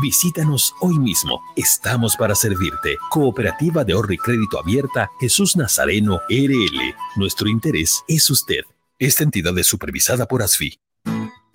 Visítanos hoy mismo. Estamos para servirte. Cooperativa de Ahorro y Crédito Abierta Jesús Nazareno RL. Nuestro interés es usted. Esta entidad es supervisada por ASFI.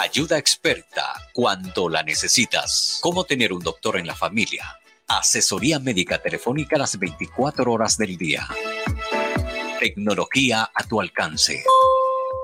Ayuda experta cuando la necesitas. ¿Cómo tener un doctor en la familia? Asesoría médica telefónica las 24 horas del día. Tecnología a tu alcance.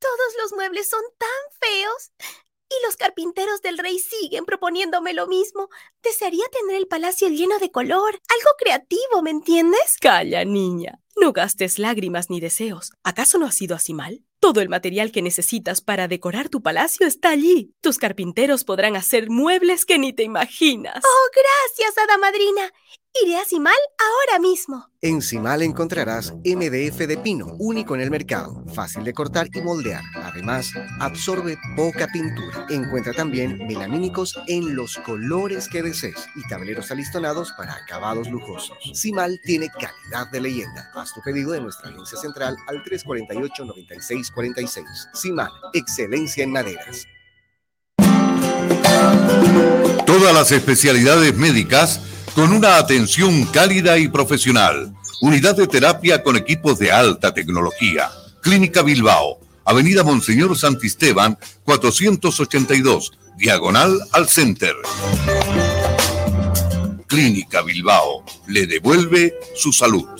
todos los muebles son tan feos. Y los carpinteros del rey siguen proponiéndome lo mismo. Desearía tener el palacio lleno de color, algo creativo, ¿me entiendes? Calla, niña. No gastes lágrimas ni deseos. ¿Acaso no ha sido así mal? Todo el material que necesitas para decorar tu palacio está allí. Tus carpinteros podrán hacer muebles que ni te imaginas. Oh, gracias, hada madrina. Iré a Simal ahora mismo. En Simal encontrarás MDF de pino, único en el mercado, fácil de cortar y moldear. Además, absorbe poca pintura. Encuentra también melamínicos en los colores que desees y tableros alistonados para acabados lujosos. Simal tiene calidad de leyenda. Haz tu pedido de nuestra agencia central al 348-9646. Simal, excelencia en maderas. Todas las especialidades médicas con una atención cálida y profesional. Unidad de terapia con equipos de alta tecnología. Clínica Bilbao, Avenida Monseñor Santisteban, 482, diagonal al Center. Clínica Bilbao le devuelve su salud.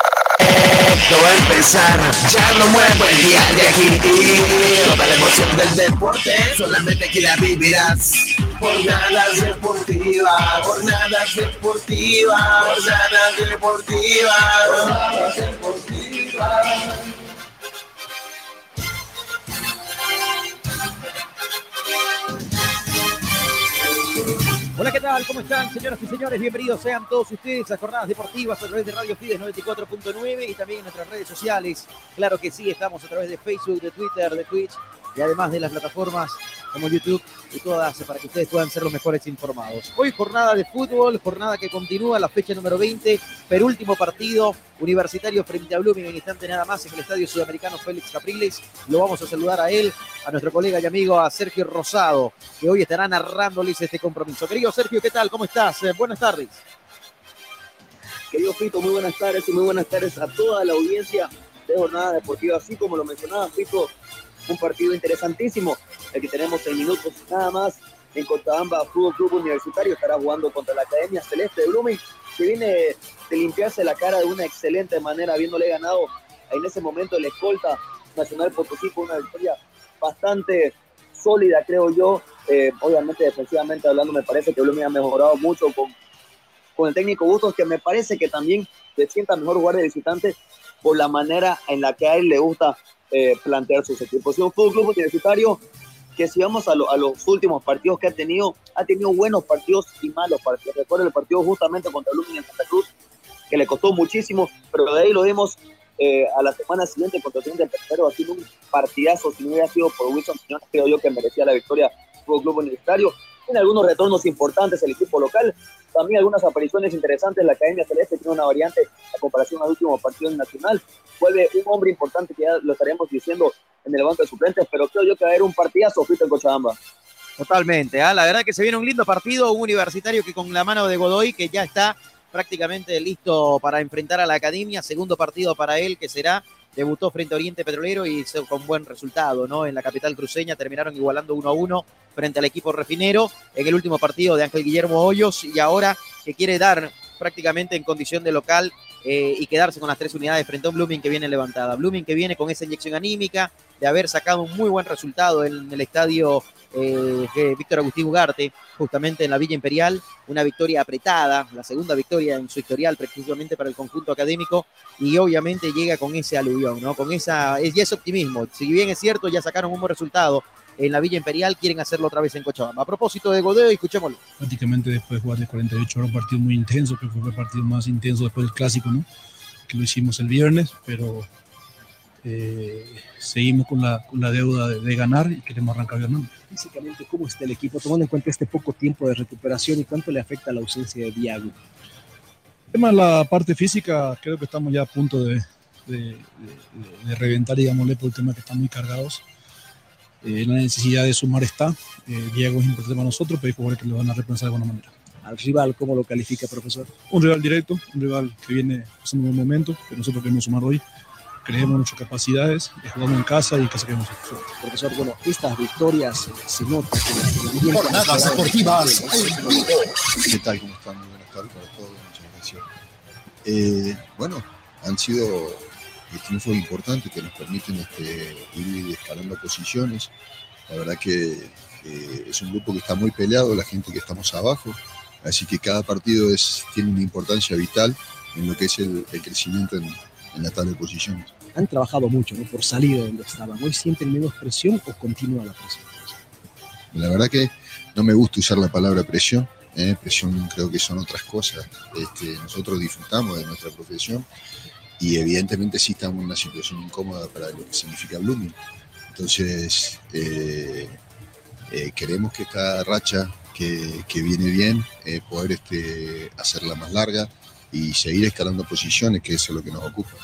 Esto va a empezar, ya lo muevo el día de aquí. Toda la emoción del deporte, solamente aquí la vivirás. Jornadas deportivas, jornadas deportivas, jornadas deportivas, jornadas deportivas. Hola, ¿qué tal? ¿Cómo están, señoras y señores? Bienvenidos sean todos ustedes a Jornadas Deportivas a través de Radio Fides 94.9 y también en nuestras redes sociales. Claro que sí, estamos a través de Facebook, de Twitter, de Twitch y además de las plataformas como YouTube y todas para que ustedes puedan ser los mejores informados. Hoy jornada de fútbol, jornada que continúa, la fecha número 20, penúltimo partido universitario frente a Blooming en instante nada más en el Estadio Sudamericano Félix Capriles. Lo vamos a saludar a él, a nuestro colega y amigo, a Sergio Rosado, que hoy estará narrándoles este compromiso. Querido Sergio, ¿qué tal? ¿Cómo estás? Eh, buenas tardes. Querido Fito, muy buenas tardes y muy buenas tardes a toda la audiencia de Jornada Deportiva. Así como lo mencionaba Fito, un partido interesantísimo, el que tenemos en minutos nada más en Cochabamba Fútbol Club Universitario estará jugando contra la Academia Celeste de Blooming, que viene de limpiarse la cara de una excelente manera, habiéndole ganado en ese momento el escolta Nacional Potosí con una victoria bastante sólida, creo yo. Eh, obviamente, defensivamente hablando, me parece que Blooming ha mejorado mucho con, con el técnico Bustos, que me parece que también se sienta mejor jugar de visitante por la manera en la que a él le gusta eh, plantear sus equipos. Y un fútbol club universitario que si vamos a, los últimos partidos que ha tenido, ha tenido buenos partidos y malos partidos. Recuerdo el partido justamente contra Blooming en Santa Cruz, que le costó muchísimo, pero de ahí lo vimos eh, a la semana siguiente contra el tercero, haciendo un partidazo. Si no hubiera sido por Wilson creo yo que merecía la victoria Fútbol Club Universitario. Tiene algunos retornos importantes el equipo local, también algunas apariciones interesantes. La Academia Celeste tiene una variante a comparación al último partido nacional. Vuelve un hombre importante que ya lo estaremos diciendo en el banco de suplentes, pero creo yo que va a haber un partidazo frito en Cochabamba. Totalmente, ¿ah? la verdad que se viene un lindo partido, un universitario que con la mano de Godoy, que ya está prácticamente listo para enfrentar a la academia, segundo partido para él que será, debutó frente a Oriente Petrolero y con buen resultado, ¿no? En la capital cruceña terminaron igualando 1 a 1 frente al equipo refinero en el último partido de Ángel Guillermo Hoyos y ahora que quiere dar prácticamente en condición de local eh, y quedarse con las tres unidades frente a un Blooming que viene levantada. Blooming que viene con esa inyección anímica de haber sacado un muy buen resultado en el estadio eh, Víctor Agustín Ugarte, justamente en la Villa Imperial, una victoria apretada, la segunda victoria en su historial precisamente para el conjunto académico y obviamente llega con ese aluvión, ¿no? Con esa, es, y ese optimismo. Si bien es cierto, ya sacaron un buen resultado en la Villa Imperial, quieren hacerlo otra vez en Cochabamba. A propósito de Godeo, escuchémoslo. Prácticamente después de jugar de 48 horas, un partido muy intenso, que fue el partido más intenso después del clásico, ¿no? Que lo hicimos el viernes, pero eh, seguimos con la, con la deuda de, de, ganar y queremos arrancar ganando. Físicamente, ¿cómo está el equipo? Tomando en cuenta este poco tiempo de recuperación y cuánto le afecta la ausencia de Diago. El tema de la parte física, creo que estamos ya a punto de, de, de reventar, digámosle, por el tema que están muy cargados. Eh, la necesidad de sumar está. Eh, Diego es importante para nosotros, pero hay jugadores que lo van a repensar de buena manera. Al rival, ¿cómo lo califica, profesor? Un rival directo, un rival que viene pasando un buen momento, que nosotros queremos sumar hoy. Creemos en nuestras capacidades, jugamos en casa y que saquemos. Profesor, bueno, estas victorias se notan en la Jornadas deportivas. ¿Qué tal? ¿Cómo están? Muy buenas tardes para todos. Muchas gracias. Eh, bueno, han sido triunfos importantes que nos permiten este, ir escalando posiciones. La verdad que eh, es un grupo que está muy peleado, la gente que estamos abajo, así que cada partido es, tiene una importancia vital en lo que es el, el crecimiento en, en, la tabla de posiciones. Han trabajado mucho ¿no? por salir de donde estaban. ¿Hoy sienten menos presión o continúa la presión? La verdad que no me gusta usar la palabra presión. ¿eh? Presión creo que son otras cosas. Este, nosotros disfrutamos de nuestra profesión y evidentemente sí estamos en una situación incómoda para lo que significa Blooming. Entonces, eh, eh, queremos que esta racha que, que viene bien, eh, poder este, hacerla más larga y seguir escalando posiciones, que eso es lo que nos ocupa.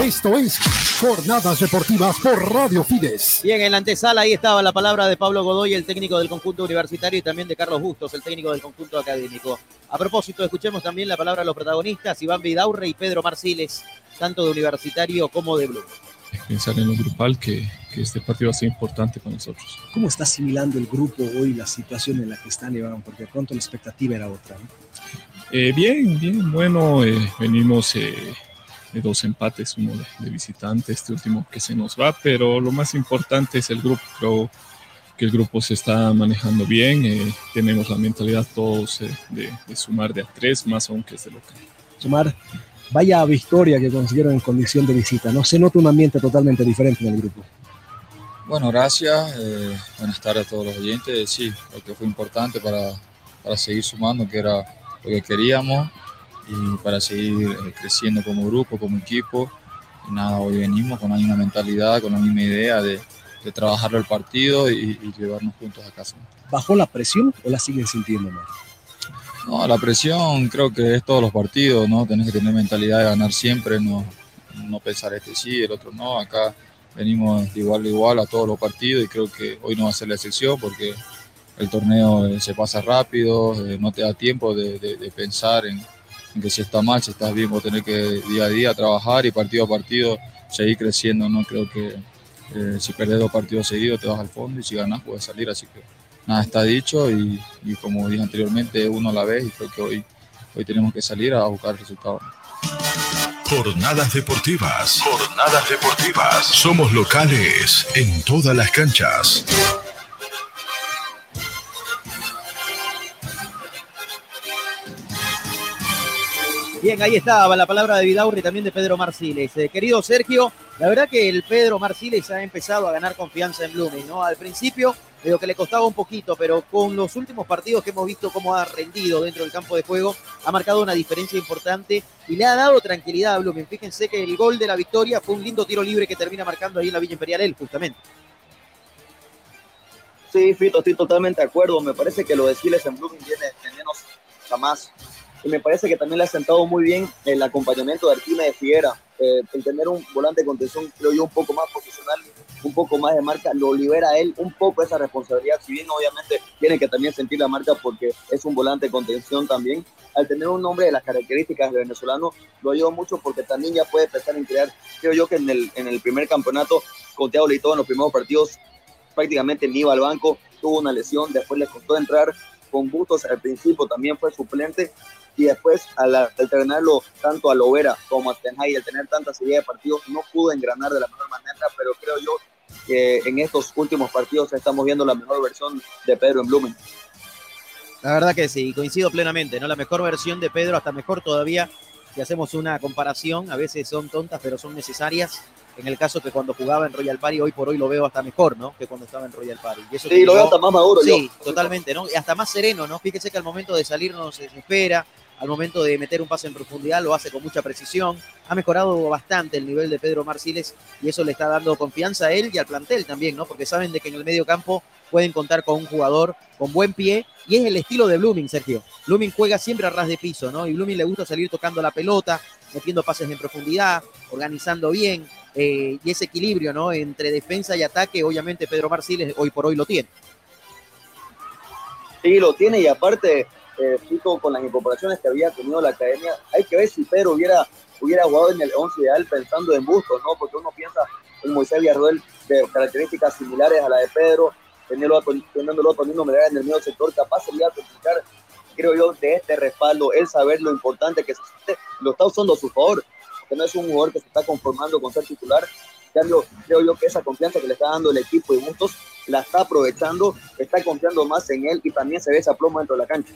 Esto es Jornadas Deportivas por Radio Fides. Bien, en la antesala ahí estaba la palabra de Pablo Godoy, el técnico del conjunto universitario, y también de Carlos Bustos, el técnico del conjunto académico. A propósito, escuchemos también la palabra de los protagonistas, Iván Vidaurre y Pedro Marciles, tanto de universitario como de Blue. Pensar en lo grupal que, que este partido va a ser importante para nosotros. ¿Cómo está asimilando el grupo hoy la situación en la que están, Iván? Porque de pronto la expectativa era otra. ¿no? Eh, bien, bien, bueno, eh, venimos eh, de dos empates, uno de, de, visitante, este último que se nos va, pero lo más importante es el grupo. Creo que el grupo se está manejando bien, eh, tenemos la mentalidad todos eh, de, de, sumar de a tres, más aún que es de local. Sumar, vaya victoria que consiguieron en condición de visita, ¿no? Se nota un ambiente totalmente diferente en el grupo. Bueno, gracias. Eh, buenas tardes a todos los oyentes. Sí, creo que fue importante para, para seguir sumando, que era lo que queríamos, y para seguir eh, creciendo como grupo, como equipo. Y nada, hoy venimos con la misma mentalidad, con la misma idea de, de trabajar el partido y, y, llevarnos juntos a casa. ¿Bajó la presión o la siguen sintiendo más? No, la presión creo que es todos los partidos, ¿no? Tenés que tener mentalidad de ganar siempre, no, no pensar este sí, el otro no. Acá venimos de igual a igual a todos los partidos y creo que hoy no va a ser la excepción porque el torneo eh, se pasa rápido, eh, no te da tiempo de, de, pensar en, en, que si está mal, si estás bien, vos tenés que día a día trabajar y partido a partido seguir creciendo, ¿no? Creo que eh, si perdés dos partidos seguidos te vas al fondo y si ganás puedes salir, así que nada está dicho y, como dije anteriormente, uno a la vez y creo que hoy, hoy tenemos que salir a buscar el resultado. Jornadas deportivas. Jornadas deportivas. Somos locales en todas las canchas. Bien, ahí estaba la palabra de Vidaurri también de Pedro Marciles. Eh, querido Sergio, la verdad que el Pedro Marciles ha empezado a ganar confianza en Blooming, ¿no? Al principio, lo que le costaba un poquito, pero con los últimos partidos que hemos visto cómo ha rendido dentro del campo de juego, ha marcado una diferencia importante y le ha dado tranquilidad a Blooming. Fíjense que el gol de la victoria fue un lindo tiro libre que termina marcando ahí en la Villa Imperial él, justamente. Sí, Fito, estoy totalmente de acuerdo. Me parece que lo de Siles en Blooming viene menos jamás y me parece que también le ha sentado muy bien el acompañamiento de Arquina de Figuera. Eh, el tener un volante de contención, creo yo, un poco más profesional, un poco más de marca, lo libera a él un poco esa responsabilidad, si bien obviamente tiene que también sentir la marca porque es un volante de contención también. Al tener un nombre de las características de venezolano, lo ayuda mucho porque también ya puede empezar a crear, creo yo que en el, en el primer campeonato, con Thiago Leitón en los primeros partidos, prácticamente ni iba al banco, tuvo una lesión, después le costó entrar, con Bustos al principio también fue suplente y después al alternarlo tanto a Lovera como a Tenhai, al tener tanta serie de partidos, no pudo engranar de la mejor manera, pero creo yo que en estos últimos partidos estamos viendo la mejor versión de Pedro en Blumen. La verdad que sí, coincido plenamente, ¿no? La mejor versión de Pedro, hasta mejor todavía, si hacemos una comparación, a veces son tontas, pero son necesarias. En el caso que cuando jugaba en Royal Party, hoy por hoy lo veo hasta mejor, ¿no? Que cuando estaba en Royal Party. Y eso sí, lo veo hasta más maduro. Sí, yo. totalmente, ¿no? Y hasta más sereno, ¿no? Fíjese que al momento de salir no se espera, al momento de meter un pase en profundidad lo hace con mucha precisión. Ha mejorado bastante el nivel de Pedro Marciles y eso le está dando confianza a él y al plantel también, ¿no? Porque saben de que en el medio campo pueden contar con un jugador con buen pie y es el estilo de Blooming, Sergio. Blooming juega siempre a ras de piso, ¿no? Y Blooming le gusta salir tocando la pelota, metiendo pases en profundidad, organizando bien eh, y ese equilibrio, ¿no? Entre defensa y ataque, obviamente Pedro Marciles hoy por hoy lo tiene. Sí, lo tiene y aparte eh, Fico, con las incorporaciones que había tenido la academia, hay que ver si Pedro hubiera, hubiera jugado en el 11 ideal pensando en Bustos, ¿no? Porque uno piensa en Moisés Villarroel de características similares a la de Pedro, teniéndolo, a Tonino Melgar en el medio sector, capaz sería complicar, creo yo, de este respaldo, el saber lo importante que se siente lo está usando a su favor, que no es un jugador que se está conformando con ser titular. Cambio, creo yo que esa confianza que le está dando el equipo de Bustos la está aprovechando, está confiando más en él y también se ve esa ploma dentro de la cancha.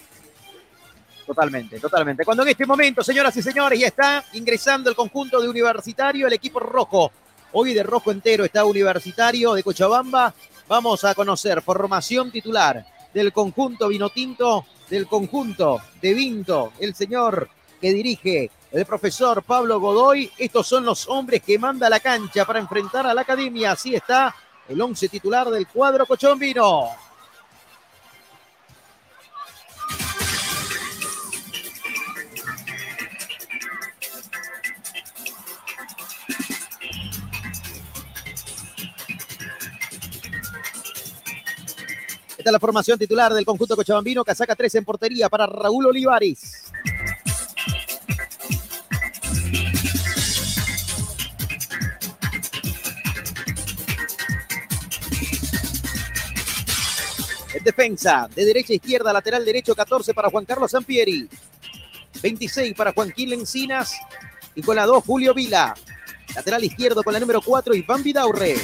Totalmente, totalmente. Cuando en este momento, señoras y señores, ya está ingresando el conjunto de Universitario, el equipo rojo. Hoy de rojo entero está Universitario de Cochabamba. Vamos a conocer formación titular del conjunto Vinotinto, del conjunto de Vinto, el señor que dirige el profesor Pablo Godoy. Estos son los hombres que manda la cancha para enfrentar a la academia. Así está el once titular del cuadro cochombino. Esta es la formación titular del conjunto cochabambino. Casaca 3 en portería para Raúl Olivares. En defensa, de derecha a izquierda, lateral derecho 14 para Juan Carlos Sampieri. 26 para Juanquín Encinas. Y con la 2, Julio Vila. Lateral izquierdo con la número 4, Iván Vidaurre.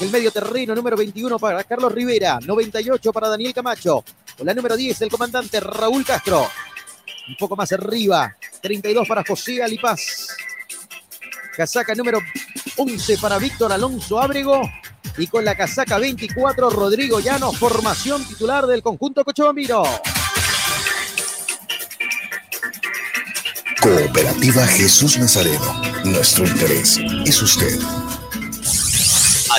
El medio terreno, número 21 para Carlos Rivera. 98 para Daniel Camacho. Con la número 10, el comandante Raúl Castro. Un poco más arriba, 32 para José Alipaz. Casaca número 11 para Víctor Alonso Ábrego. Y con la casaca 24, Rodrigo Llano, formación titular del conjunto Cochabambino. Cooperativa Jesús Nazareno. Nuestro interés es usted.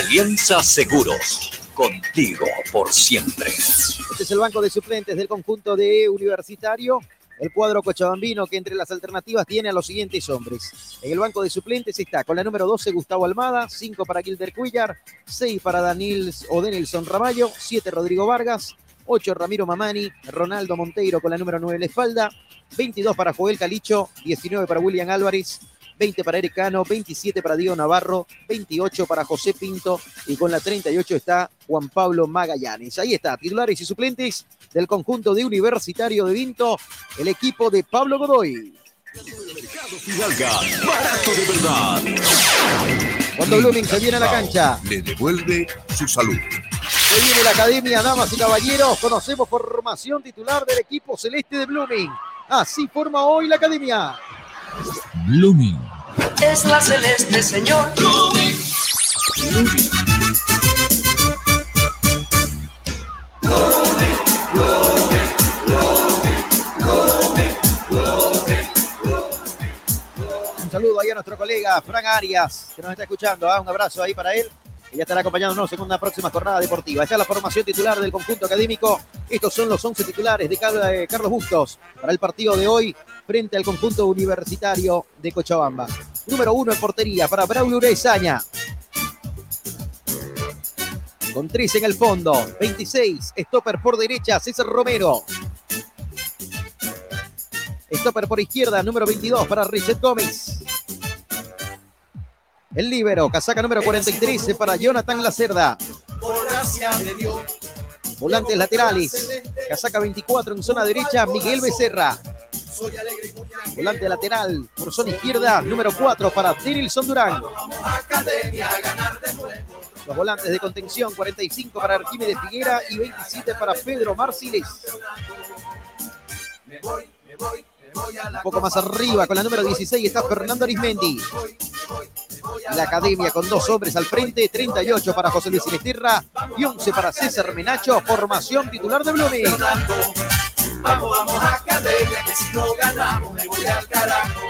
Alianza Seguros. Contigo por siempre. Este es el banco de suplentes del conjunto de Universitario. El cuadro cochabambino que entre las alternativas tiene a los siguientes hombres. En el banco de suplentes está con la número 12 Gustavo Almada, 5 para Gilder Cuillar, 6 para Daniel o Denilson Ramallo, 7 Rodrigo Vargas, 8 Ramiro Mamani, Ronaldo Monteiro con la número 9 en la espalda, 22 para Joel Calicho, 19 para William Álvarez, 20 para Eric Cano, 27 para Diego Navarro, 28 para José Pinto y con la 38 está Juan Pablo Magallanes. Ahí está, titulares y suplentes del conjunto de Universitario de Vinto, el equipo de Pablo Godoy. Fidalga, barato de verdad. Cuando Blooming se viene a la cancha. Le devuelve su salud. Se viene la academia, damas y caballeros. Conocemos formación titular del equipo celeste de Blooming. Así forma hoy la academia. Blooming. Es la celeste, señor. Un saludo ahí a nuestro colega Fran Arias, que nos está escuchando. ¿ah? Un abrazo ahí para él. Y ya estará acompañándonos en una próxima jornada deportiva. Esta es la formación titular del conjunto académico. Estos son los 11 titulares de eh, Carlos Bustos para el partido de hoy frente al conjunto universitario de Cochabamba. Número uno en portería para Braulio Urezaña. Con 3 en el fondo. 26. Stopper por derecha, César Romero. Stopper por izquierda, número 22 para Richard Gómez. El líbero, casaca número 43 para Jonathan Lacerda. Volantes laterales, casaca 24 en zona derecha, Miguel Becerra. Volante lateral, por zona izquierda, número 4 para Denilson Durán. Los volantes de contención, 45 para Arquímedes Figuera y 27 para Pedro Marciles. Un poco más arriba, con la número 16 está Fernando Arismendi. La academia con dos hombres al frente, 38 para José Luis Sinesterra y 11 para César Menacho, formación titular de Blooming. Vamos, vamos, academia, que si no ganamos me voy al carajo.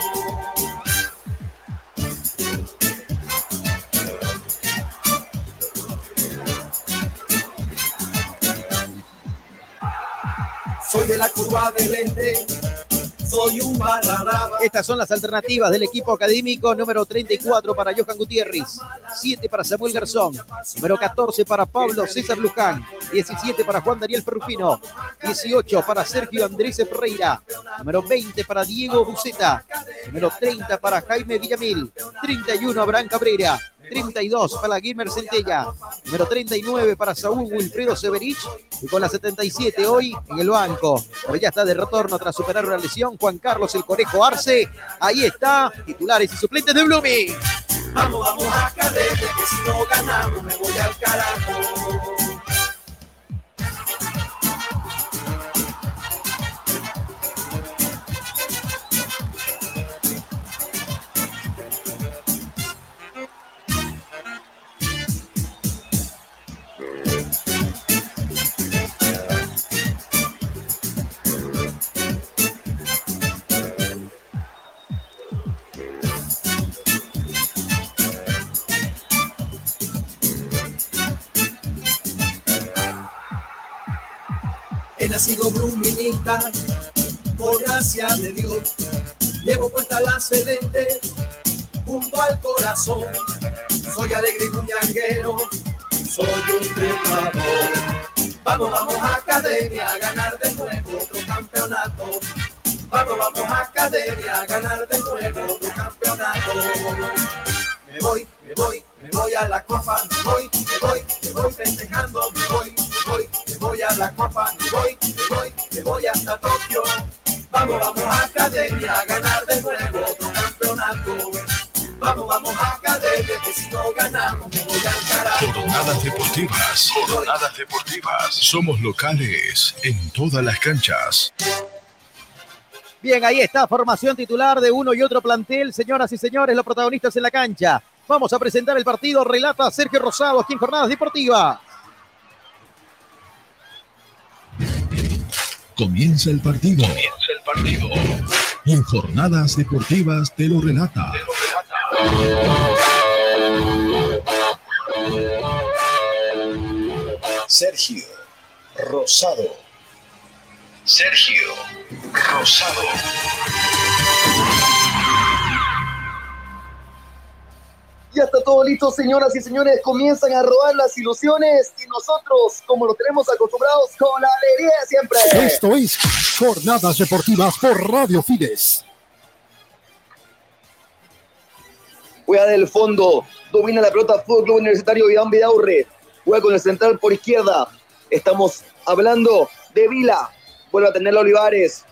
Soy de la curva del lente, Estas son las alternativas del equipo académico. Número 34 para Johan Gutiérrez. 7 para Samuel Garzón. Número 14 para Pablo César Luján. 17 para Juan Daniel Ferrufino. 18 para Sergio Andrés Ferreira. Número 20 para Diego Buceta. Número 30 para Jaime Villamil. 31 Abraham Cabrera. 32 para Guilmer Centella, número 39 para Saúl Wilfredo Severich y con la 77 hoy en el banco. Pero ya está de retorno tras superar una lesión Juan Carlos el Conejo Arce. Ahí está, titulares y suplentes de Blooming. Vamos, vamos a cadete, que si no ganamos me voy al carajo. He nacido bruminista, por gracia de Dios. Llevo puesta la celeste junto al corazón. Soy alegre y soy un trepador. Vamos, vamos a academia a ganar de nuevo otro campeonato. Vamos, vamos a academia a ganar de nuevo otro campeonato. Me voy, me voy, me voy a la copa, me voy, me voy, me voy festejando, me voy, me voy, me voy a la copa, me voy, me voy, me voy hasta Tokio. Vamos, vamos a academia a ganar de nuevo otro campeonato. Vamos, vamos a academia que si no ganamos me voy al carajo. Jornadas deportivas. Jornadas deportivas. Somos locales en todas las canchas. Bien, ahí está, formación titular de uno y otro plantel. Señoras y señores, los protagonistas en la cancha. Vamos a presentar el partido. Relata Sergio Rosado aquí en Jornadas Deportivas. Comienza el partido. Comienza el partido. En Jornadas Deportivas te lo relata. Sergio Rosado. Sergio Rosado. Ya está todo listo, señoras y señores. Comienzan a robar las ilusiones y nosotros, como lo tenemos acostumbrados, con la alegría de siempre. Esto es Jornadas Deportivas por Radio Fides. Juega del fondo, domina la pelota Fútbol Club Universitario Iván Vidaurre. Juega con el central por izquierda. Estamos hablando de Vila. Vuelve a tener Olivares.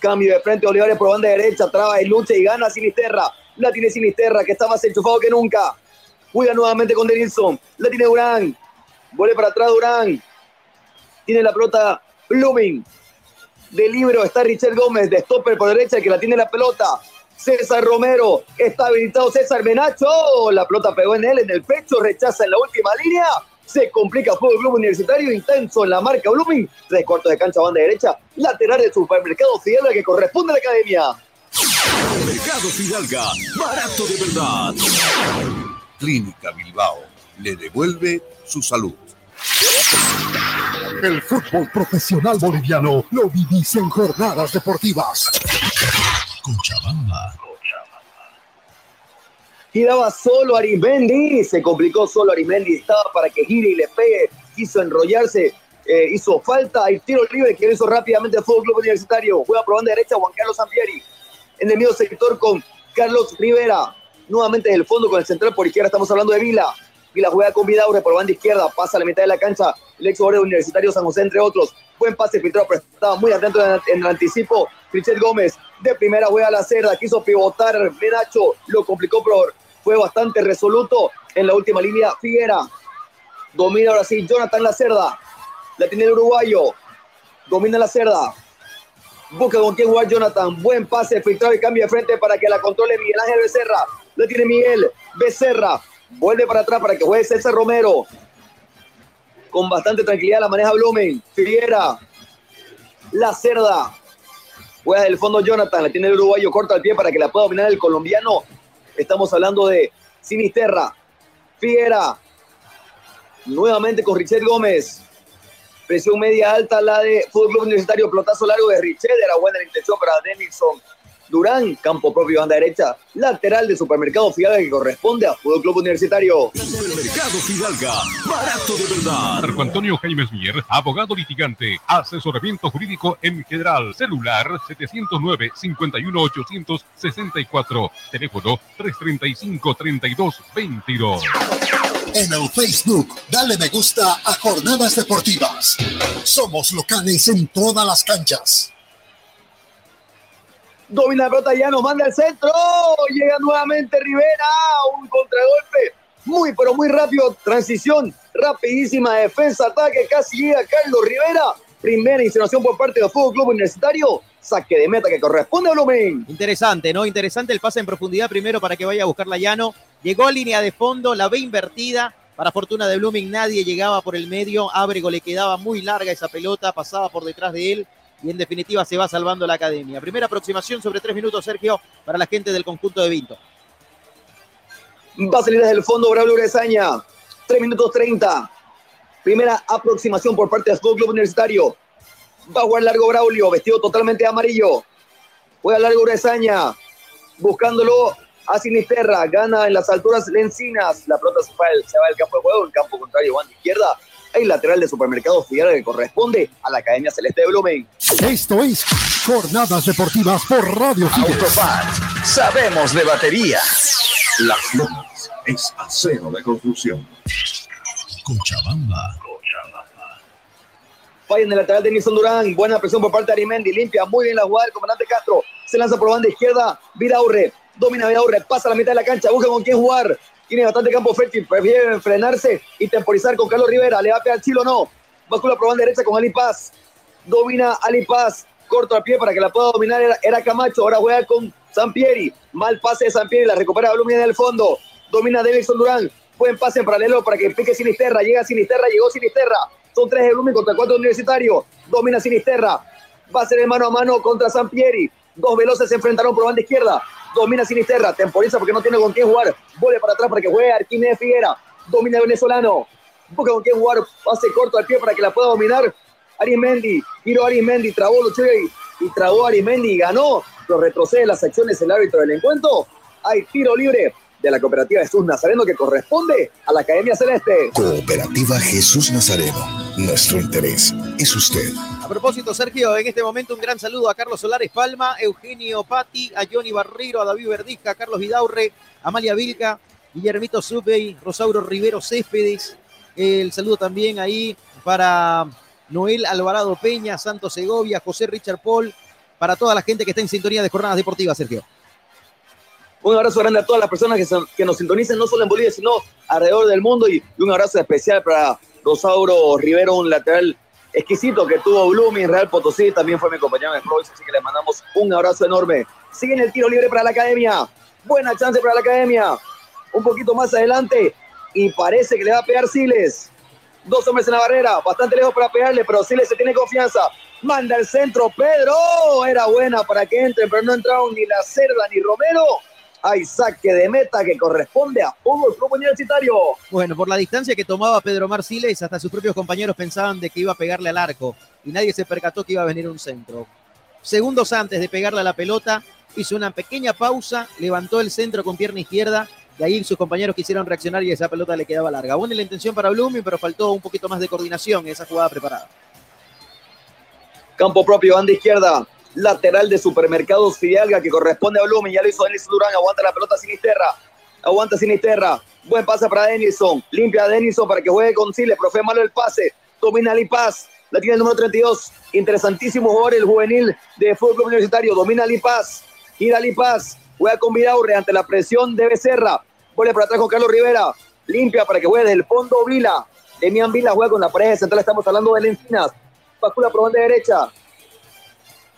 Cambio de frente, Olivares por banda derecha, traba y lucha y gana Sinisterra. La tiene Sinisterra, que está más enchufado que nunca. Juega nuevamente con Denilson. La tiene Durán. Vuelve para atrás Durán. Tiene la pelota Blooming. De libro está Richard Gómez, de stopper por derecha, que la tiene la pelota. César Romero, está habilitado César Menacho. La pelota pegó en él, en el pecho, rechaza en la última línea. Se complica Fútbol Club Universitario, intenso en la marca Blooming. Tres cuartos de cancha, banda derecha. Lateral del supermercado Fidalga que corresponde a la academia. Mercado Fidalga, barato de verdad. Clínica Bilbao le devuelve su salud. El fútbol profesional boliviano lo vivís en jornadas deportivas. Cochabamba. Giraba solo Arismendi, se complicó solo Arismendi, estaba para que gire y le pegue, quiso enrollarse, eh, hizo falta, hay tiro libre que lo hizo rápidamente el Fútbol Club Universitario, juega por banda derecha Juan Carlos Zampieri, en el medio sector con Carlos Rivera, nuevamente en el fondo con el central por izquierda, estamos hablando de Vila, Vila juega con Vidaure por banda izquierda, pasa a la mitad de la cancha, el ex jugador Universitario San José, entre otros, buen pase filtrado, pero estaba muy atento en el, anticipo, Richard Gómez, de primera juega a la cerda, quiso pivotar Menacho, lo complicó, pero fue bastante resoluto en la última línea. Figuera. Domina ahora sí Jonathan La Cerda, la tiene el uruguayo, domina La Cerda, busca con quién jugar Jonathan, buen pase, filtrado y cambia de frente para que la controle Miguel Ángel Becerra, la tiene Miguel Becerra, vuelve para atrás para que juegue César Romero, con bastante tranquilidad la maneja Blumen, Figuera, La Cerda, juega del fondo Jonathan, la tiene el uruguayo, corta el pie para que la pueda dominar el colombiano, Estamos hablando de Sinisterra, Figuera, nuevamente con Richard Gómez. Presión media alta la de Fútbol Club Universitario, pelotazo largo de Richard, era buena la intención para Denilson. Durán, campo propio banda derecha, lateral de Supermercado Fidalga que corresponde a Fútbol Club Universitario. Supermercado Fidalga, barato de verdad. Marco Antonio Jaime Mier, abogado litigante, asesoramiento jurídico en general, celular 709-51864, teléfono 335-3222. En el Facebook, dale me gusta a Jornadas Deportivas. Somos locales en todas las canchas. Domina la pelota, ya nos manda el centro. Llega nuevamente Rivera. Un contragolpe muy, pero muy rápido. Transición rapidísima. Defensa, ataque. Casi llega Carlos Rivera. Primera insinuación por parte del Fútbol Club Universitario. Saque de meta que corresponde a Blumen. Interesante, ¿no? Interesante el pase en profundidad primero para que vaya a buscarla Llano. Llegó a línea de fondo, la ve invertida. Para fortuna de Blooming, nadie llegaba por el medio. Ábrego le quedaba muy larga esa pelota, pasaba por detrás de él y en definitiva se va salvando la academia. Primera aproximación sobre tres minutos, Sergio, para la gente del conjunto de Vinto. Va a salir desde el fondo Braulio Gresaña. Tres minutos treinta. Primera aproximación por parte del Fútbol Club Universitario. Va a jugar largo Braulio, vestido totalmente amarillo. Juega largo Gresaña, buscándolo a Sinisterra. Gana en las alturas Lencinas. La pelota se va, se va del campo de juego, el campo contrario, banda izquierda el lateral de Supermercado Fidalga que corresponde a la Academia Celeste de Blumen. Esto es Jornadas Deportivas por Radio Autofat, sabemos de batería. Las Lomas es acero de construcción. Cochabamba. Falla en el lateral de Nilson Durán. Buena presión por parte de Arimendi. Limpia muy bien la jugada del comandante Castro. Se lanza por banda izquierda. Vidaurre. Domina Vidaurre. Pasa la mitad de la cancha. Busca con quién jugar. Tiene bastante campo fértil. Prefiere frenarse y temporizar con Carlos Rivera. Le va a pegar Chilo no. Báscula por banda derecha con Ali Paz. Domina Ali Paz. Corto al pie para que la pueda dominar. Era, Camacho. Ahora juega con Sampieri. Mal pase de Sampieri. La recupera Blumina en el fondo. Domina Davidson Durán. Buen pase en paralelo para que pique Sinisterra. Llega Sinisterra. Llegó Sinisterra. Son tres de Blumen contra cuatro Universitario. Domina Sinisterra. Va a ser el mano a mano contra Sampieri. Dos veloces se enfrentaron por banda izquierda. Domina Sinisterra. Temporiza porque no tiene con quién jugar. Vuelve para atrás para que juegue Arquínez Figuera. Domina venezolano. Busca con quién jugar. Pase corto al pie para que la pueda dominar. Arismendi. Giro Arismendi. Trabó luchó y, y trabó Arismendi y ganó. Lo retrocede las acciones el árbitro del encuentro. Hay tiro libre de la cooperativa Jesús Nazareno que corresponde a la Academia Celeste. Cooperativa Jesús Nazareno. Nuestro interés es usted. A propósito, Sergio, en este momento un gran saludo a Carlos Solares Palma, Eugenio Patti, a Johnny Barrero, a David Verdizca, a Carlos Vidaurre, a Amalia Vilca, Guillermito Subey, Rosauro Rivero Céspedes. El saludo también ahí para Noel Alvarado Peña, Santos Segovia, José Richard Paul, para toda la gente que está en sintonía de jornadas deportivas, Sergio. Un abrazo grande a todas las personas que, son, que nos sintonicen, no solo en Bolivia, sino alrededor del mundo. Y, y un abrazo especial para Rosauro Rivero, un lateral exquisito que tuvo Blooming, Real Potosí, también fue mi compañero de Provis, así que le mandamos un abrazo enorme. Sigue en el tiro libre para la academia. Buena chance para la academia. Un poquito más adelante y parece que le va a pegar Siles. Dos hombres en la barrera, bastante lejos para pegarle, pero Siles se tiene confianza. Manda el centro, Pedro. Era buena para que entre, pero no entraron ni la Cerda ni Romero hay saque de meta que corresponde a Fútbol Club Universitario. Bueno, por la distancia que tomaba Pedro Marciles, hasta sus propios compañeros pensaban de que iba a pegarle al arco y nadie se percató que iba a venir un centro. Segundos antes de pegarle a la pelota, hizo una pequeña pausa, levantó el centro con pierna izquierda y ahí sus compañeros quisieron reaccionar y esa pelota le quedaba larga. Buena la intención para Blooming, pero faltó un poquito más de coordinación en esa jugada preparada. Campo propio, banda izquierda lateral de Supermercados Fidalga que corresponde a Blumen. Ya lo hizo Denison Durán. Aguanta la pelota Sinisterra. Aguanta Sinisterra. Buen pase para Denison. Limpia a Denison para que juegue con Siles. Profe malo el pase. Domina Lipaz. La tiene el número 32. Interesantísimo jugador el juvenil de Fútbol Universitario. Domina Lipaz. Gira Lipaz. Juega con Vidaurre ante la presión de Becerra. Vuelve para atrás con Carlos Rivera. Limpia para que juegue desde el fondo Vila. Demian Vila juega con la pareja central. Estamos hablando de Lencinas. Pacula por banda derecha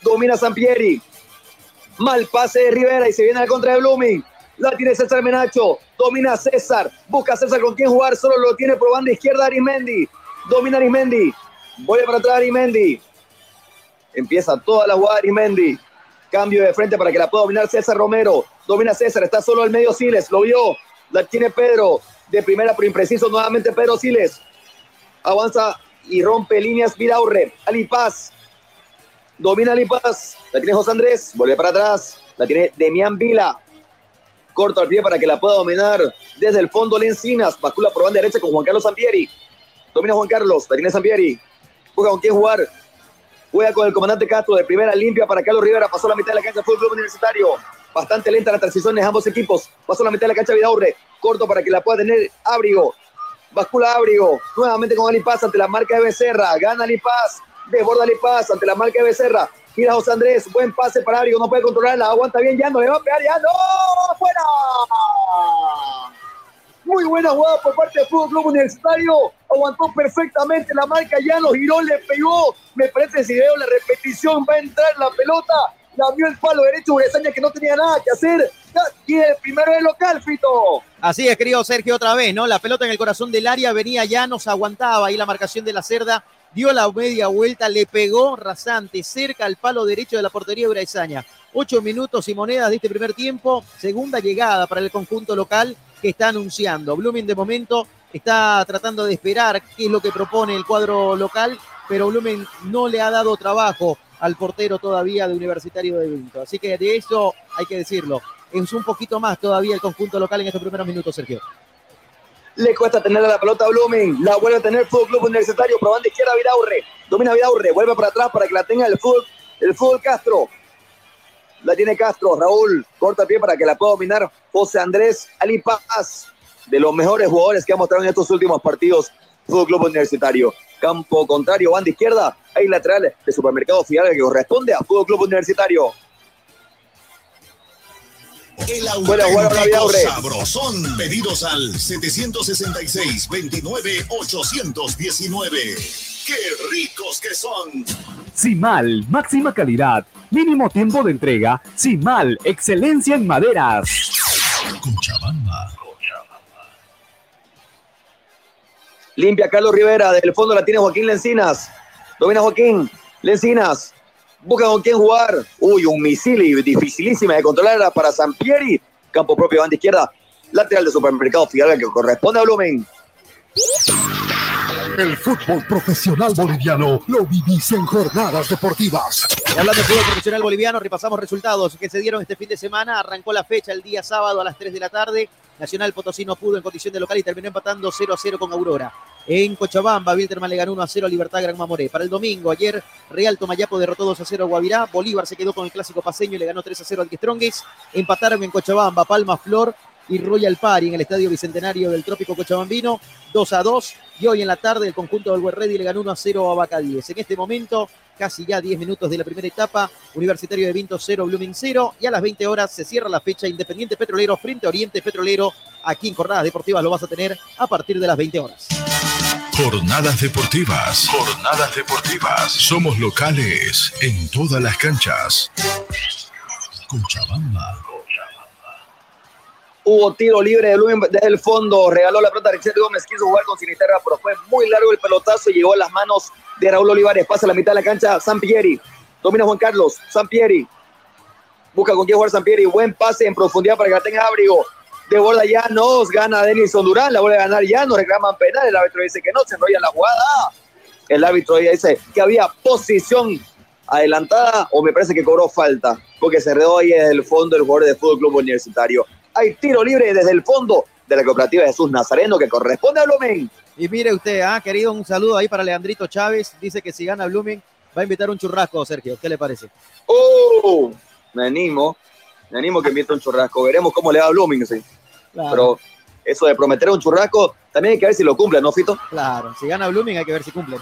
domina Sampieri. Mal pase de Rivera y se viene al contra de Blooming. La tiene César Menacho. Domina César. Busca César con quién jugar. Solo lo tiene por banda izquierda Arimendi. Domina Arimendi. Vuelve para atrás Arimendi. Empieza toda la jugada Arimendi. Cambio de frente para que la pueda dominar César Romero. Domina César. Está solo al medio Siles. Lo vio. La tiene Pedro. De primera pero impreciso nuevamente Pedro Siles. Avanza y rompe líneas Vidaurre. Ali Paz domina Lipas, la tiene José Andrés, vuelve para atrás, La tiene Demián Vila. Corto al pie para que la pueda dominar desde el fondo Lencinas. Bascula por banda derecha con Juan Carlos Sampieri. Domina Juan Carlos. La tiene Sampieri. Juega con quién jugar. Juega con el comandante Castro de primera limpia para Carlos Rivera. Pasó la mitad de la cancha Fútbol Club Universitario. Bastante lenta la transición de ambos equipos. Pasó la mitad de la cancha Vidaurre. Corto para que la pueda tener Abrigo. Bascula Abrigo. Nuevamente con Ali Paz ante la marca de Becerra. Gana Ali Paz. Desborda Ali Paz ante la marca de Becerra. Mira José Andrés. Buen pase para Abrigo. No puede controlarla. Aguanta bien. Ya no le va a pegar. Ya no. ¡Fuera! Muy buena jugada por parte del Fútbol Club Universitario. Aguantó perfectamente la marca. Ya lo giró, le pegó. Me parece si veo la repetición. Va a entrar la pelota. La vio el palo derecho Uresaña que no tenía nada que hacer. Y el primero del local, Fito. Así es, querido Sergio, otra vez, ¿no? La pelota en el corazón del área venía ya, nos aguantaba ahí la marcación de la cerda. Dio la media vuelta, le pegó rasante cerca al palo derecho de la portería Uresaña. Ocho minutos y monedas de este primer tiempo. Segunda llegada para el conjunto local que está anunciando. Blooming de momento está tratando de esperar qué es lo que propone el cuadro local, pero Blooming no le ha dado trabajo al portero todavía de Universitario de Vinto. Así que de eso hay que decirlo. Es un poquito más todavía el conjunto local en estos primeros minutos, Sergio. Le cuesta tener la pelota a Blooming. La vuelve a tener Fútbol Club Universitario. Probando izquierda Vidaurre. Domina Vidaurre. Vuelve para atrás para que la tenga el fútbol, el fútbol Castro. La tiene Castro. Raúl corta pie para que la pueda dominar José Andrés Ali Paz. De los mejores jugadores que ha mostrado en estos últimos partidos. Fútbol Club Universitario. Campo contrario, banda izquierda. Hay lateral de Supermercado Fidalga que corresponde a Fútbol Club Universitario. El auténtico Vidaurre. sabrosón. Pedidos al 766-29-819. ¡Qué ricos que son! Simal, máxima calidad, mínimo tiempo de entrega. Simal, excelencia en maderas. Limpia Carlos Rivera. Del fondo la tiene Joaquín Lencinas. Domina Joaquín. Lencinas. Busca con quién jugar. Uy, un misil y dificilísima de controlar para Sampieri. Campo propio, banda izquierda. Lateral de Supermercado Fidalga que corresponde a Blumen. El fútbol profesional boliviano lo vivís en jornadas deportivas. Y hablando de fútbol profesional boliviano, repasamos resultados que se dieron este fin de semana. Arrancó la fecha el día sábado a las 3 de la tarde. Nacional Potosí no pudo en condición de local y terminó empatando 0 a 0 con Aurora. En Cochabamba, Wilterman le ganó 1 a 0 a Libertad Gran Mamoré. Para el domingo, ayer Real Tomayapo derrotó 2 a 0 a Guavirá. Bolívar se quedó con el clásico paseño y le ganó 3 a 0 al Strongest. Empataron en Cochabamba, Palma Flor y Royal Party en el Estadio Bicentenario del Trópico Cochabambino, 2 a 2. Y hoy en la tarde el conjunto del Ready le ganó 1 a 0 a Bacadíes. En este momento, casi ya 10 minutos de la primera etapa, Universitario de Vinto 0, Blooming 0. Y a las 20 horas se cierra la fecha Independiente Petrolero frente a Oriente Petrolero. Aquí en Jornadas Deportivas lo vas a tener a partir de las 20 horas. Jornadas deportivas. Jornadas deportivas. Somos locales en todas las canchas. Cochabamba. Hubo tiro libre de Lumen desde el fondo. Regaló la pelota a Richard Gómez. Quiso jugar con Sinisterra, pero fue muy largo el pelotazo y llegó a las manos de Raúl Olivares. Pasa a la mitad de la cancha. Sampieri. Domina Juan Carlos. Sampieri. Busca con quién jugar Sampieri. Buen pase en profundidad para que la tenga abrigo. De bola Llanos. Gana Denison Durán. La vuelve a ganar Llanos. Reclaman penal. El árbitro dice que no. Se enrolla la jugada. El árbitro dice que había posición adelantada o me parece que cobró falta porque se redó ahí desde el fondo el jugador de Fútbol Club Universitario. Hay tiro libre desde el fondo de la cooperativa Jesús Nazareno que corresponde a Blumen. Y mire usted, ha querido un saludo ahí para Leandrito Chávez. Dice que si gana Blooming va a invitar un churrasco, Sergio. ¿Qué le parece? ¡Oh! Me animo. Me animo que invite un churrasco. Veremos cómo le va a Blooming, sí. Claro. Pero eso de prometer un churrasco, también hay que ver si lo cumple, ¿no, Fito? Claro, si gana Blooming hay que ver si cumple.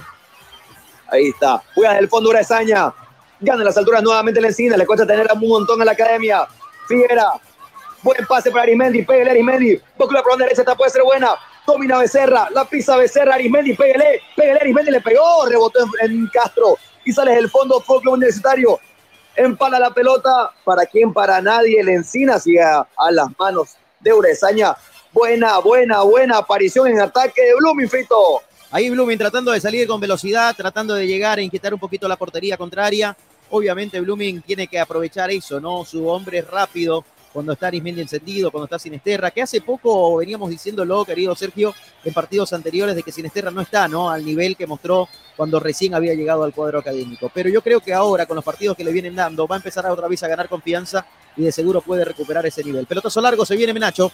Ahí está. Juega desde el fondo Urazaña. Gana en las alturas nuevamente la encina. Le cuesta tener a un montón a la academia. Figuera. Buen pase para Arismendi. Pégale Arismendi. Bocula por donde derecha. Esta puede ser buena. Domina Becerra. La pisa Becerra. Arismendi. Pégale. Pégale. Arismendi le pegó. Rebotó en, Castro. Y sale del fondo. Fútbol Universitario. Empala la pelota. ¿Para quién? Para nadie. El encina sigue a, las manos de Urezaña. Buena, buena, buena aparición en ataque de Blooming, Fito. Ahí Blooming tratando de salir con velocidad, tratando de llegar a inquietar un poquito la portería contraria. Obviamente Blooming tiene que aprovechar eso, ¿no? Su hombre es rápido, cuando está Arismendi encendido, cuando está Sinesterra, que hace poco veníamos diciéndolo, querido Sergio, en partidos anteriores de que Sinesterra no está, ¿no? Al nivel que mostró cuando recién había llegado al cuadro académico. Pero yo creo que ahora, con los partidos que le vienen dando, va a empezar otra vez a ganar confianza y de seguro puede recuperar ese nivel. Pelotazo largo, se viene Menacho.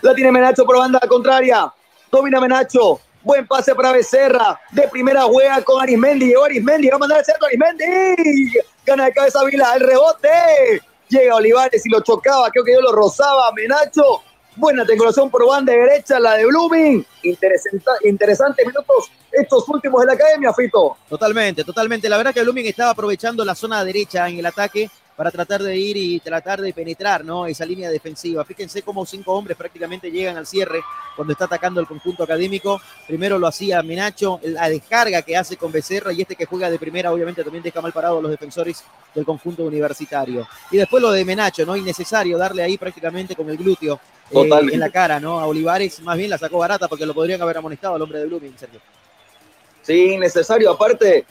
La tiene Menacho por banda contraria. Domina Menacho. Buen pase para Becerra. De primera juega con Arismendi. Llegó Arismendi. Va a mandar el centro Arismendi. Gana de cabeza Vila. El rebote. Llega Olivares y lo chocaba. Creo que yo lo rozaba. Menacho. Buena triangulación por banda derecha. La de Blooming. Interesante, interesantes minutos estos últimos de la academia, Fito. Totalmente, totalmente. La verdad que Blooming estaba aprovechando la zona derecha en el ataque para tratar de ir y tratar de penetrar ¿no? esa línea defensiva. Fíjense cómo cinco hombres prácticamente llegan al cierre cuando está atacando el conjunto académico. Primero lo hacía Menacho, la descarga que hace con Becerra y este que juega de primera obviamente también deja mal parado a los defensores del conjunto universitario. Y después lo de Menacho, ¿no? Innecesario darle ahí prácticamente con el glúteo eh, en la cara, ¿no? A Olivares más bien la sacó barata porque lo podrían haber amonestado al hombre de Blooming, Sergio. Sí, innecesario. Aparte,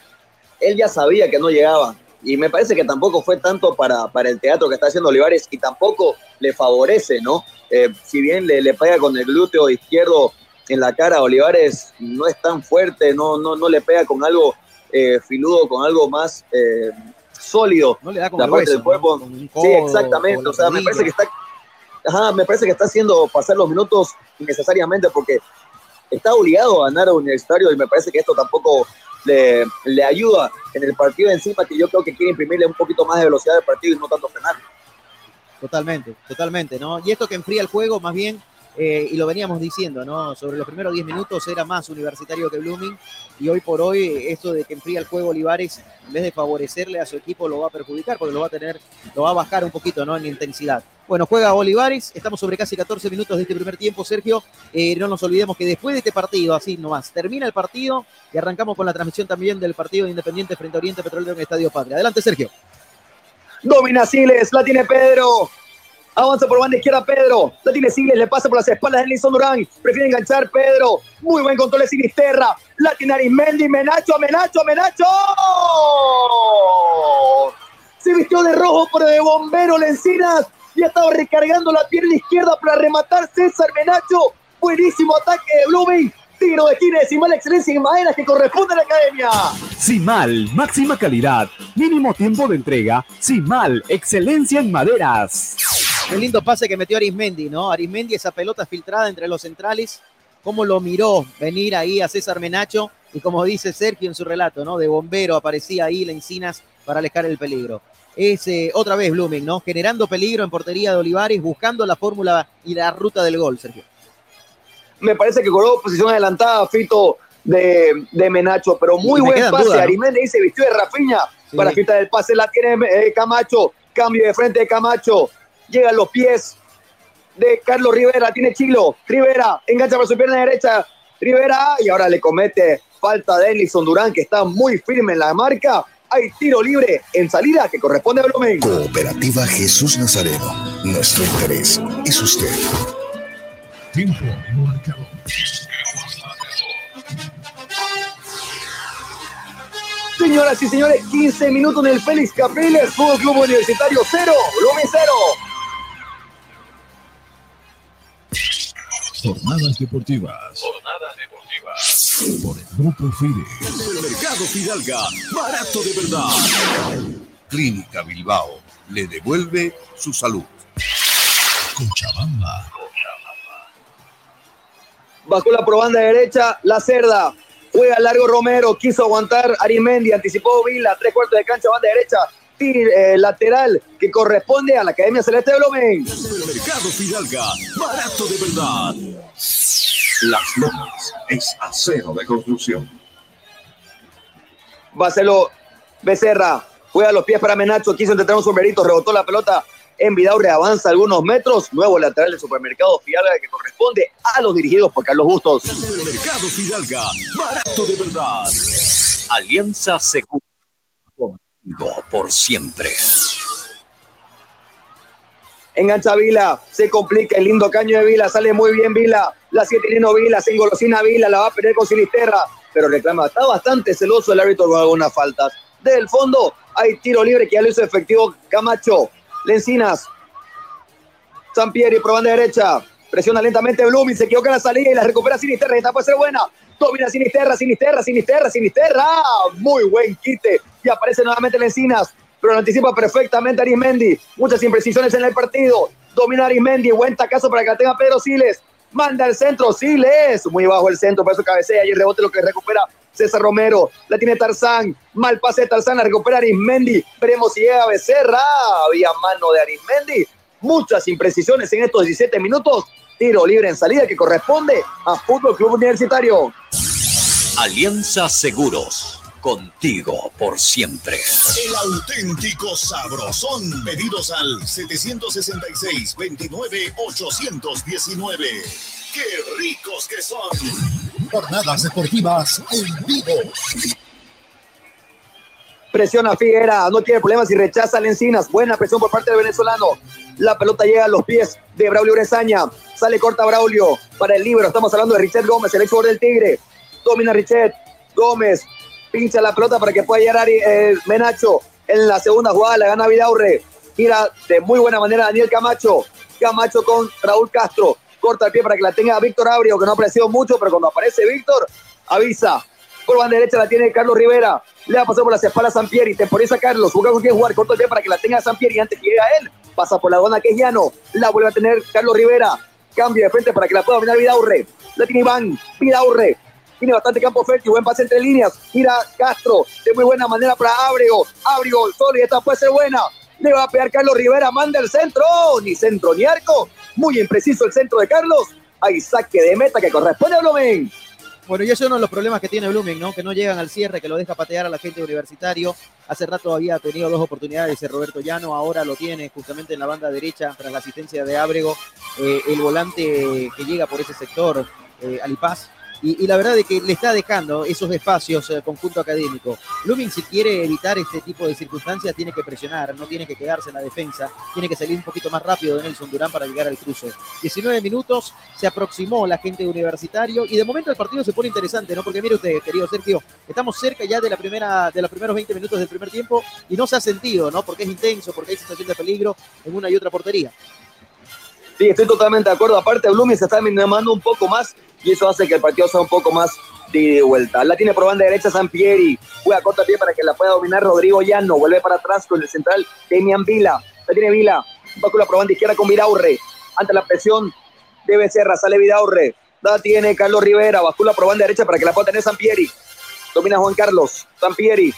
él ya sabía que no llegaba y me parece que tampoco fue tanto para, para el teatro que está haciendo Olivares y tampoco le favorece, ¿no? Eh, si bien le, le pega con el glúteo izquierdo en la cara, Olivares no es tan fuerte, no, no, no le pega con algo eh, filudo, con algo más eh, sólido. No le da con la parte hueso, del cuerpo. ¿no? Con un sí, exactamente. O sea, me parece que está. Ajá, me parece que está haciendo pasar los minutos innecesariamente porque está obligado a ganar a Universitario y me parece que esto tampoco le, le ayuda en el partido encima, que yo creo que quiere imprimirle un poquito más de velocidad al partido y no tanto frenar. Totalmente, totalmente, ¿no? Y esto que enfría el juego, más bien, eh, y lo veníamos diciendo, ¿no? Sobre los primeros 10 minutos era más universitario que Blooming, y hoy por hoy esto de que enfría el juego Olivares, en vez de favorecerle a su equipo, lo va a perjudicar, porque lo va a tener, lo va a bajar un poquito, ¿no? En intensidad. Bueno, juega Olivares, estamos sobre casi 14 minutos de este primer tiempo, Sergio. Eh, no nos olvidemos que después de este partido, así nomás, termina el partido y arrancamos con la transmisión también del partido de Independiente frente a Oriente Petrolero en el Estadio Patria. Adelante, Sergio. Domina Siles, la tiene Pedro. Avanza por banda izquierda Pedro. La tiene Siles, le pasa por las espaldas de Nelson Durán. Prefiere enganchar Pedro. Muy buen control de Sinisterra. La tiene Arismendi. Menacho, Menacho, Menacho. Se vistió de rojo por de bombero Lencinas. Y estaba recargando la pierna izquierda para rematar César Menacho. Buenísimo ataque de Blooming. Tiro de esquina de Simal Excelencia en Maderas que corresponde a la academia. Simal, máxima calidad, mínimo tiempo de entrega. Simal, excelencia en maderas. Qué lindo pase que metió Arismendi, ¿no? Arismendi, esa pelota filtrada entre los centrales, cómo lo miró venir ahí a César Menacho y como dice Sergio en su relato, ¿no? De bombero aparecía ahí la Encinas para alejar el peligro. Es eh, otra vez Blooming, ¿no? Generando peligro en portería de Olivares, buscando la fórmula y la ruta del gol, Sergio. me parece que cobró posición adelantada Fito de, de Menacho, pero muy me buen pase. duda, ¿no? Arimendi dice vistió de Rafiña Sí. para quitar el pase, la tiene eh, Camacho, cambio de frente de Camacho, llegan los pies de Carlos Rivera, tiene Chilo, Rivera, engancha por su pierna derecha, Rivera, y ahora le comete falta de Denison Durán, que está muy firme en la marca. Hay tiro libre en salida que corresponde a Blooming. Cooperativa Jesús Nazareno. Nuestro interés es usted. Tiempo marcador. Señoras y señores, 15 minutos en el Félix Capriles, Fútbol Club Universitario 0, Blooming 0. Jornadas deportivas. Jornadas deportivas. Por el Grupo FIDE. Mercado Fidalga, barato de verdad. Clínica Bilbao le devuelve su salud. Cochabamba. Bajó la probanda derecha, la cerda. Juega largo Romero, quiso aguantar Arimendi, anticipó Vila, tres cuartos de cancha, banda derecha. Eh, lateral que corresponde a la Academia Celeste de Blooming. Mercado Fidalga, barato de verdad. Las Lomas es acero de construcción. Bacelo Becerra, juega los pies para Menacho, quiso intentar un sombrerito, rebotó la pelota en Vidaurre, avanza algunos metros. Nuevo lateral del supermercado Fidalga que corresponde a los dirigidos por Carlos Bustos. Mercado Fidalga, barato de verdad. Alianza Segura. Por siempre. Engancha Vila, se complica el lindo caño de Vila, sale muy bien Vila, la siete Nino Vila, se engolosina Vila, la va a perder con Sinisterra, pero reclama, está bastante celoso el árbitro con algunas faltas. Desde el fondo hay tiro libre que ya lo hizo efectivo Camacho, Lencinas, Sampieri por banda derecha. Presiona lentamente Blooming, se equivoca en la salida y la recupera Sinisterra. Esta puede ser buena. Domina Sinisterra, Sinisterra, Sinisterra, Sinisterra. Muy buen quite. Y aparece nuevamente el Encinas. Pero lo anticipa perfectamente Arismendi. Muchas imprecisiones en el partido. Domina Arismendi. Buen tacazo para que la tenga Pedro Siles. Manda al centro, Siles. Muy bajo el centro, por eso cabecea y el rebote lo que recupera César Romero. La tiene Tarzán. Mal pase de Tarzán. La recupera Arismendi. Veremos si llega Becerra. Había mano de Arismendi. Muchas imprecisiones en estos 17 minutos. Tiro libre en salida que corresponde a Fútbol Club Universitario. Alianza Seguros. Contigo por siempre. El auténtico sabrosón. Pedidos al 766-29-819. ¡Qué ricos que son! Jornadas deportivas en vivo. Presiona Figuera, no tiene problemas y rechaza a Encinas. Buena presión por parte del venezolano. La pelota llega a los pies de Braulio Urezaña. Sale corta Braulio para el libro. Estamos hablando de Richard Gómez, el ex del Tigre. Domina Richard Gómez. Pincha la pelota para que pueda llegar eh, Menacho. En la segunda jugada la gana Vidaurre. Gira de muy buena manera Daniel Camacho. Camacho con Raúl Castro. Corta el pie para que la tenga Víctor Abrio, que no ha aparecido mucho, pero cuando aparece Víctor, avisa. Por banda derecha la tiene Carlos Rivera. Le va a pasar por las espaldas a Sampieri. Temporiza Carlos. Busca con quién jugar. Corta el pie para que la tenga Sampieri antes que llegue a él. Pasa por la dona que es llano. La vuelve a tener Carlos Rivera. Cambio de frente para que la pueda dominar Vidaurre. La tiene Iván. Vidaurre. Tiene bastante campo fértil. Buen pase entre líneas. Mira Castro. De muy buena manera para Abrego. Abrego solo y esta puede ser buena. Le va a pegar Carlos Rivera. Manda el centro. Ni centro ni arco. Muy impreciso el centro de Carlos. Hay saque de meta que corresponde a Blumen. Bueno, y ese es uno de los problemas que tiene Blooming, ¿no? Que no llegan al cierre, que lo deja patear a la gente universitario. Hace rato había tenido dos oportunidades el Roberto Llano, ahora lo tiene justamente en la banda derecha tras la asistencia de Ábrego, eh, el volante que llega por ese sector, eh, Alipaz. Y, la verdad es que le está dejando esos espacios eh, conjunto académico. Blooming, si quiere evitar este tipo de circunstancias, tiene que presionar, no tiene que quedarse en la defensa, tiene que salir un poquito más rápido de Nelson Durán para llegar al cruce. 19 minutos, se aproximó la gente de universitario y de momento el partido se pone interesante, ¿no? Porque mire usted, querido Sergio, estamos cerca ya de la primera, de los primeros 20 minutos del primer tiempo y no se ha sentido, ¿no? Porque es intenso, porque hay sensación de peligro en una y otra portería. Sí, estoy totalmente de acuerdo. Aparte, Blooming se está minimando un poco más y eso hace que el partido sea un poco más de vuelta. La tiene por banda derecha Sampieri. Juega corta pie para que la pueda dominar Rodrigo Llano. Vuelve para atrás con el central Demian Vila. La tiene Vila. Va con por izquierda con Vidaurre. Ante la presión de Becerra. Sale Vidaurre. La tiene Carlos Rivera. Bascula por banda derecha para que la pueda tener Sampieri. Domina Juan Carlos. Sampieri.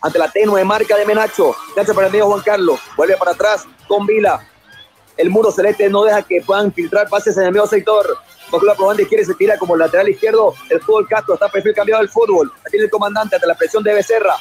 Ante la tenue marca de Menacho. Lanza para el medio Juan Carlos. Vuelve para atrás con Vila. El muro celeste no deja que puedan filtrar pases en el medio sector. Bajo la probanda izquierda se tira como lateral izquierdo. El fútbol Castro está perfil cambiado del fútbol. La tiene el comandante ante la presión de Becerra.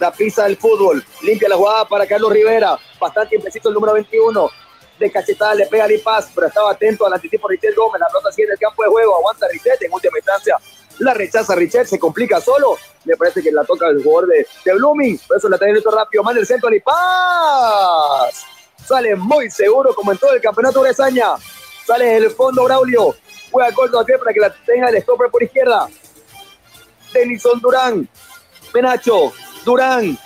La pisa del fútbol. Limpia la jugada para Carlos Rivera. Bastante impreciso el número 21. De cachetada le pega a Lipaz, pero estaba atento al anticipo Richel Gómez. La pelota sigue en el campo de juego. Aguanta Richet en última instancia. La rechaza Richet, se complica solo. Me parece que la toca el jugador de, de Blooming. Por eso la trae rápido. Manda el centro a Lipaz sale muy seguro como en todo el campeonato de Bresaña. Sale el fondo Braulio. Juega corto a pie para que la tenga el stopper por izquierda. Denison Durán. Menacho. Durán.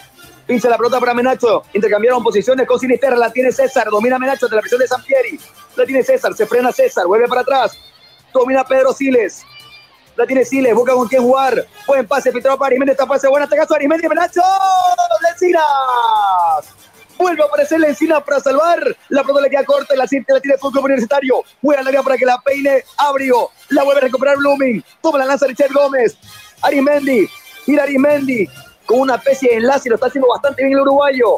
Pincha la pelota para Menacho. Intercambiaron posiciones con Sinisterra. La tiene César. Domina Menacho de la presión de Sampieri. La tiene César. Se frena César. Vuelve para atrás. Domina Pedro Siles. La tiene Siles. Busca con quién jugar. Buen pase. Filtrado para Arimendi. Esta pase buena. Tagazo Arimendi. Menacho. ¡Lecinas! Vuelve a aparecer la encina para salvar. La pelota le queda corta. La cinta la tiene el Club Universitario. Juega al área para que la peine. Abrió. La vuelve a recuperar Blooming. Toma la lanza Richard Gómez. Arimendi. Mira Arimendi. Con una especie de enlace. Lo está haciendo bastante bien el uruguayo.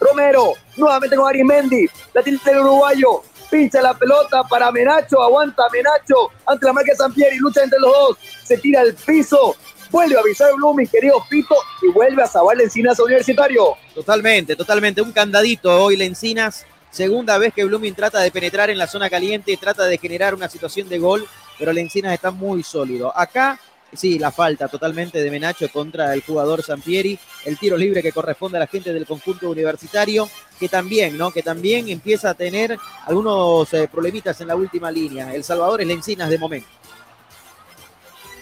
Romero. Nuevamente con Arimendi. La tiene el uruguayo. Pincha la pelota para Menacho. Aguanta Menacho. Ante la marca de Sampieri. Lucha entre los dos. Se tira al piso. Vuelve a avisar Blooming, querido Pito, y vuelve a Zabal Encinas Universitario. Totalmente, totalmente. Un candadito hoy, Lencinas. Segunda vez que Blooming trata de penetrar en la zona caliente, trata de generar una situación de gol, pero Lencinas está muy sólido. Acá, sí, la falta totalmente de Menacho contra el jugador Sampieri, el tiro libre que corresponde a la gente del conjunto universitario, que también, ¿no? Que también empieza a tener algunos eh, problemitas en la última línea. El Salvador es Lencinas de momento.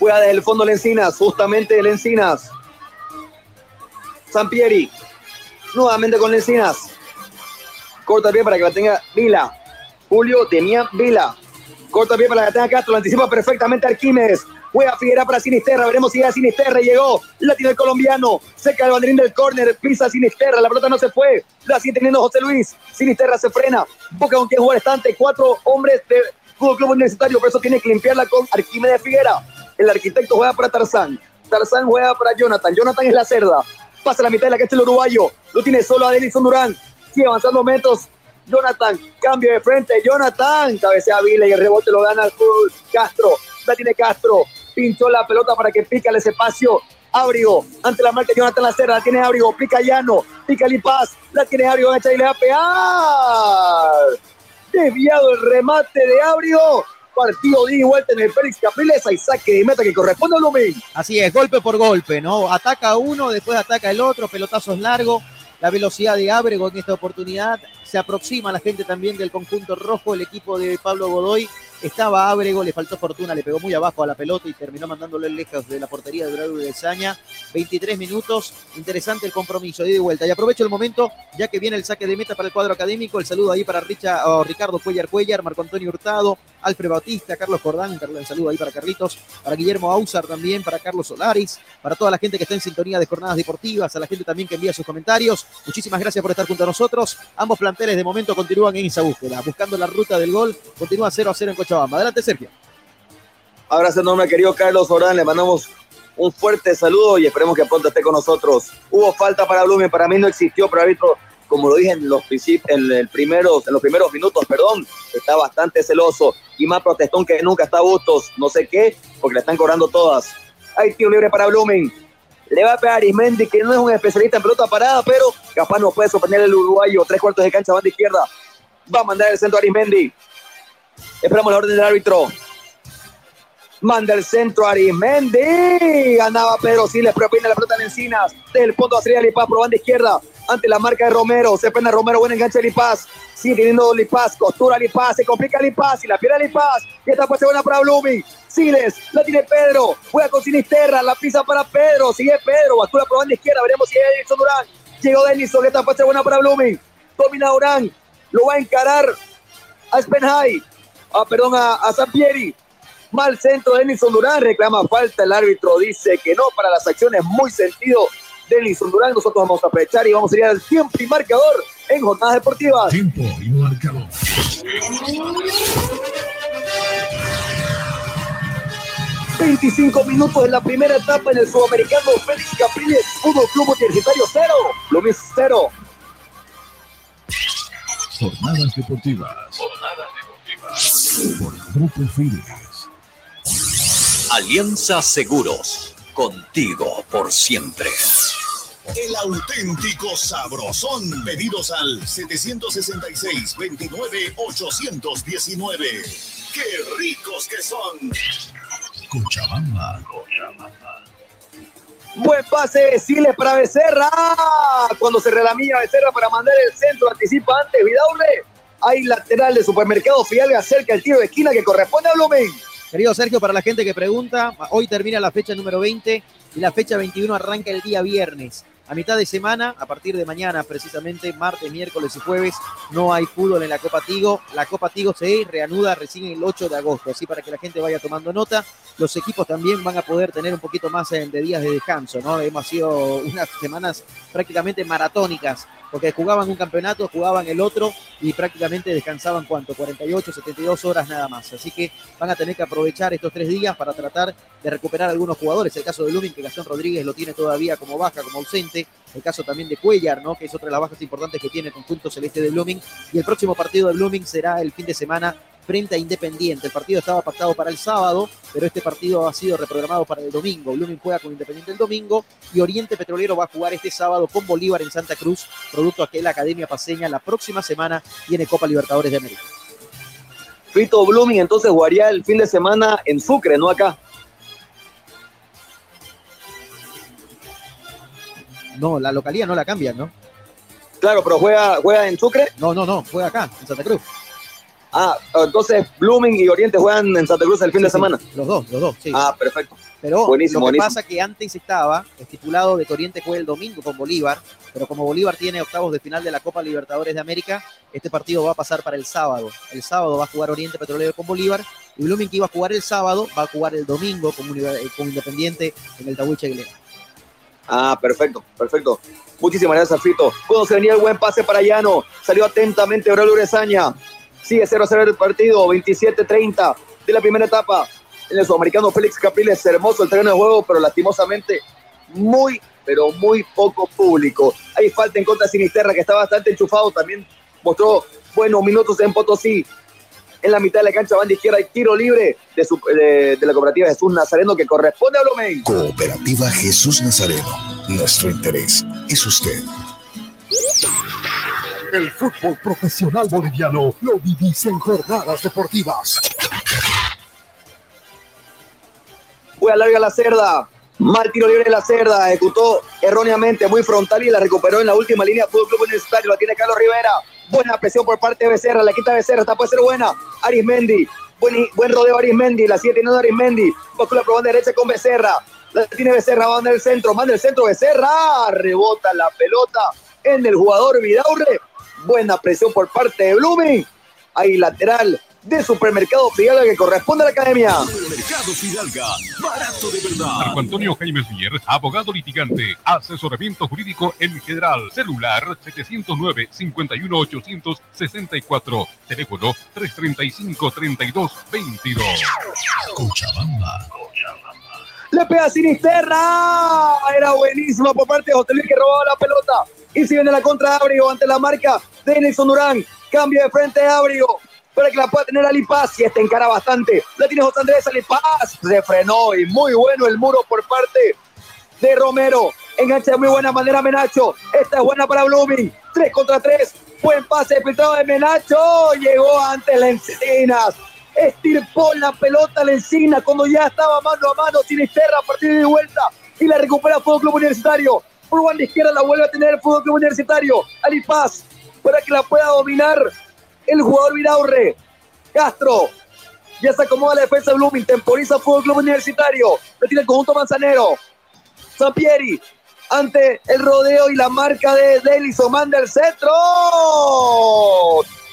Juega desde el fondo Lencinas, justamente Lencinas. Sampieri. Nuevamente con Lencinas. Corta bien para que la tenga Vila. Julio Demián Vila. Corta bien para la tenga Castro, lo anticipa perfectamente Arquímedes. Juega Figuera para Sinisterra, veremos si llega Sinisterra, llegó, la tiene el colombiano, seca el banderín del córner, pisa Sinisterra, la pelota no se fue, la sigue teniendo José Luis, Sinisterra se frena, busca con quién jugar estante, cuatro hombres de Fútbol Club Universitario, por eso tiene que limpiarla con Arquímedes Figuera. El arquitecto juega para Tarzán, Tarzán juega para Jonathan, Jonathan es la cerda, pasa la mitad de la cancha el uruguayo, lo tiene solo a Denison Durán, sigue avanzando metros, Jonathan, cambio de frente, Jonathan, cabecea Vila y el rebote lo gana Castro, la tiene Castro, pinchó la pelota para que pica el espacio. Abrigo, ante la marca Jonathan Lacerda, la tiene Abrigo, pica Llano, pica Lipaz, la tiene Abrigo, echa y le va a pegar. Desviado el remate de Abrigo. Partido de vuelta en el Félix Capriles, hay saque de meta que corresponde a Lumin. Así es, golpe por golpe, ¿no? Ataca uno, después ataca el otro, pelotazos largos. La velocidad de Abrego en esta oportunidad se aproxima la gente también del conjunto rojo, el equipo de Pablo Godoy. Estaba Ábrego, le faltó fortuna, le pegó muy abajo a la pelota y terminó mandándolo lejos de la portería de Dorado de Saña. 23 minutos, interesante el compromiso, de y vuelta. Y aprovecho el momento, ya que viene el saque de meta para el cuadro académico. El saludo ahí para Richa, oh, Ricardo Cuellar Cuellar, Marco Antonio Hurtado, Alfred Bautista, Carlos Jordán. El saludo ahí para Carlitos, para Guillermo Ausar también, para Carlos Solaris, para toda la gente que está en sintonía de jornadas deportivas, a la gente también que envía sus comentarios. Muchísimas gracias por estar junto a nosotros. Ambos planteles de momento continúan en esa búsqueda, buscando la ruta del gol. Continúa 0 a 0 en Cochabamba. Adelante, Sergio. Abrazo enorme, querido Carlos Orán. Le mandamos un fuerte saludo y esperemos que pronto esté con nosotros. Hubo falta para Blumen, para mí no existió, pero árbitro, como lo dije en los, en, el primeros, en los primeros minutos, perdón, está bastante celoso y más protestón que nunca está a Bustos, no sé qué, porque le están cobrando todas. Hay tío libre para Blumen. Le va a pegar Arismendi, que no es un especialista en pelota parada, pero capaz no puede sorprender el uruguayo. Tres cuartos de cancha, banda izquierda. Va a mandar el centro a Arismendi. Esperamos la orden del árbitro. Manda el centro Arismendi. Ganaba Pedro Siles, propina la pelota en Encinas. Desde el punto hacia Lipaz por banda izquierda. Ante la marca de Romero. Se prende Romero, buen enganche de Lipaz. Sigue teniendo Lipaz. Costura Lipaz. Se complica Lipaz. Y la pierde Lipaz. Y esta ser buena para Blooming. Siles, la tiene Pedro. Juega con Sinisterra. La pisa para Pedro. Sigue Pedro. Bastura por banda izquierda. Veremos si es Edison Durán. Llegó Denison. Esta ser buena para Blooming. Domina Durán. Lo va a encarar a Spenhai ah, perdón, a, a Sampieri. Mal centro, Denison Durán reclama falta. El árbitro dice que no para las acciones. Muy sentido. Denison Durán, nosotros vamos a aprovechar y vamos a ir al tiempo y marcador en jornadas deportivas. Tiempo y marcador. 25 minutos en la primera etapa en el sudamericano Félix Capriles, Fútbol Club Universitario 0, Lumis 0. Jornadas deportivas. Jornadas deportivas. Por Grupo Fines. Alianza Seguros. Contigo por siempre. El auténtico sabrosón. Pedidos al 766-29-819. ¡Qué ricos que son! Cochabamba. Buen pase de Siles para Becerra. Cuando se relamía Becerra para mandar el centro, anticipa antes Vidaurre. Hay lateral de Supermercado Fidalga cerca el tiro de esquina que corresponde a Blumen. Querido Sergio, para la gente que pregunta, hoy termina la fecha número 20 y la fecha 21 arranca el día viernes. A mitad de semana, a partir de mañana, precisamente martes, miércoles y jueves, no hay fútbol en la Copa Tigo. La Copa Tigo se reanuda recién el 8 de agosto, así para que la gente vaya tomando nota. Los equipos también van a poder tener un poquito más eh, de días de descanso, ¿no? Hemos sido unas semanas prácticamente maratónicas, porque jugaban un campeonato, jugaban el otro y prácticamente descansaban cuánto, 48, 72 horas nada más. Así que van a tener que aprovechar estos tres días para tratar de recuperar algunos jugadores. El caso de Lumin, que Gastón Rodríguez lo tiene todavía como baja, como ausente. El caso también de Cuellar, ¿no? que es otra de las bajas importantes que tiene el conjunto celeste de Blooming. Y el próximo partido de Blooming será el fin de semana frente a Independiente. El partido estaba pactado para el sábado, pero este partido ha sido reprogramado para el domingo. Blooming juega con Independiente el domingo y Oriente Petrolero va a jugar este sábado con Bolívar en Santa Cruz, producto a que la Academia Paseña la próxima semana tiene Copa Libertadores de América. Fito Blooming entonces jugaría el fin de semana en Sucre, no acá. No, la localidad no la cambian, ¿no? Claro, pero juega, juega en Sucre. No, no, no, juega acá, en Santa Cruz. Ah, entonces Blooming y Oriente juegan en Santa Cruz el fin de semana. Los dos, los dos, sí. Ah, perfecto. Pero buenísimo, lo que buenísimo. pasa es que antes estaba estipulado de que Oriente juegue el domingo con Bolívar, pero como Bolívar tiene octavos de final de la Copa Libertadores de América, este partido va a pasar para el sábado. El sábado va a jugar Oriente Petrolero con Bolívar y Blooming que iba a jugar el sábado va a jugar el domingo con, eh, con Independiente en el Tahuiche Aguilera. Ah, perfecto, perfecto. Muchísimas gracias, Fito. Cuando se venía el buen pase para Llano, salió atentamente Braulio Urezaña. Sigue 0-0 el partido, 27-30 de la primera etapa. En el sudamericano Félix Capriles, hermoso el terreno de juego, pero lastimosamente muy, pero muy poco público. Hay falta en contra de Sinisterra, que está bastante enchufado, también mostró buenos minutos en Potosí. En la mitad de la cancha, banda izquierda, y tiro libre de la cooperativa Jesús Nazareno, que corresponde a Blomen. Cooperativa Jesús Nazareno. Nuestro interés es usted. El fútbol profesional boliviano lo vivís en jornadas deportivas. Fue a larga la cerda. Mal tiro libre de la cerda. Ejecutó erróneamente, muy frontal y la recuperó en la última línea. Fútbol Club Universitario. La tiene Carlos Rivera. Buena presión por parte de Becerra. La quita Becerra. Esta puede ser buena. Arismendi. Buen, buen rodeo Arismendi. La sigue teniendo Arismendi. Busca la probanda derecha con Becerra. La tiene Becerra. Va el centro. Manda el centro. Becerra. Rebota la pelota en el jugador Vidaurre. Buena presión por parte de Blooming. Ahí lateral de Supermercado Fidalga que corresponde a la academia. Mercado Fidalga, barato de verdad. Marco Antonio Jaimes Mier, abogado litigante, asesoramiento jurídico en general, celular 709-51864, teléfono 335-3222. Cochabamba. Le pega Sinisterra. Era buenísima por parte de José Luis que robaba la pelota. Y si viene la contra de Abrigo ante la marca de Nelson Durán. Cambio de frente de Abrigo. Para que la pueda tener Ali Paz. Y esta encara bastante. La tiene José Andrés Ali Paz. Se frenó. Y muy bueno el muro por parte de Romero. Engancha de muy buena manera Menacho. Esta es buena para Blooming. 3 contra 3. Buen pase filtrado de Menacho. Llegó ante la Encinas. Estirpó la pelota la Encina cuando ya estaba mano a mano. Sinisterra a partir de vuelta. Y la recupera Fútbol Club Universitario. Por banda izquierda la vuelve a tener el Fútbol Club Universitario. Ali Paz. Para que la pueda dominar el jugador Vidaurre. Castro. Ya se acomoda la defensa de Blooming. Temporiza Fútbol Club Universitario. Tiene el conjunto manzanero. Sampieri ante el rodeo y la marca de Delison manda el centro.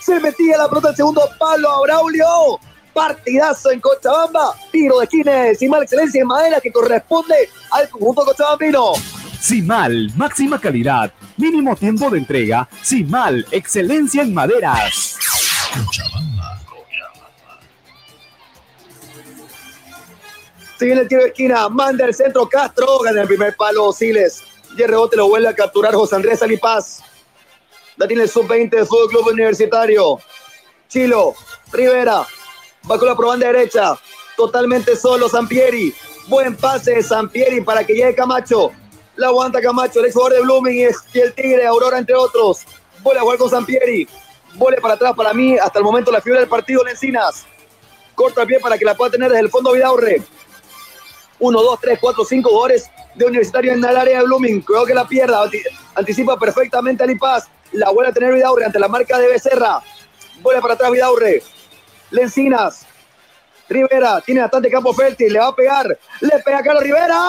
Se metía la pelota al segundo palo a Braulio. Partidazo en Cochabamba. Tiro de esquina de Simal Excelencia en Madera que corresponde al conjunto cochabambino. Simal, máxima calidad, mínimo tiempo de entrega. Simal, excelencia en maderas. Se viene el tiro de esquina, manda el centro Castro, gana el primer palo Siles. Y el rebote lo vuelve a capturar José Andrés Alipaz. La tiene el sub-20 del Fútbol Club Universitario. Chilo, Rivera, va con la probanda derecha. Totalmente solo Sampieri. Buen pase de Sampieri para que llegue Camacho. La aguanta Camacho, el ex jugador de Blooming y, el Tigre, Aurora, entre otros. Vuelve a jugar con Sampieri. Vole para atrás para mí, hasta el momento la figura del partido, Lencinas. Corta pie para que la pueda tener desde el fondo Vidaurre. Uno, dos, tres, cuatro, cinco jugadores de Universitario en el área de Blooming. Creo que la pierda. Anti- Anticipa perfectamente a Lipaz. La vuelve a tener Vidaurre ante la marca de Becerra. Vuelve para atrás Vidaurre. Lencinas. Rivera tiene bastante campo fértil. Le va a pegar. Le pega a Carlos Rivera.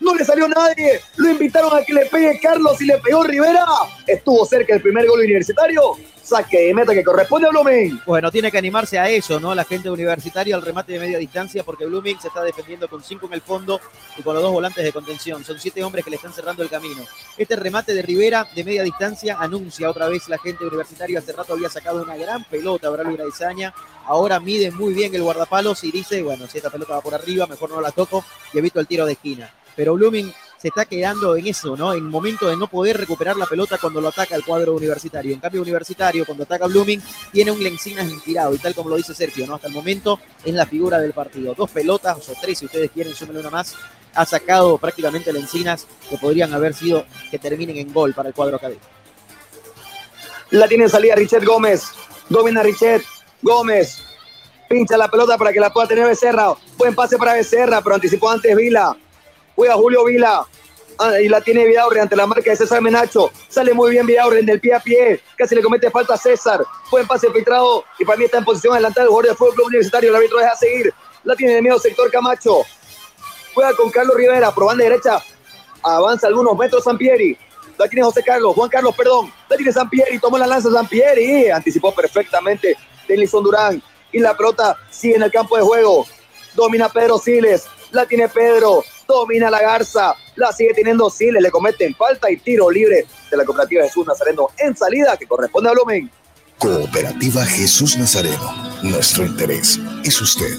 No le salió nadie. Lo invitaron a que le pegue Carlos y le pegó Rivera. Estuvo cerca el primer gol universitario. Saque de meta que corresponde a Blooming. Bueno, tiene que animarse a eso, ¿no? La gente universitaria al remate de media distancia, porque Blooming se está defendiendo con cinco en el fondo y con los dos volantes de contención. Son siete hombres que le están cerrando el camino. Este remate de Rivera de media distancia anuncia otra vez la gente universitaria. Hace rato había sacado una gran pelota Braulio Iraizaña. Ahora mide muy bien el guardapalos y dice, bueno, si esta pelota va por arriba, mejor no la toco y evito el tiro de esquina. Pero Blooming se está quedando en eso, ¿no? En momento de no poder recuperar la pelota cuando lo ataca el cuadro universitario. En cambio, universitario, cuando ataca Blooming, tiene un Lencinas inspirado. Y tal como lo dice Sergio, ¿no? Hasta el momento es la figura del partido. Dos pelotas, o tres, si ustedes quieren, súmenle una más. Ha sacado prácticamente Lencinas que podrían haber sido que terminen en gol para el cuadro académico. La tiene en salida Richet Gómez. Domina Richet. Gómez. Pincha la pelota para que la pueda tener Becerra. Buen pase para Becerra, pero anticipó antes Vila. Juega Julio Vila. Ah, y la tiene Vidaurre ante la marca de César Menacho. Sale muy bien Vidaurre en el pie a pie. Casi le comete falta a César. Buen pase filtrado y para mí está en posición adelantada el jugador del Fútbol Club Universitario. El árbitro deja seguir. La tiene de medio sector Camacho. Juega con Carlos Rivera, probando derecha. Avanza algunos metros Sampieri. La tiene José Carlos, Juan Carlos, perdón. La tiene Sampieri, tomó la lanza Sampieri. Anticipó perfectamente Denison Durán. Y la pelota sigue en el campo de juego. Domina Pedro Siles. La tiene Pedro. Domina la Garza. La sigue teniendo Siles. Le cometen falta y tiro libre de la cooperativa Jesús Nazareno en salida que corresponde a Blumen. Cooperativa Jesús Nazareno. Nuestro interés es usted.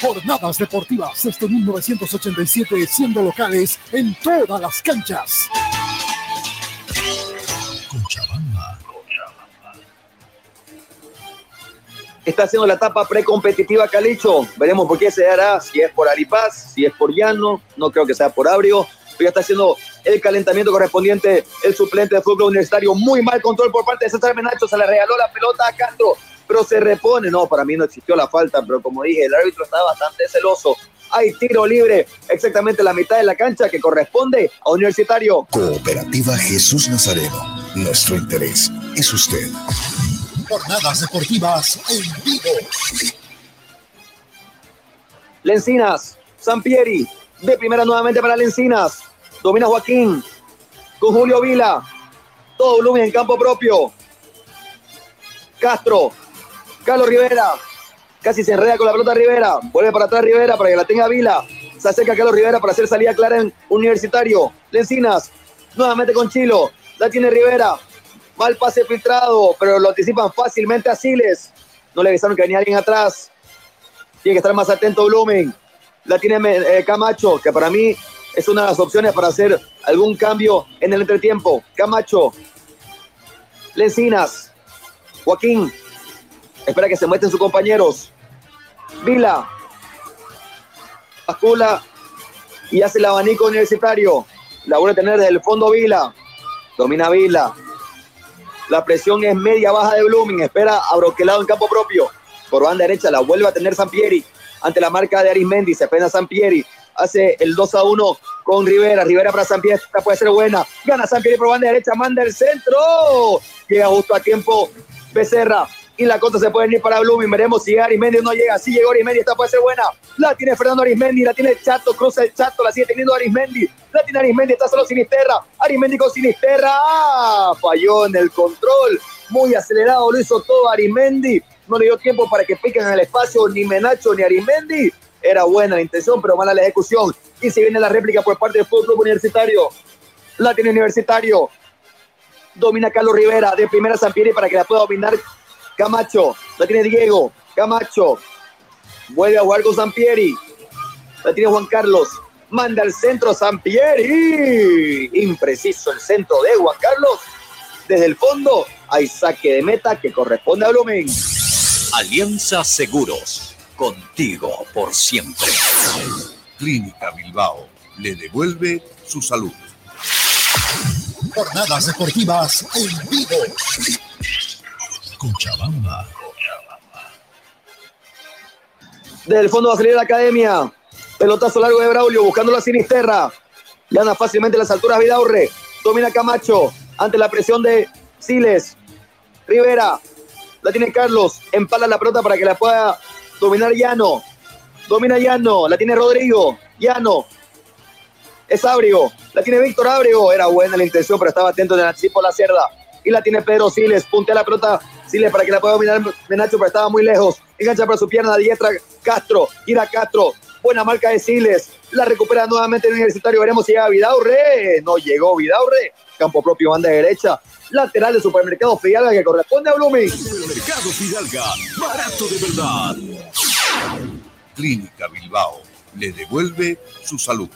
Jornadas deportivas desde 1987 siendo locales en todas las canchas. Está haciendo la etapa precompetitiva Calicho. Veremos por qué se dará, si es por Aripaz, si es por Llano, no creo que sea por Abrio. Pero ya está haciendo el calentamiento correspondiente el suplente de fútbol universitario. Muy mal control por parte de César Menacho. Se le regaló la pelota a Castro, pero se repone. No, para mí no existió la falta, pero como dije, el árbitro estaba bastante celoso. Hay tiro libre, exactamente la mitad de la cancha que corresponde a Universitario. Cooperativa Jesús Nazareno. Nuestro interés es usted. Jornadas deportivas en vivo. Lencinas, Sampieri, de primera nuevamente para Lencinas. Domina Joaquín con Julio Vila. Todo volumen en campo propio. Castro, Carlos Rivera. Casi se enreda con la pelota Rivera. Vuelve para atrás Rivera para que la tenga Vila. Se acerca Carlos Rivera para hacer salida clara en Universitario. Lencinas, nuevamente con Chilo. La tiene Rivera. Mal pase filtrado, pero lo anticipan fácilmente a Siles. No le avisaron que venía alguien atrás. Tiene que estar más atento Blumen. La tiene eh, Camacho, que para mí es una de las opciones para hacer algún cambio en el entretiempo. Camacho. Lencinas. Joaquín. Espera que se muestren sus compañeros. Vila. Bascula. Y hace el abanico universitario. La vuelve a tener desde el fondo Vila. Domina Vila. La presión es media baja de Blooming. Espera a Broquelado en campo propio. Por banda derecha la vuelve a tener Sampieri. Ante la marca de Arismendi. Se pena Sampieri. Hace el 2 a 1 con Rivera. Rivera para Sampieri. Esta puede ser buena. Gana Sampieri por banda derecha. Manda el centro. Llega justo a tiempo Becerra. Y la contra se puede ir para Blooming. Veremos si Arismendi no llega. Si llegó Arismendi. Esta puede ser buena. La tiene Fernando Arismendi. La tiene Chato. Cruza el Chato. La sigue teniendo Arismendi. La tiene Arismendi. Está solo Sinisterra. Arismendi con Sinisterra. ¡Ah! Falló en el control. Muy acelerado. Lo hizo todo Arismendi. No le dio tiempo para que piquen en el espacio ni Menacho ni Arismendi. Era buena la intención, pero mala la ejecución. Y si viene la réplica por parte del Fútbol Universitario. La tiene Universitario. Domina Carlos Rivera de primera Sampieri para que la pueda dominar Camacho. La tiene Diego. Camacho. Vuelve a jugar con Sampieri. La tiene Juan Carlos. Manda al centro Sampieri. Impreciso el centro de Juan Carlos. Desde el fondo hay saque de meta que corresponde a Blumen. Alianza Seguros. Contigo por siempre. Clínica Bilbao le devuelve su salud. Jornadas deportivas en vivo. Cochabamba. Desde el fondo va a salir la academia. Pelotazo largo de Braulio buscando la sinisterra. Gana fácilmente las alturas Vidaurre. Domina Camacho ante la presión de Siles. Rivera. La tiene Carlos. Empala la pelota para que la pueda dominar Llano. Domina Llano. La tiene Rodrigo. Llano. Es Abrego. La tiene Víctor Abrego. Era buena la intención, pero estaba atento en el anticipo la cerda. Y la tiene Pedro Siles. Puntea la pelota Siles para que la pueda dominar Menacho, pero estaba muy lejos. Engancha para su pierna diestra Castro. Gira Castro. Buena marca de Siles. La recupera nuevamente el universitario. Veremos si llega Vidaurre. No llegó Vidaurre. Campo propio, banda derecha. Lateral de supermercado Fidalga que corresponde a Blooming. Supermercado Fidalga. Barato de verdad. Clínica Bilbao le devuelve su salud.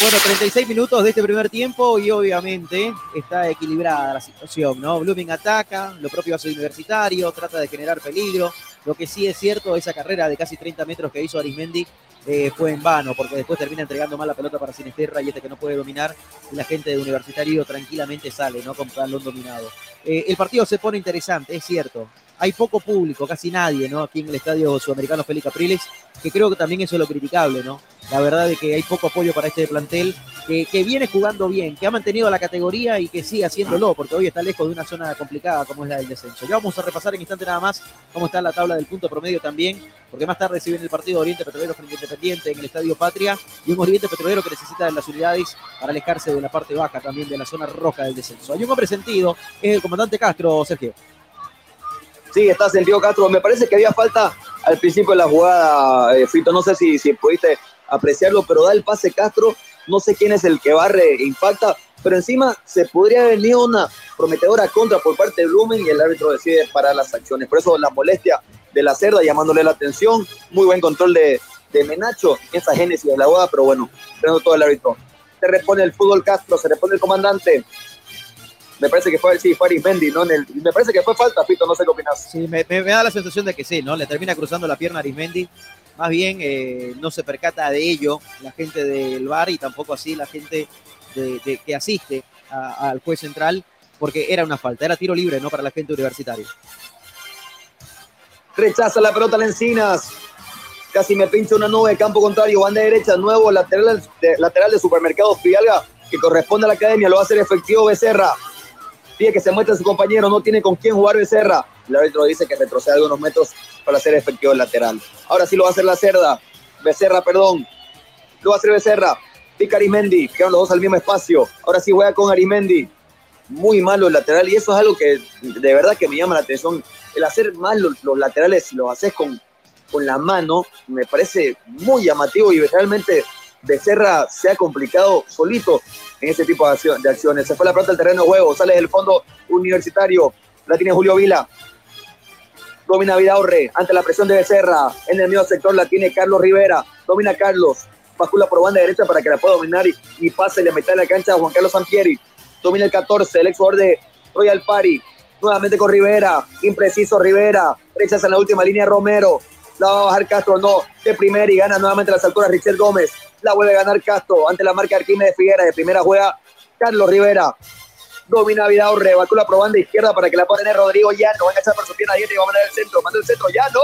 Bueno, 36 minutos de este primer tiempo y obviamente está equilibrada la situación, ¿no? Blooming ataca, lo propio hace el universitario, trata de generar peligro. Lo que sí es cierto, esa carrera de casi 30 metros que hizo Arismendi eh, fue en vano, porque después termina entregando mal la pelota para Sinisterra y este que no puede dominar, y la gente de Universitario tranquilamente sale, ¿no? Con balón dominado. Eh, el partido se pone interesante, es cierto. Hay poco público, casi nadie, ¿no? Aquí en el estadio sudamericano Félix Capriles, que creo que también eso es lo criticable, ¿no? La verdad es que hay poco apoyo para este plantel, que, viene jugando bien, que ha mantenido la categoría y que sigue haciéndolo, porque hoy está lejos de una zona complicada como es la del descenso. Ya vamos a repasar en instante nada más cómo está la tabla del punto promedio también, porque más tarde se viene el partido de Oriente Petrolero frente a Independiente en el Estadio Patria, y un Oriente Petrolero que necesita de las unidades para alejarse de la parte baja también de la zona roja del descenso. Hay un hombre sentido, es el comandante Castro, Sergio. Sí, está sentido Castro. Me parece que había falta al principio de la jugada, eh, Fito. No sé si, si pudiste apreciarlo, pero da el pase Castro. No sé quién es el que barre impacta, pero encima se podría haber venido una prometedora contra por parte de Blumen y el árbitro decide parar las acciones. Por eso la molestia de la cerda llamándole la atención. Muy buen control de, de Menacho, esa génesis de la jugada, pero bueno, freno todo el árbitro. Se repone el fútbol Castro, se repone el comandante. Me parece que fue, sí, fue Arismendi, ¿no? En el- me parece que fue falta, Fito, no sé qué opinas. Sí, me, me- me da la sensación de que sí, ¿no? Le termina cruzando la pierna a Arismendi. Más bien eh, no se percata de ello la gente del bar y tampoco así la gente de, de- que asiste al juez central, porque era una falta, era tiro libre, ¿no? Para la gente universitaria. Rechaza la pelota Lencinas. Casi me pincha una nube campo contrario. Banda derecha, nuevo lateral de, lateral de Supermercado Fidalga, que corresponde a la academia. Lo va a hacer efectivo Becerra. Pide que se muestre su compañero. No tiene con quién jugar Becerra. El árbitro dice que retrocede algunos metros para hacer efectivo el lateral. Ahora sí lo va a hacer la cerda. Becerra, perdón. Lo va a hacer Becerra. Pica Arimendi. Quedan los dos al mismo espacio. Ahora sí juega con Arimendi muy malo el lateral y eso es algo que de verdad que me llama la atención. El hacer mal los, los laterales, los haces con, con la mano, me parece muy llamativo y realmente Becerra se ha complicado solito en ese tipo de, acciones. Se fue la plata al terreno de juego, sale del fondo universitario, la tiene Julio Vila. Domina Vidaurre ante la presión de Becerra. En el medio sector la tiene Carlos Rivera. Domina Carlos. Bascula por banda derecha para que la pueda dominar y, y pase la mitad de la cancha a Juan Carlos Sampieri. Domina el 14, el ex jugador de Royal Party. Nuevamente con Rivera. Impreciso Rivera. Rechaza en la última línea Romero. La va a bajar Castro, no. De primera y gana nuevamente las alturas Richel Gómez. La vuelve a ganar Castro ante la marca de Figuera. De primera juega Carlos Rivera. Domina Vidaurre, Bacula por banda izquierda para que la pueda tener Rodrigo Llano. Va a enganchar por su pierna dieta y va a mandar el centro. Manda el centro, ¡Llano!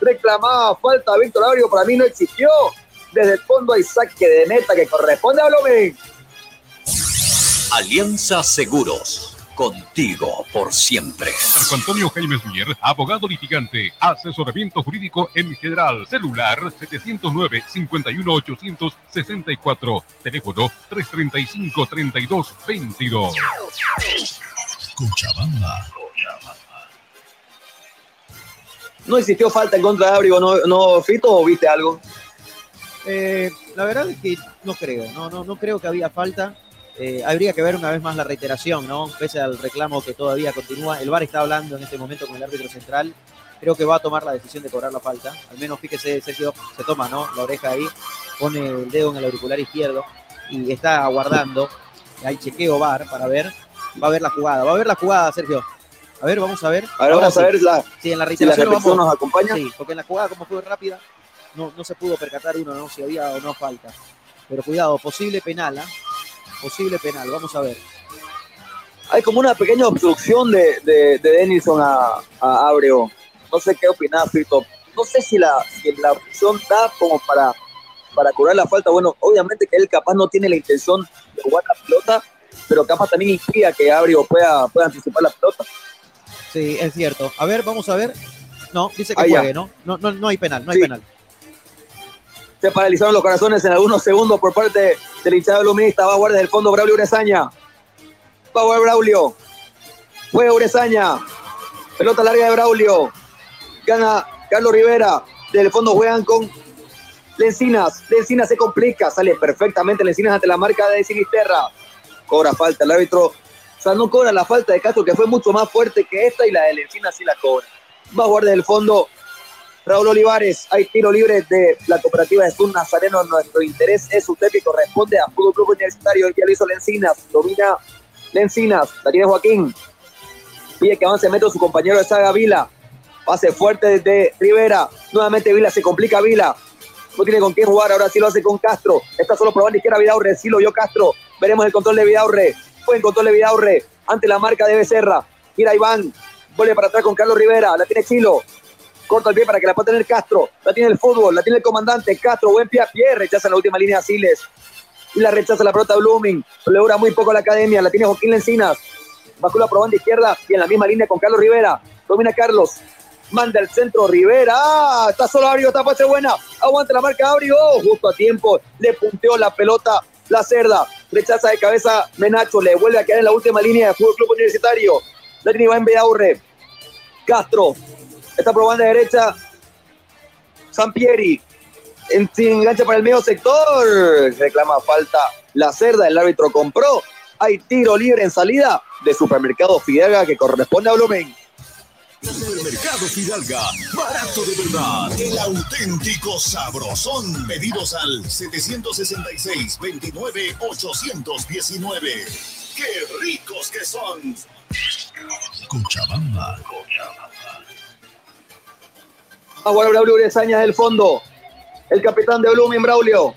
Reclamada falta Víctor Abreu, para mí no existió. Desde el fondo hay saque de meta que corresponde a Blumen. Alianza Seguros, contigo por siempre. Marco Antonio Jaime Mier, abogado litigante, asesoramiento jurídico en general, celular 709-51864, teléfono 335-3222. Cochabamba. ¿No existió falta en contra de Abreu, no, no Fito, o viste algo? Eh, la verdad es que no creo, no, no, no creo que había falta. Eh, habría que ver una vez más la reiteración, ¿no? Pese al reclamo que todavía continúa. El VAR está hablando en este momento con el árbitro central. Creo que va a tomar la decisión de cobrar la falta. Al menos fíjese, Sergio, se toma, ¿no? La oreja ahí, pone el dedo en el auricular izquierdo y está aguardando. Hay chequeo VAR para ver. Va a ver la jugada, va a ver la jugada, Sergio. A ver, vamos a ver. A ver, Ahora vamos a ver la, Sí, en la si la reiteración vamos- nos acompaña. Sí, porque en la jugada, como fue rápida, no, no se pudo percatar uno, ¿no? Si había o no falta. Pero cuidado, posible penal, ¿ah? Posible penal, vamos a ver. Hay como una pequeña obstrucción de, de, de Denison a, a Abreu. No sé qué opinás, Fito. No sé si la, si la opción da como para, para cobrar la falta. Bueno, obviamente que él capaz no tiene la intención de jugar la pelota, pero capaz también impida que Abreu pueda, pueda anticipar la pelota. Sí, es cierto. A ver, vamos a ver. No, dice que Ah, juegue, ¿no? No, no, no hay penal, no hay penal. Se paralizaron los corazones en algunos segundos por parte del hinchado luminista. Va a guardar desde el fondo Braulio Urezaña. Va a jugar Braulio. Juega Urezaña. Pelota larga de Braulio. Gana Carlos Rivera. Desde el fondo juegan con Lencinas. Lencinas se complica. Sale perfectamente Lencinas ante la marca de Sinisterra. Cobra falta el árbitro. O sea, no cobra la falta de Castro, que fue mucho más fuerte que esta, y la de Lencinas sí la cobra. Va a jugar desde el fondo Raúl Olivares, hay tiro libre de la cooperativa de Sun Nazareno. Nuestro interés es usted que corresponde a Fútbol Club Universitario. Ya lo hizo Lencinas, domina Lencinas, la tiene Joaquín. Pide que avance metro su compañero de saga Vila. Pase fuerte desde Rivera. Nuevamente Vila se complica Vila. No tiene con quién jugar, ahora sí lo hace con Castro. Está solo probando izquierda Vidaurre, sí lo vio Castro. Veremos el control de Vidaurre. Buen control de Vidaurre ante la marca de Becerra. Mira Iván, Vuelve para atrás con Carlos Rivera. La tiene Chilo. Corta el pie para que la pueda tener Castro. La tiene el fútbol. La tiene el comandante. Castro, buen pie a pie. Rechaza la última línea Siles. Y la rechaza la pelota Blooming. Le dura muy poco la academia. La tiene Joaquín Lencinas. Bajó la probanda izquierda y en la misma línea con Carlos Rivera. Domina Carlos. Manda el centro Rivera. Ah, está solo Abrigo. Está ser buena. Aguanta la marca Abrigo. Justo a tiempo. Le punteó la pelota la cerda. Rechaza de cabeza Menacho. Le vuelve a quedar en la última línea de Fútbol Club Universitario. La tiene Iván Beaurre. Castro. Está probando de derecha. Sampieri. En, se engancha para el medio sector. Reclama falta la cerda. El árbitro compró. Hay tiro libre en salida de Supermercado Fidalga que corresponde a Blumen. Supermercado Fidalga, barato de verdad, el auténtico sabrosón. Pedidos al 766 29 819. ¡Qué ricos que son! Cochabamba. Agua Braulio Urezaña del fondo. El capitán de Blumen, Braulio.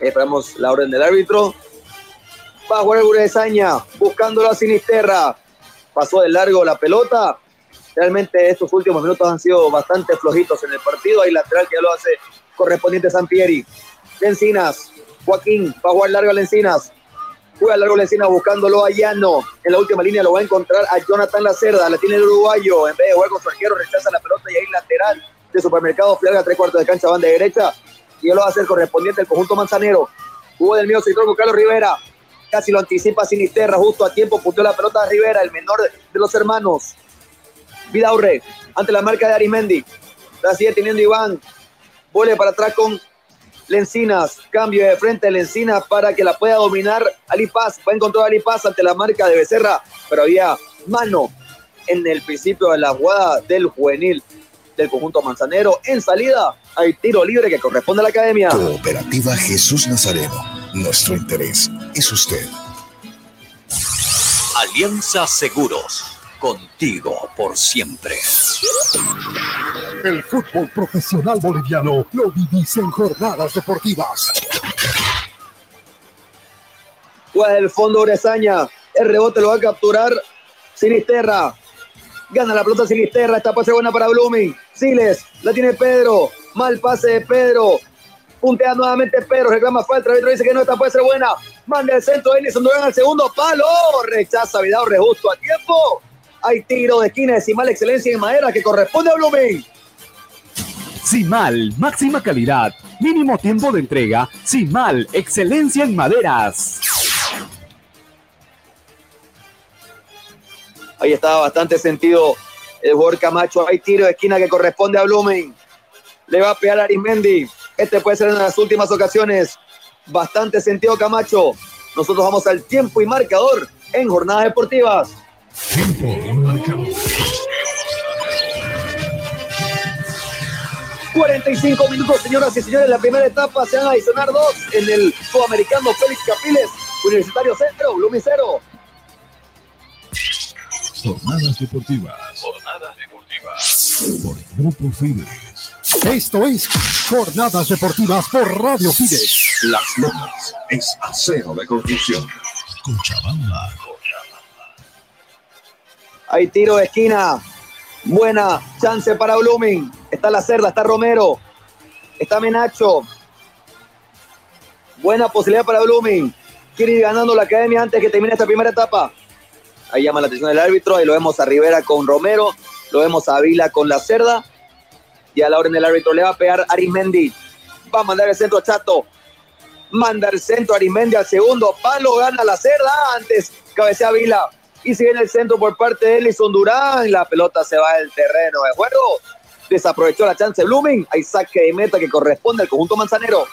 Esperamos la orden del árbitro. Va a jugar Urezaña, buscando la sinisterra. Pasó de largo la pelota. Realmente estos últimos minutos han sido bastante flojitos en el partido. Hay lateral que ya lo hace correspondiente Sampieri. Lencinas, Joaquín, va a jugar largo a Lencinas. Juega largo Lencinas buscándolo a Llano. En la última línea lo va a encontrar a Jonathan Lacerda. La tiene el uruguayo. En vez de jugar con su arquero, rechaza la pelota y ahí lateral de Supermercado Flaga, tres cuartos de cancha, van de derecha. Y él lo va a hacer correspondiente el conjunto manzanero. Jugó del mío sector con Carlos Rivera. Casi lo anticipa Sinisterra, justo a tiempo, punteó la pelota de Rivera, el menor de los hermanos. Vidaurre, ante la marca de Arimendi. La sigue teniendo Iván. Vuelve para atrás con Lencinas. Cambio de frente de Lencinas para que la pueda dominar Ali Paz. Va a encontrar a Ali Paz ante la marca de Becerra, pero había mano en el principio de la jugada del juvenil del conjunto manzanero. En salida hay tiro libre que corresponde a la academia. Cooperativa Jesús Nazareno. Nuestro interés es usted. Alianza Seguros. Contigo por siempre. El fútbol profesional boliviano lo vivís en jornadas deportivas. Juega del fondo Orezaña. El rebote lo va a capturar Sinisterra. Gana la pelota Sinisterra. Esta pase buena para Blooming. Siles. La tiene Pedro. Mal pase de Pedro. Puntea nuevamente Pedro, reclama falta, el dice que no, esta puede ser buena. Manda el centro, Enison Durán al segundo palo. Rechaza Vidal justo a tiempo. Hay tiro de esquina de Simal Excelencia en Madera que corresponde a Blumen. Simal, máxima calidad, mínimo tiempo de entrega. Simal, excelencia en maderas. Ahí estaba bastante sentido el jugador Camacho. Hay tiro de esquina que corresponde a Blumen. Le va a pegar a Arismendi. Este puede ser en las últimas ocasiones. Bastante sentido Camacho. Nosotros vamos al tiempo y marcador en jornadas deportivas. Tiempo y marcador. 45 minutos, señoras y señores. La primera etapa se van a adicionar dos en el sudamericano Félix Capiles, Universitario Centro, Lumicero. Jornadas deportivas. Jornadas deportivas. Por Grupo Fides. Esto es Jornadas Deportivas por Radio Fides. Las Lomas es acero de construcción. Cochabamba. Hay tiro de esquina. Buena chance para Blooming. Está la cerda, está Romero. Está Menacho. Buena posibilidad para Blooming. Quiere ir ganando la academia antes que termine esta primera etapa. Ahí llama la atención del árbitro. Ahí lo vemos a Rivera con Romero. Lo vemos a Vila con la cerda. Y a la orden del árbitro le va a pegar Arismendi. Va a mandar el centro a Chato. Manda el centro Arismendi al segundo palo. Gana la cerda. Antes cabecea Vila. Y si viene el centro por parte de Ellison Durán, la pelota se va del terreno de juego. Desaprovechó la chance Blooming. Hay saque de meta que corresponde al conjunto manzanero.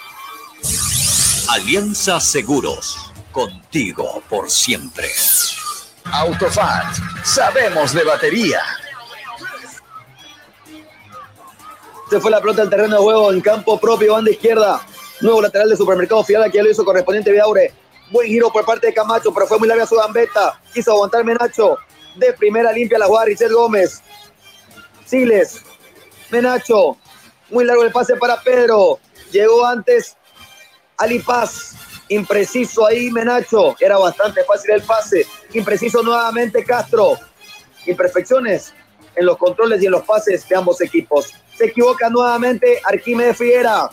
Alianza Seguros. Contigo por siempre. Autofat. Sabemos de batería. Se fue la pelota al terreno de juego en campo propio, banda izquierda. Nuevo lateral de Supermercado Fiala que ya lo hizo correspondiente Vidaure. Buen giro por parte de Camacho, pero fue muy larga su gambeta. Quiso aguantar Menacho. De primera limpia la jugada Richel Gómez. Siles. Menacho. Muy largo el pase para Pedro. Llegó antes Ali Paz. Impreciso ahí Menacho, era bastante fácil el pase. Impreciso nuevamente Castro. Imperfecciones en los controles y en los pases de ambos equipos. Se equivoca nuevamente Arquímedes Figuera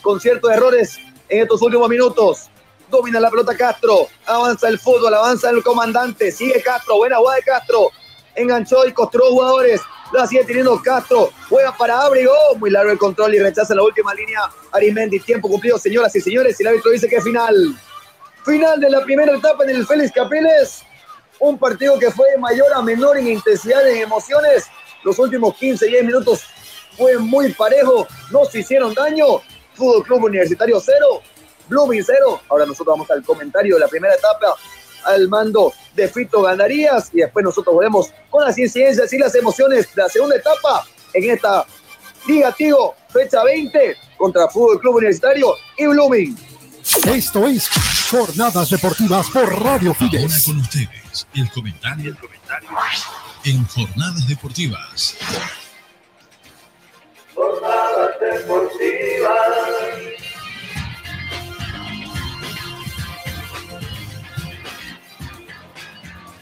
con ciertos errores en estos últimos minutos. Domina la pelota Castro, avanza el fútbol, avanza el comandante, sigue Castro, buena jugada de Castro, enganchó y construyó jugadores, la sigue teniendo Castro, juega para Abrigo, muy largo el control y rechaza la última línea. Arimendi, tiempo cumplido señoras y señores, y el árbitro dice que es final. Final de la primera etapa en el Félix Capiles, un partido que fue de mayor a menor en intensidad en emociones, los últimos 15, 10 minutos fue muy parejo, no se hicieron daño, Fútbol Club Universitario 0, Blooming 0, ahora nosotros vamos al comentario de la primera etapa, al mando de Fito Gandarías y después nosotros volvemos con las incidencias y las emociones de la segunda etapa en esta Liga Tigo, fecha 20 contra Fútbol Club Universitario y Blooming. Esto es Jornadas Deportivas por Radio Ahora Fides. con ustedes, el comentario, el comentario en Jornadas Deportivas.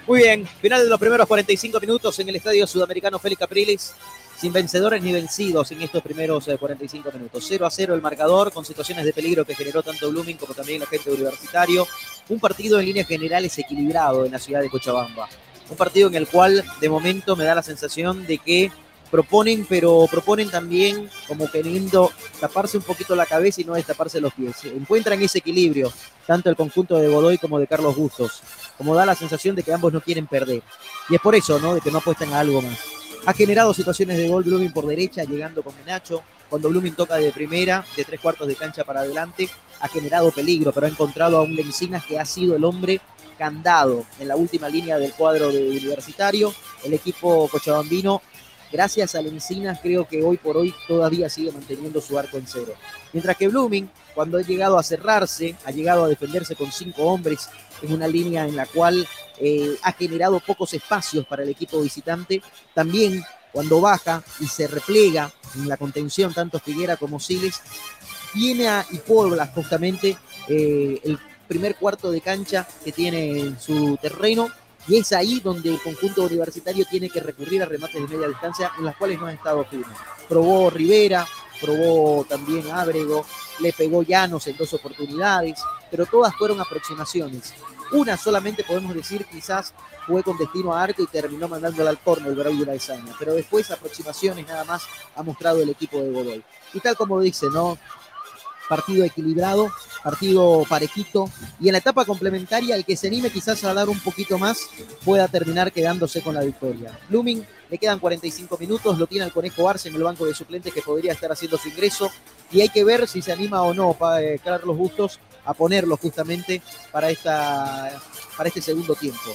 Muy bien, final de los primeros 45 minutos en el Estadio Sudamericano Félix Capriles, sin vencedores ni vencidos en estos primeros eh, 45 minutos. 0 a 0 el marcador, con situaciones de peligro que generó tanto Blooming como también la gente universitario. Un partido en líneas generales equilibrado en la ciudad de Cochabamba. Un partido en el cual de momento me da la sensación de que proponen, pero proponen también como queriendo taparse un poquito la cabeza y no destaparse los pies. Encuentran ese equilibrio, tanto el conjunto de Godoy como de Carlos Bustos, como da la sensación de que ambos no quieren perder. Y es por eso, ¿no? De que no apuestan a algo más. Ha generado situaciones de gol Blooming por derecha, llegando con Menacho. Cuando Blooming toca de primera, de tres cuartos de cancha para adelante, ha generado peligro, pero ha encontrado a un Lencinas que ha sido el hombre candado en la última línea del cuadro de Universitario. El equipo cochabambino gracias a Lencinas, creo que hoy por hoy todavía sigue manteniendo su arco en cero. Mientras que Blooming, cuando ha llegado a cerrarse, ha llegado a defenderse con cinco hombres en una línea en la cual eh, ha generado pocos espacios para el equipo visitante, también cuando baja y se replega en la contención, tanto Figuera como Siles, viene a y justamente eh, el primer cuarto de cancha que tiene en su terreno y es ahí donde el conjunto universitario tiene que recurrir a remates de media distancia en las cuales no ha estado firme. Probó Rivera, probó también Ábrego, le pegó Llanos en dos oportunidades, pero todas fueron aproximaciones. Una solamente podemos decir quizás fue con destino a arco y terminó mandándola al corno el Braulio Laizaña, pero después aproximaciones nada más ha mostrado el equipo de Godoy. Y tal como dice, ¿no? Partido equilibrado, partido parejito, y en la etapa complementaria el que se anime quizás a dar un poquito más pueda terminar quedándose con la victoria. Blooming le quedan 45 minutos, lo tiene el Conejo Arce en el banco de suplentes que podría estar haciendo su ingreso, y hay que ver si se anima o no para Carlos Bustos a ponerlo justamente para, esta, para este segundo tiempo.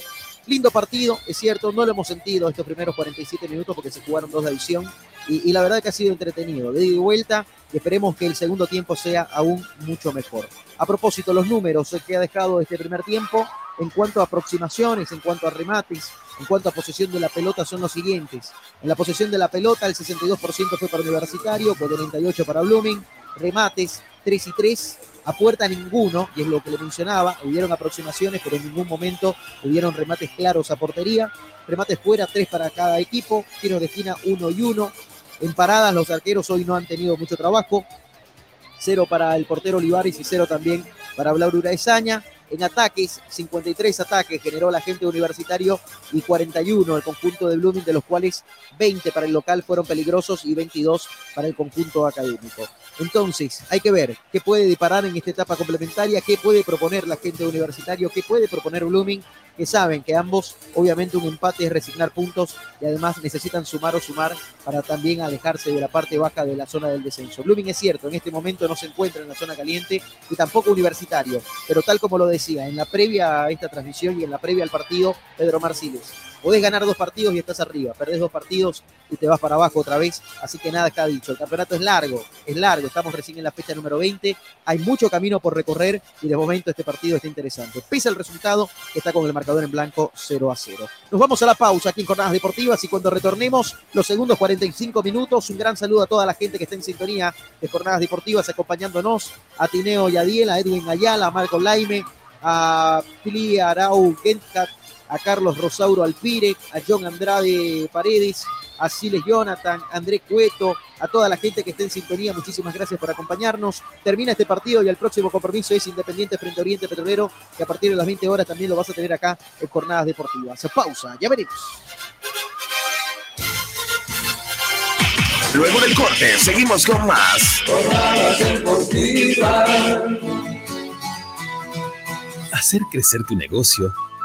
Lindo partido, es cierto, no lo hemos sentido estos primeros 47 minutos porque se jugaron dos de adición y, la verdad que ha sido entretenido, de ida y vuelta y esperemos que el segundo tiempo sea aún mucho mejor. A propósito, los números que ha dejado este primer tiempo en cuanto a aproximaciones, en cuanto a remates, en cuanto a posesión de la pelota son los siguientes. En la posesión de la pelota el 62% fue para Universitario, 48 para Blooming, remates 3 y 3, a puerta ninguno, y es lo que le mencionaba, hubieron aproximaciones, pero en ningún momento hubieron remates claros a portería, remates fuera, 3 para cada equipo, tiros de esquina 1 y 1, en paradas los arqueros hoy no han tenido mucho trabajo, cero para el portero Olivares y cero también para Blauro Uraesaña. En ataques, 53 ataques generó la gente universitario y 41 el conjunto de Blooming, de los cuales 20 para el local fueron peligrosos y 22 para el conjunto académico. Entonces, hay que ver qué puede disparar en esta etapa complementaria, qué puede proponer la gente universitario, qué puede proponer Blooming, que saben que ambos, obviamente, un empate es resignar puntos y además necesitan sumar o sumar para también alejarse de la parte baja de la zona del descenso. Blooming es cierto, en este momento no se encuentra en la zona caliente y tampoco universitario, pero tal como lo decía, en la previa a esta transmisión y en la previa al partido, Pedro Marciles. Podés ganar dos partidos y estás arriba, perdés dos partidos y te vas para abajo otra vez, así que nada está dicho. El campeonato es largo, es largo, estamos recién en la fecha número 20, hay mucho camino por recorrer y de momento este partido está interesante. Pese al resultado que está con el marcador en blanco 0 a 0. Nos vamos a la pausa aquí en Jornadas Deportivas y cuando retornemos los segundos 45 minutos, un gran saludo a toda la gente que está en sintonía de Jornadas Deportivas acompañándonos, a Tineo Yadiel, a Edwin Ayala, a Marco Laime, a Pili Arau Gentcat, a Carlos Rosauro Alpire, a John Andrade Paredes, a Siles Jonathan, a André Cueto, a toda la gente que esté en sintonía, muchísimas gracias por acompañarnos. Termina este partido y el próximo compromiso es Independiente frente a Oriente Petrolero, que a partir de las 20 horas también lo vas a tener acá en Jornadas Deportivas. Pausa, ya veremos. Luego del corte, seguimos con más. Hacer crecer tu negocio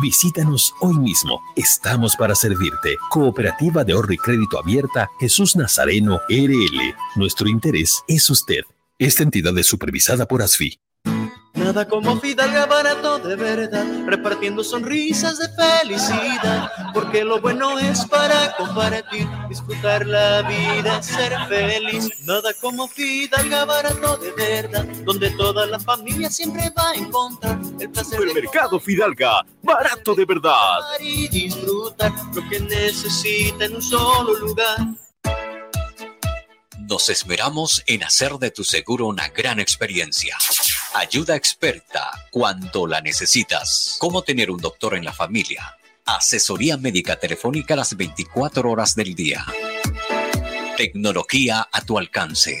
Visítanos hoy mismo. Estamos para servirte. Cooperativa de ahorro y crédito abierta Jesús Nazareno RL. Nuestro interés es usted. Esta entidad es supervisada por ASFI. Nada como Fidalga barato de verdad, repartiendo sonrisas de felicidad, porque lo bueno es para compartir, disfrutar la vida, ser feliz. Nada como Fidalga barato de verdad, donde toda la familia siempre va a encontrar el placer El mercado Fidalga, barato de verdad. y disfrutar lo que necesita en un solo lugar. Nos esmeramos en hacer de tu seguro una gran experiencia. Ayuda experta cuando la necesitas. Cómo tener un doctor en la familia. Asesoría médica telefónica las 24 horas del día. Tecnología a tu alcance.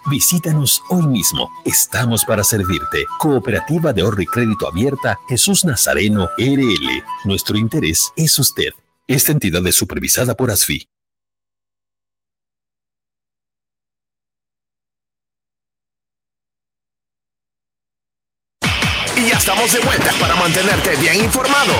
Visítanos hoy mismo. Estamos para servirte. Cooperativa de ahorro y crédito abierta Jesús Nazareno RL. Nuestro interés es usted. Esta entidad es supervisada por ASFI. Y ya estamos de vuelta para mantenerte bien informado.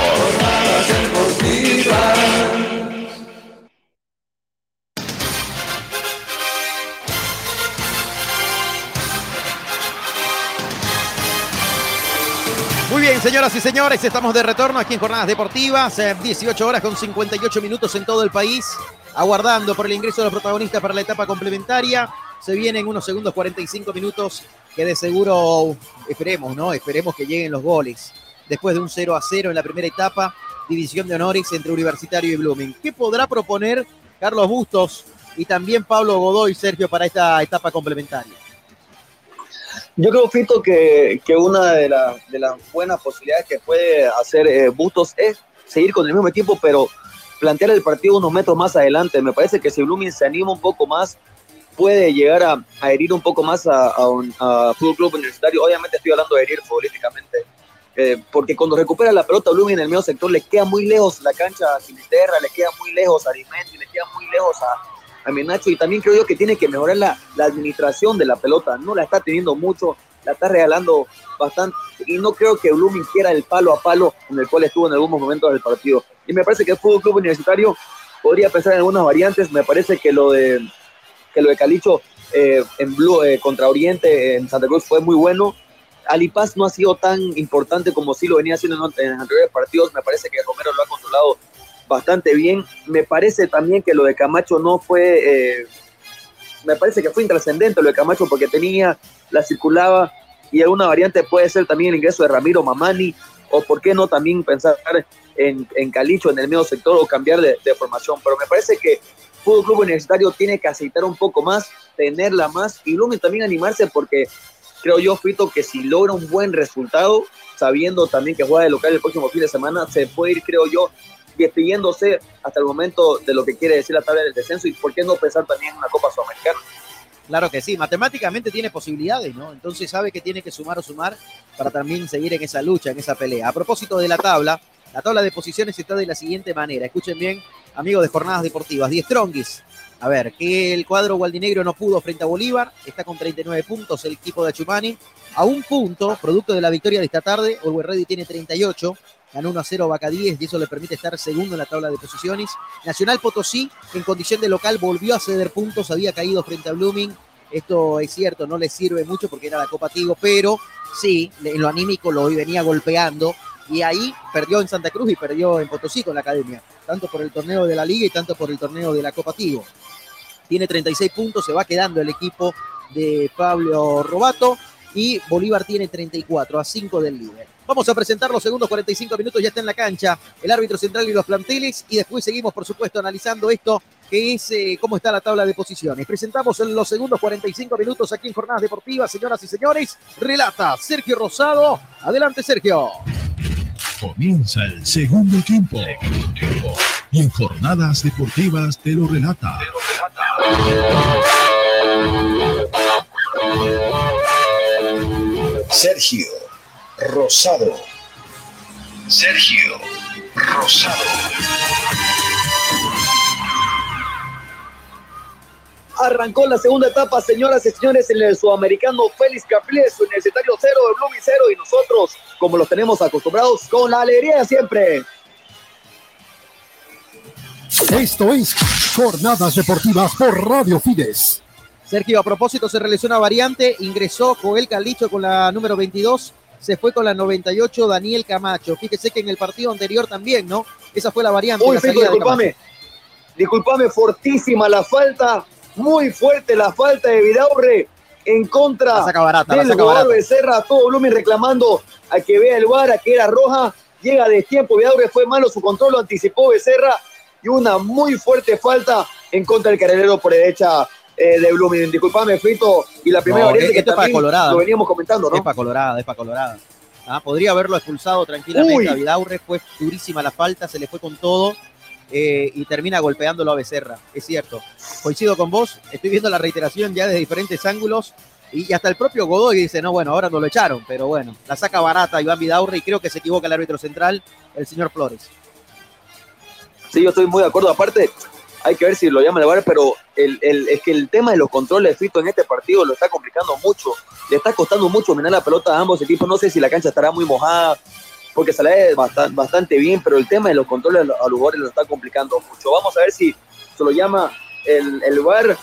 Bien, señoras y señores, estamos de retorno aquí en Jornadas Deportivas, 18 horas con 58 minutos en todo el país, aguardando por el ingreso de los protagonistas para la etapa complementaria. Se vienen unos segundos 45 minutos que de seguro esperemos, ¿no? Esperemos que lleguen los goles. Después de un 0 a 0 en la primera etapa, división de honores entre Universitario y Blooming. ¿Qué podrá proponer Carlos Bustos y también Pablo Godoy, Sergio, para esta etapa complementaria? Yo creo, Fito, que, que una de, las buenas posibilidades que puede hacer eh, Bustos es seguir con el mismo equipo, pero plantear el partido unos metros más adelante. Me parece que si Blooming se anima un poco más, puede llegar a, a herir un poco más a, a un Fútbol Club Universitario. Obviamente estoy hablando de herir futbolísticamente, eh, porque cuando recupera la pelota Blooming en el medio sector, le queda muy lejos la cancha a Sinisterra, le queda muy lejos a Dimendi, le queda muy lejos a, a Menacho y también creo yo que tiene que mejorar la, administración de la pelota. No la está teniendo mucho, la está regalando bastante y no creo que Blooming quiera el palo a palo en el cual estuvo en algunos momentos del partido. Y me parece que el Fútbol Club Universitario podría pensar en algunas variantes. Me parece que lo de, que lo de Calicho eh, en Blue, eh, contra Oriente en Santa Cruz fue muy bueno. Alipaz no ha sido tan importante como sí lo venía haciendo en, en anteriores partidos. Me parece que Romero lo ha controlado bastante bien. Me parece también que lo de Camacho no fue, eh, me parece que fue intrascendente lo de Camacho porque tenía, la circulaba y alguna variante puede ser también el ingreso de Ramiro Mamani o por qué no también pensar en, en Calicho en el medio sector o cambiar de, de, formación. Pero me parece que Fútbol Club Universitario tiene que aceitar un poco más, tenerla más y Lumen también animarse porque creo yo, Fito, que si logra un buen resultado, sabiendo también que juega de local el próximo fin de semana, se puede ir, creo yo, despidiéndose hasta el momento de lo que quiere decir la tabla del descenso y por qué no pensar también en una Copa Sudamericana. Claro que sí, matemáticamente tiene posibilidades, ¿no? Entonces sabe que tiene que sumar o sumar para también seguir en esa lucha, en esa pelea. A propósito de la tabla, la tabla de posiciones está de la siguiente manera. Escuchen bien, amigos de Jornadas Deportivas. 10 Strongis. A ver, que el cuadro gualdinegro no pudo frente a Bolívar. Está con 39 puntos el equipo de Achumani. A un punto, producto de la victoria de esta tarde, Orwell Ready tiene 38 ganó 1 a 0 Vaca 10 y eso le permite estar segundo en la tabla de posiciones. Nacional Potosí, en condición de local, volvió a ceder puntos, había caído frente a Blooming. Esto es cierto, no le sirve mucho porque era la Copa Tigo, pero sí, en lo anímico lo venía golpeando y ahí perdió en Santa Cruz y perdió en Potosí con la academia, tanto por el torneo de la Liga y tanto por el torneo de la Copa Tigo. Tiene 36 puntos, se va quedando el equipo de Pablo Robato y Bolívar tiene 34 a 5 del líder. Vamos a presentar los segundos 45 minutos, ya está en la cancha el árbitro central y los planteles y después seguimos, por supuesto, analizando esto que es eh, cómo está la tabla de posiciones. Presentamos en los segundos 45 minutos aquí en Jornadas Deportivas, señoras y señores. Relata Sergio Rosado. Adelante, Sergio. Comienza el segundo tiempo. Y en Jornadas Deportivas te lo relata. Te lo relata. Sergio Rosado. Sergio Rosado. Arrancó la segunda etapa, señoras y señores, en el sudamericano Félix Capriles, Universitario 0 de Blumi 0 y nosotros, como los tenemos acostumbrados, con la alegría de siempre. Esto es Jornadas Deportivas por Radio Fides. Sergio, a propósito, se realizó una variante, ingresó Joel Calicho con la número 22, se fue con la 98 Daniel Camacho. Fíjese que en el partido anterior también, ¿no? Esa fue la variante. Uy, la Fico, disculpame. Disculpame, fortísima la falta, muy fuerte la falta de Vidaurre en contra la saca barata, del la saca barata. Becerra, todo volumen reclamando a que vea el VAR, a que era roja, llega de tiempo, Vidaurre fue malo, su control lo anticipó Becerra y una muy fuerte falta en contra del carrilero por derecha eh, de Blooming. Disculpame, Frito, y la primera No, variante que es para Colorado. lo veníamos comentando, ¿no? Es para Colorada, es para Colorada. Ah, podría haberlo expulsado tranquilamente a Vidaurre, fue durísima la falta, se le fue con todo eh, y termina golpeándolo a Becerra. Es cierto. Coincido con vos, estoy viendo la reiteración ya desde diferentes ángulos y hasta el propio Godoy dice, no, bueno, ahora no lo echaron, pero bueno, la saca barata Iván Vidaurre y creo que se equivoca el árbitro central, el señor Flores. Sí, yo estoy muy de acuerdo. Aparte, hay que ver si lo llama el VAR, pero el, el- es que el tema de los controles, Fito, en este partido lo está complicando mucho. Le está costando mucho mirar la pelota a ambos equipos. No sé si la cancha estará muy mojada, porque ve bastante, bastante bien, pero el tema de los controles a los jugadores lo está complicando mucho. Vamos a ver si se lo llama el, el VAR,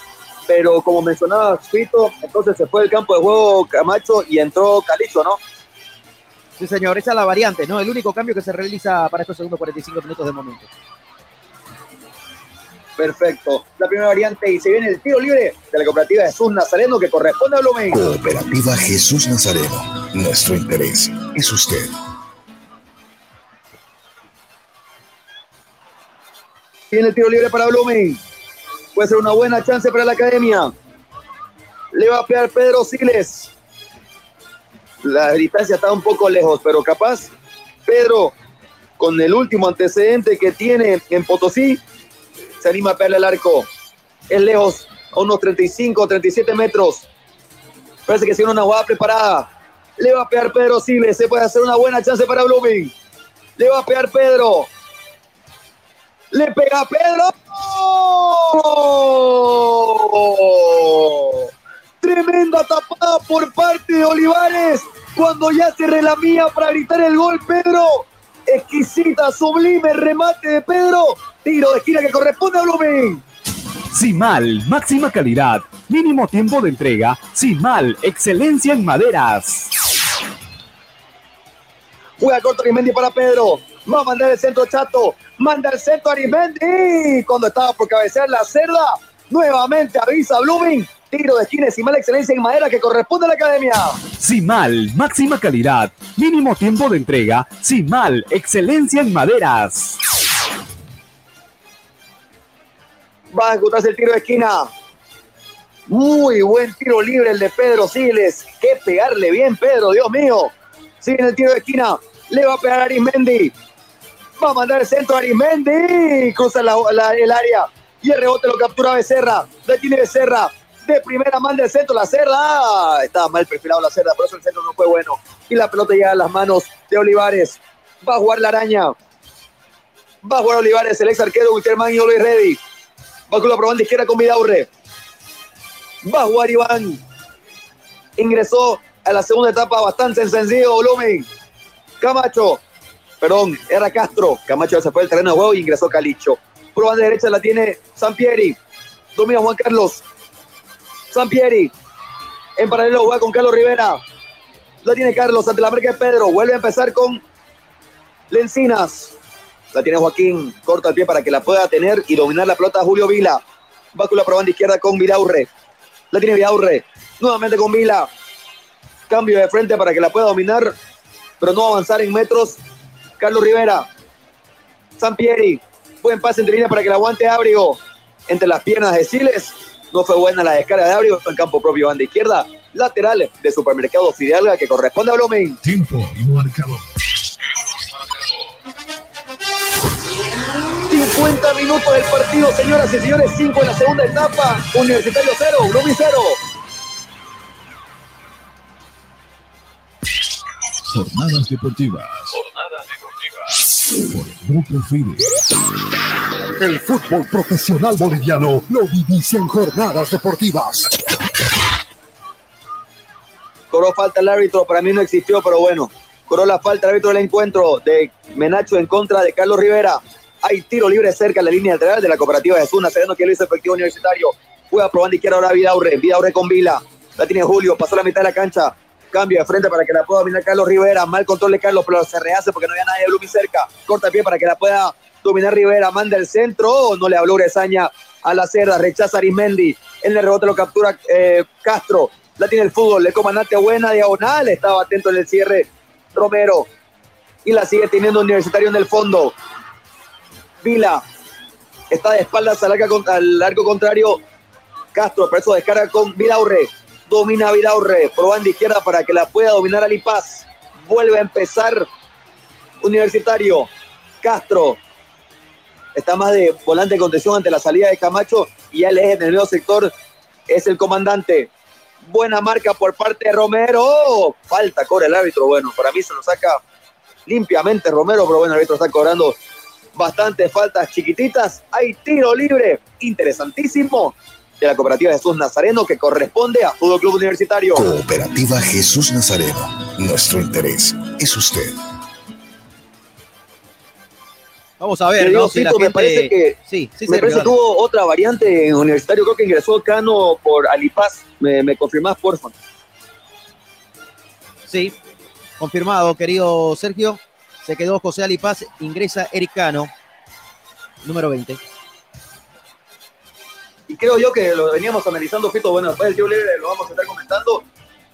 pero como mencionaba Fito, entonces se fue del campo de juego Camacho y entró Calicho, ¿no? Sí, señor, esa es la variante, ¿no? El único cambio que se realiza para estos segundos 45 minutos de momento. Perfecto. La primera variante y se viene el tiro libre de la cooperativa Jesús Nazareno que corresponde a Blumen. Cooperativa Jesús Nazareno. Nuestro interés es usted. Viene el tiro libre para Blumen. Puede ser una buena chance para la academia. Le va a pegar Pedro Siles. La distancia está un poco lejos, pero capaz Pedro, con el último antecedente que tiene en Potosí, se anima a pegarle al arco. Es lejos, a unos 35, 37 metros. Parece que tiene una jugada preparada. Le va a pegar Pedro Siles. Se puede hacer una buena chance para Blooming. Le va a pegar Pedro. Le pega Pedro. ¡Oh! Tremenda tapada por parte de Olivares. Cuando ya se relamía para gritar el gol, Pedro. Exquisita, sublime remate de Pedro. Tiro de esquina que corresponde a Blooming. Simal, máxima calidad, mínimo tiempo de entrega. Simal, excelencia en maderas. Juega corto Arimendi para Pedro. Va a mandar el centro Chato. Manda el centro Arimendi. Cuando estaba por cabecear la cerda. Nuevamente avisa Blooming. Tiro de esquina mala excelencia en madera que corresponde a la academia. Simal, máxima calidad, mínimo tiempo de entrega. Simal, excelencia en maderas. Va a ejecutarse el tiro de esquina. Muy buen tiro libre el de Pedro Siles. Que pegarle bien, Pedro, Dios mío. Sigue en el tiro de esquina. Le va a pegar Arismendi. Va a mandar el centro a Arismendi. Cruza la- la- el área. Y el rebote lo captura Becerra. Le tiene Becerra. De primera manda el centro, la cerda. Estaba mal perfilado la cerda, por eso el centro no fue bueno. Y la pelota llega a las manos de Olivares. Va a jugar la araña. Va a jugar Olivares, el ex arquero Wilterman y Luis Ready. Va con la probanda izquierda con Vidaurre. Va a jugar Iván. Ingresó a la segunda etapa bastante sencillo volumen. Camacho. Perdón, era Castro. Camacho se fue del terreno de juego y ingresó Calicho. Por banda derecha la tiene Sampieri. Domina Juan Carlos. Sampieri. En paralelo juega con Carlos Rivera. La tiene Carlos ante la marca de Pedro. Vuelve a empezar con Lencinas. La tiene Joaquín. Corta el pie para que la pueda tener y dominar la pelota Julio Vila. Va con la probanda izquierda con Vidaurre. La tiene Vidaurre. Nuevamente con Vila. Cambio de frente para que la pueda dominar, pero no avanzar en metros. Carlos Rivera. Sampieri. Buen pase entre línea para que la aguante Ábrigo. Entre las piernas de Siles. No fue buena la descarga de Ábrigo en campo propio, banda izquierda. Lateral de Supermercado Fidalga que corresponde a Blomen. Tiempo y marcador. 50 minutos del partido, señoras y señores. 5 en la segunda etapa. Universitario 0, Blomen 0. Jornadas deportivas. Por Grupo Fide. El fútbol profesional boliviano lo vivís en jornadas deportivas. Cobró falta el árbitro, para mí no existió, pero bueno. Cobró la falta el árbitro del encuentro de Menacho en contra de Carlos Rivera. Hay tiro libre cerca de la línea lateral de la cooperativa de Zuna, Sereno que lo hizo efectivo universitario. Juega probando izquierda ahora Vidaurre. Vidaurre con Vila. La tiene Julio, pasó la mitad de la cancha. Cambio de frente para que la pueda dominar Carlos Rivera. Mal control de Carlos, pero se rehace porque no había nadie de Blumi cerca. Corta pie para que la pueda dominar Rivera. Manda el centro. Oh, no le habló Gresaña a la cerda. Rechaza Arismendi. En el rebote lo captura eh, Castro. La tiene el fútbol. El comandante buena diagonal. Estaba atento en el cierre Romero. Y la sigue teniendo Universitario en el fondo. Vila. Está de espaldas al arco, contrario. Castro, por eso descarga con Vidaurre. Domina Vidaurre. Por banda izquierda para que la pueda dominar Alipaz. Vuelve a empezar Universitario. Castro. Está más de volante de contención ante la salida de Camacho. Y ya el eje en el medio sector es el comandante. Buena marca por parte de Romero. Falta, cobra el árbitro. Bueno, para mí se lo saca limpiamente Romero, pero bueno, el árbitro está cobrando bastantes faltas chiquititas. Hay tiro libre, interesantísimo, de la cooperativa Jesús Nazareno que corresponde a Fútbol Club Universitario. Cooperativa Jesús Nazareno. Nuestro interés es usted. Vamos a ver, ¿no? Si la me parece que Sí, sí, me parece tuvo otra variante en Universitario, creo que ingresó Cano por Alipaz. Me, me confirmás, porfa. Sí, confirmado, querido Sergio. Se quedó José Alipaz, ingresa Ericano, número 20. Y creo yo que lo veníamos analizando, Fito. Bueno, después del tiro libre lo vamos a estar comentando.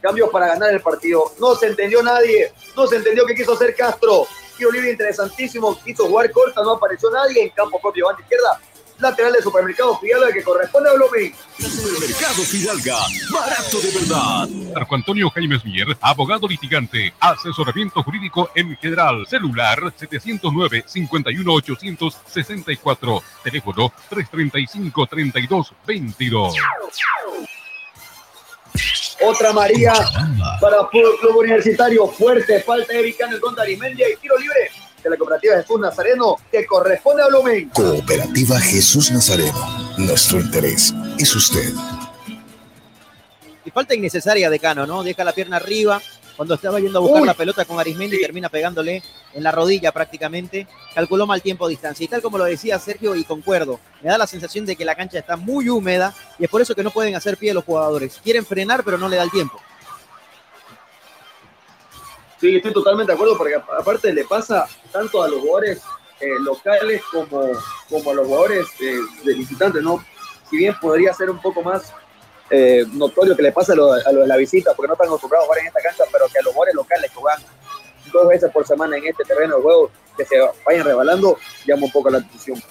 Cambios para ganar el partido. No se entendió nadie. No se entendió qué quiso hacer Castro. Tiro libre interesantísimo. Quiso jugar corta. No apareció nadie en campo propio. Banda izquierda. Lateral de supermercado Fidalga que corresponde a Blooming. Supermercado Fidalga, barato de verdad. Marco Antonio Jaimes Mier, abogado litigante, asesoramiento jurídico en general, celular 709-51864, teléfono 335-3222. Otra María para Fútbol Club Universitario. Fuerte falta de Vicano en contra de Arimendia y tiro libre de la cooperativa Jesús Nazareno que corresponde a Blooming. Cooperativa Jesús Nazareno. Nuestro interés es usted. Y falta innecesaria de Cano, ¿no? Deja la pierna arriba. Cuando estaba yendo a buscar Uy. la pelota con Arismendi, termina pegándole en la rodilla prácticamente. Calculó mal tiempo de distancia. Y tal como lo decía Sergio, y concuerdo, me da la sensación de que la cancha está muy húmeda y es por eso que no pueden hacer pie los jugadores. Quieren frenar, pero no le da el tiempo. Sí, estoy totalmente de acuerdo porque a- aparte le pasa tanto a los jugadores eh, locales como, como a los jugadores eh, de visitantes, ¿no? Si bien podría ser un poco más eh, notorio que le pasa a los, a los de la visita porque no están acostumbrados a jugar en esta cancha, pero que a los jugadores locales que juegan dos veces por semana en este terreno de juego, que se vayan rebalando, llama un poco la atención.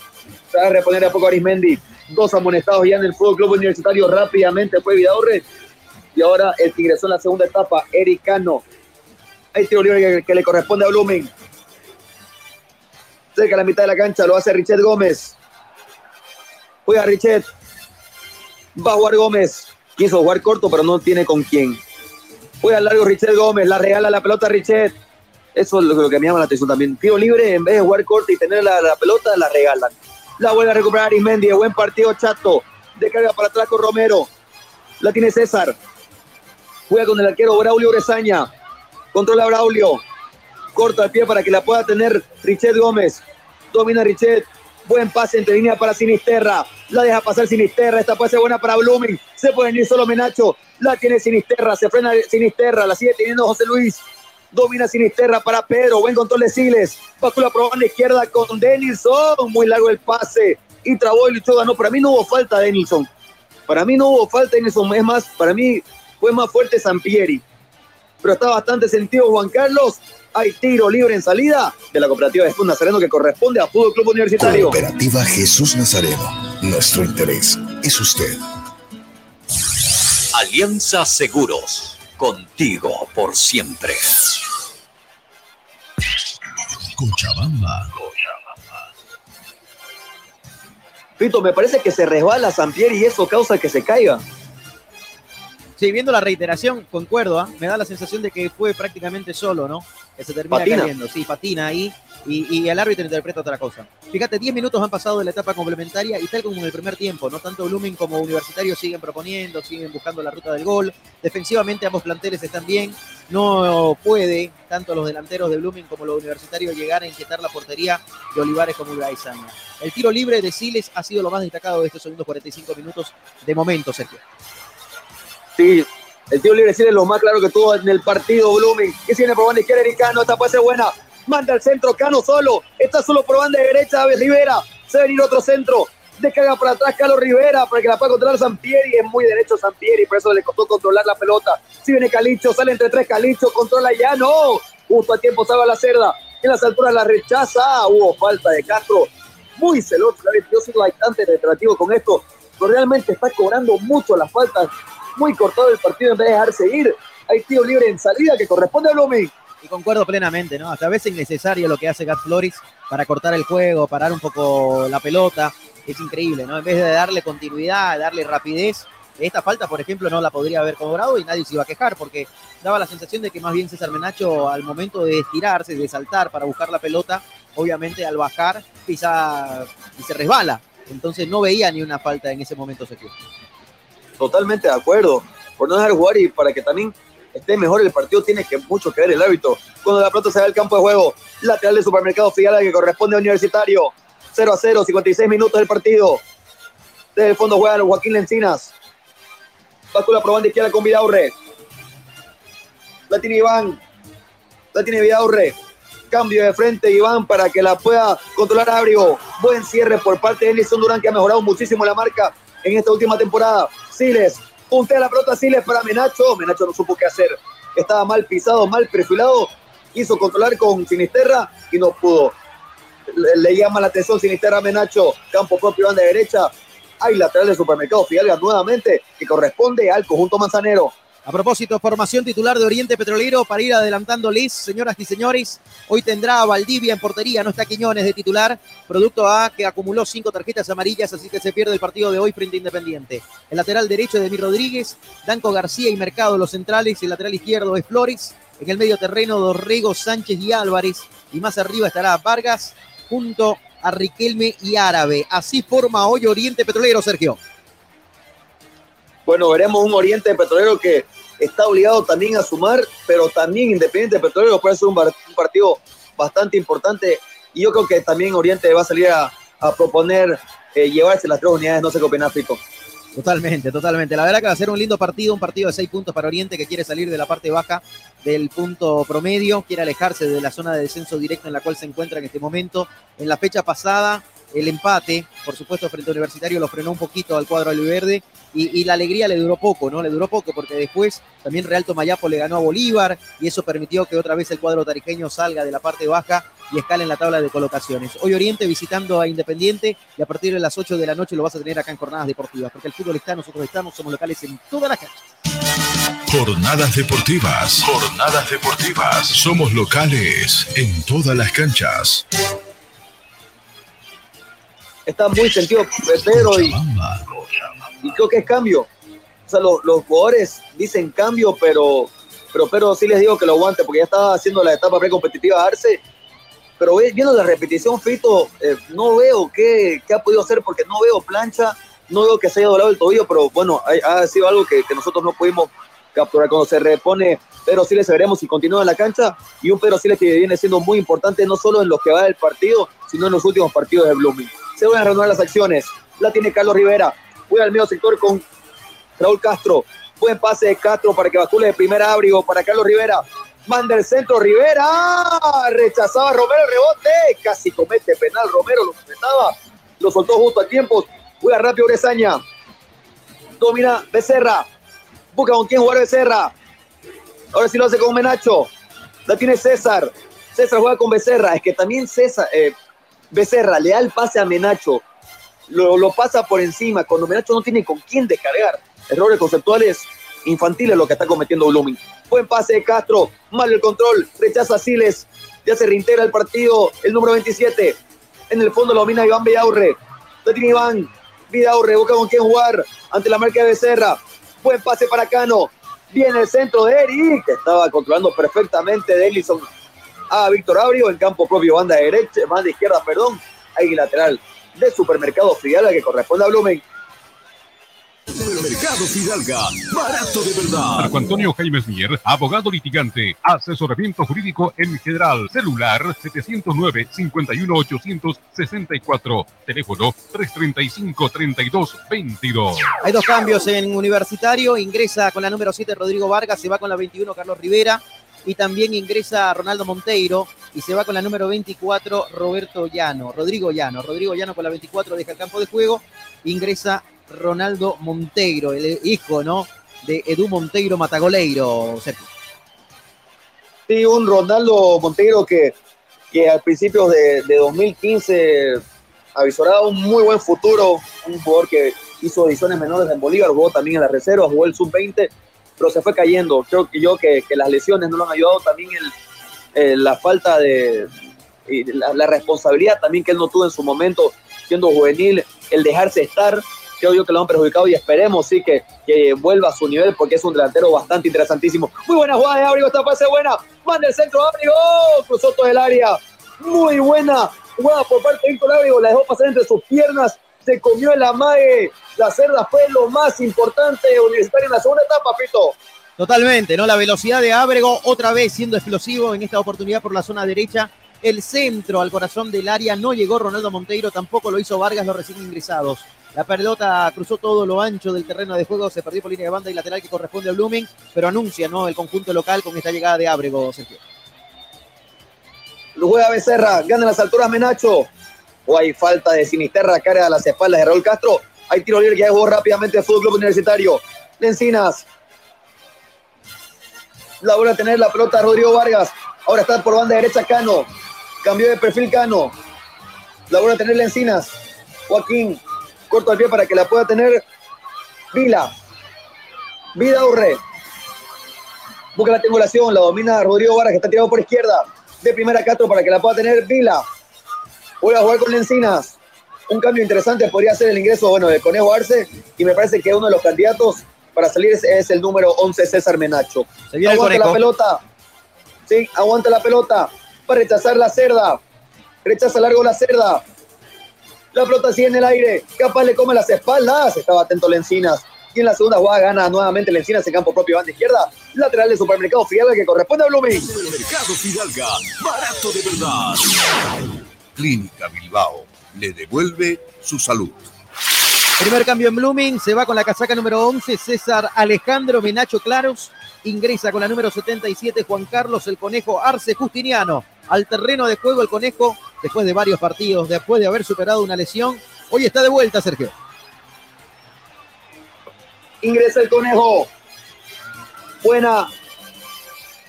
Se va a reponer a poco Arismendi, dos amonestados ya en el Fútbol Club Universitario rápidamente fue Vidaurre y ahora el que ingresó en la segunda etapa, Ericano. Hay tiro libre que, que le corresponde a. Se cerca de la mitad de la cancha, lo hace Richet Gómez. Juega Richet. Va a jugar Gómez. Quiso jugar corto, pero no tiene con quién. Juega largo Richet Gómez, la regala la pelota Richet. Eso es lo que me llama la atención también. Tiro libre, en vez de jugar corto y tener la, la pelota, la regalan. La vuelve a recuperar Arismendi. Buen partido, Chato. Descarga para atrás con Romero. La tiene César. Juega con el arquero Braulio Bresaña. Controla Braulio. Corta el pie para que la pueda tener Richet Gómez. Domina Richet. Buen pase entre línea para Sinisterra. La deja pasar Sinisterra. Esta puede ser buena para Blooming. Se puede venir solo Menacho. La tiene Sinisterra. Se frena Sinisterra. La sigue teniendo José Luis. Domina Sinisterra para Pedro. Buen control de Siles. Bácula probando la izquierda con Denilson. Muy largo el pase. Y trabó y luchó. Ganó. Para mí no hubo falta de Denilson. Para mí no hubo falta de Denilson. Es más, para mí fue más fuerte Sampieri. Pero está bastante sentido Juan Carlos. Hay tiro libre en salida de la cooperativa Jesús Nazareno que corresponde a Fútbol Club Universitario. Cooperativa Jesús Nazareno. Nuestro interés es usted. Alianza Seguros. Contigo por siempre. Cochabamba. Pito, me parece que se resbala Sampieri y eso causa que se caiga. Sí, viendo la reiteración, concuerdo, ¿ah? me da la sensación de que fue prácticamente solo, ¿no? Que se termina Patina. cayendo, sí, patina ahí y, y el árbitro interpreta otra cosa. Fíjate, 10 minutos han pasado de la etapa complementaria y tal como en el primer tiempo, ¿no? Tanto Blooming como Universitario siguen proponiendo, siguen buscando la ruta del gol. Defensivamente ambos planteles están bien. No puede tanto los delanteros de Blooming como los universitarios llegar a inquietar la portería de Olivares como Uraizaña. El tiro libre de Siles ha sido lo más destacado de estos segundos 45 minutos de momento, Sergio. Sí, el tiro libre es lo más claro que tuvo en el partido Blooming. Que viene por banda izquierda Eric Cano, esta puede ser buena. Manda al centro, Cano solo. Está solo por banda derecha, David Rivera. Se va a venir otro centro. Descarga para atrás Carlos Rivera para que la pueda controlar Sampieri. Es muy derecho Sampieri, por eso le costó controlar la pelota. Si viene Calicho, sale entre tres Calicho, controla ya, no. Justo a tiempo salva la cerda. En las alturas la rechaza. Hubo falta de Castro. Muy celoso, David. Yo soy bastante retrativo con esto. Pero realmente está cobrando mucho las faltas. Muy cortado el partido en vez de dejar seguir. Hay tiro libre en salida que corresponde a Blooming. Y concuerdo plenamente, ¿no? Hasta a veces innecesario lo que hace Gat Flores para cortar el juego, parar un poco la pelota. Es increíble, ¿no? En vez de darle continuidad, darle rapidez, esta falta, por ejemplo, no la podría haber cobrado y nadie se iba a quejar porque daba la sensación de que más bien César Menacho al momento de estirarse, de saltar para buscar la pelota, obviamente al bajar pisa y se resbala. Entonces no veía ni una falta en ese momento, Sergio. Totalmente de acuerdo. Por no dejar jugar y para que también esté mejor el partido, tiene que mucho que ver el árbitro. Cuando la pelota se va al campo de juego, lateral de supermercado Figala que corresponde a Universitario. 0 a 0, 56 minutos del partido. Desde el fondo juega Joaquín Lencinas. Bátula probando izquierda con Vidaurre. La tiene Iván. La tiene Vidaurre. Cambio de frente Iván para que la pueda controlar Abrego. Buen cierre por parte de Elison Durán que ha mejorado muchísimo la marca en esta última temporada. Siles. Puntea la pelota Siles para Menacho. Menacho no supo qué hacer. Estaba mal pisado, mal perfilado. Quiso controlar con Sinisterra y no pudo. Le, llama la atención Sinisterra a Menacho. Campo propio, banda derecha. Hay lateral del supermercado Fidalga nuevamente que corresponde al conjunto manzanero. A propósito, formación titular de Oriente Petrolero para ir adelantando Liz, señoras y señores. Hoy tendrá a Valdivia en portería, no está Quiñones de titular, producto A que acumuló cinco tarjetas amarillas, así que se pierde el partido de hoy frente a Independiente. El lateral derecho es Demir Rodríguez, Danco García y Mercado los centrales, el lateral izquierdo es Flores. En el medio terreno, Dorrego, Sánchez y Álvarez. Y más arriba estará Vargas junto a Riquelme y Árabe. Así forma hoy Oriente Petrolero, Sergio. Bueno, veremos un Oriente Petrolero que está obligado también a sumar, pero también Independiente Petrolero puede ser un, un partido bastante importante. Y yo creo que también Oriente va a salir a, a proponer eh, llevarse las tres unidades, no sé qué opinas, Pico. Totalmente, totalmente. La verdad que va a ser un lindo partido, un partido de seis puntos para Oriente que quiere salir de la parte baja del punto promedio, quiere alejarse de la zona de descenso directo en la cual se encuentra en este momento. En la fecha pasada, el empate, por supuesto, frente a Universitario lo frenó un poquito al cuadro aliverde y, y la alegría le duró poco, ¿no? Le duró poco porque después también Real Tomayapo le ganó a Bolívar y eso permitió que otra vez el cuadro tarijeño salga de la parte baja y escale en la tabla de colocaciones. Hoy Oriente visitando a Independiente y a partir de las 8 de la noche lo vas a tener acá en Jornadas Deportivas, porque el fútbol está, nosotros estamos, somos locales en todas las canchas. Jornadas deportivas. Jornadas deportivas. Somos locales en todas las canchas. está muy sentido Pedro y, y creo que es cambio. O sea, los, los jugadores dicen cambio, pero, pero pero sí les digo que lo aguante porque ya estaba haciendo la etapa precompetitiva Arce. Pero viendo la repetición, Fito, eh, no veo qué, qué, ha podido hacer porque no veo plancha, no veo que se haya doblado el tobillo, pero bueno, ha, ha sido algo que, que, nosotros no pudimos capturar cuando se repone Pedro Siles, veremos si continúa en la cancha y un Pedro Siles que viene siendo muy importante no solo en lo que va del partido, sino en los últimos partidos de Blooming. Se van a renovar las acciones, la tiene Carlos Rivera, voy al medio sector con Raúl Castro, buen pase de Castro para que bascule de primer abrigo para Carlos Rivera, manda el centro Rivera, rechazaba Romero el rebote, casi comete penal Romero, lo completaba, lo soltó justo a tiempo, juega rápido Bresaña, domina Becerra, busca con quién jugar Becerra, ahora sí lo hace con Menacho, la tiene César, César juega con Becerra, es que también César, eh, Becerra le da el pase a Menacho, lo, lo, pasa por encima, cuando Menacho no tiene con quién descargar, errores conceptuales infantiles lo que está cometiendo Blooming. Buen pase de Castro, mal el control, rechaza a Siles, ya se reintegra el partido, el número 27, en el fondo lo domina Iván Vidaurre, la tiene Iván, Vidaurre busca con quién jugar ante la marca de Becerra, buen pase para Cano, viene el centro de Eric, que estaba controlando perfectamente de Ellison a Víctor Abrio en campo propio, banda derecha, banda izquierda, perdón, ahí lateral de Supermercado Fidalga que corresponde a Blumen. Supermercado Fidalga, barato de verdad. Marco Antonio Jaimes Mier, abogado litigante, asesoramiento jurídico en general, celular 709-51864, teléfono 335-3222. Hay dos cambios en Universitario, ingresa con la número 7 Rodrigo Vargas, se va con la 21 Carlos Rivera, y también ingresa Ronaldo Monteiro y se va con la número 24 Roberto Llano, Rodrigo Llano. Rodrigo Llano con la 24 deja el campo de juego, ingresa Ronaldo Monteiro, el hijo, ¿no? De Edu Monteiro Matagoleiro, Sergio. Sí, un Ronaldo Monteiro que, que al principio de, de 2015 avisoraba un muy buen futuro, un jugador que hizo ediciones menores en Bolívar, jugó también en la reserva, jugó el sub-20 pero se fue cayendo. Creo que yo que, que las lesiones no lo han ayudado, también el, el, la falta de la, la, responsabilidad también que él no tuvo en su momento siendo juvenil, el dejarse estar, creo yo que lo han perjudicado y esperemos sí que, que vuelva a su nivel porque es un delantero bastante interesantísimo. Muy buena jugada de Abrigo, esta pase buena, manda el centro Abrigo, cruzó todo el área, muy buena jugada por parte de Víctor Abrigo, la dejó pasar entre sus piernas, se comió el amague. La cerda fue lo más importante universitario en la segunda etapa, Pito. Totalmente, ¿no? La velocidad de Ábrego, otra vez siendo explosivo en esta oportunidad por la zona derecha. El centro al corazón del área no llegó Ronaldo Monteiro, tampoco lo hizo Vargas, los recién ingresados. La pelota cruzó todo lo ancho del terreno de juego, se perdió por línea de banda y lateral que corresponde a Blooming, pero anuncia, ¿no? El conjunto local con esta llegada de Ábrego, Sergio. Lo juega Becerra, gana las alturas Menacho, o hay falta de Sinisterra cara a las espaldas de Raúl Castro. Hay tiro libre que jugó rápidamente el Fútbol Club Universitario. Lencinas. La vuelve a tener la pelota Rodrigo Vargas. Ahora está por banda derecha Cano. Cambió de perfil Cano. La vuelve a tener Lencinas. Joaquín. Corto al pie para que la pueda tener Vila. Vida Urre. Busca la triangulación. La domina Rodrigo Vargas que está tirado por izquierda. De primera Castro para que la pueda tener Vila. Vuelve a jugar con Lencinas. Un cambio interesante podría ser el ingreso bueno, de Conejo Arce y me parece que uno de los candidatos para salir es, es el número 11, César Menacho. aguanta la pelota. Sí, aguanta la pelota. Para rechazar la cerda. Rechaza largo la cerda. La pelota sigue en el aire. Capaz le come las espaldas. Estaba atento Lencinas. Y en la segunda jugada gana nuevamente Lencinas en campo propio, banda izquierda. Lateral de Supermercado Fidalga que corresponde a Blooming. Supermercado Fidalga, barato de verdad. Clínica Bilbao le devuelve su salud. Primer cambio en Blooming, se va con la casaca número 11, César Alejandro Menacho Claros, ingresa con la número 77, Juan Carlos el Conejo Arce Justiniano. Al terreno de juego el Conejo, después de varios partidos, después de haber superado una lesión, hoy está de vuelta, Sergio. Ingresa el Conejo. Buena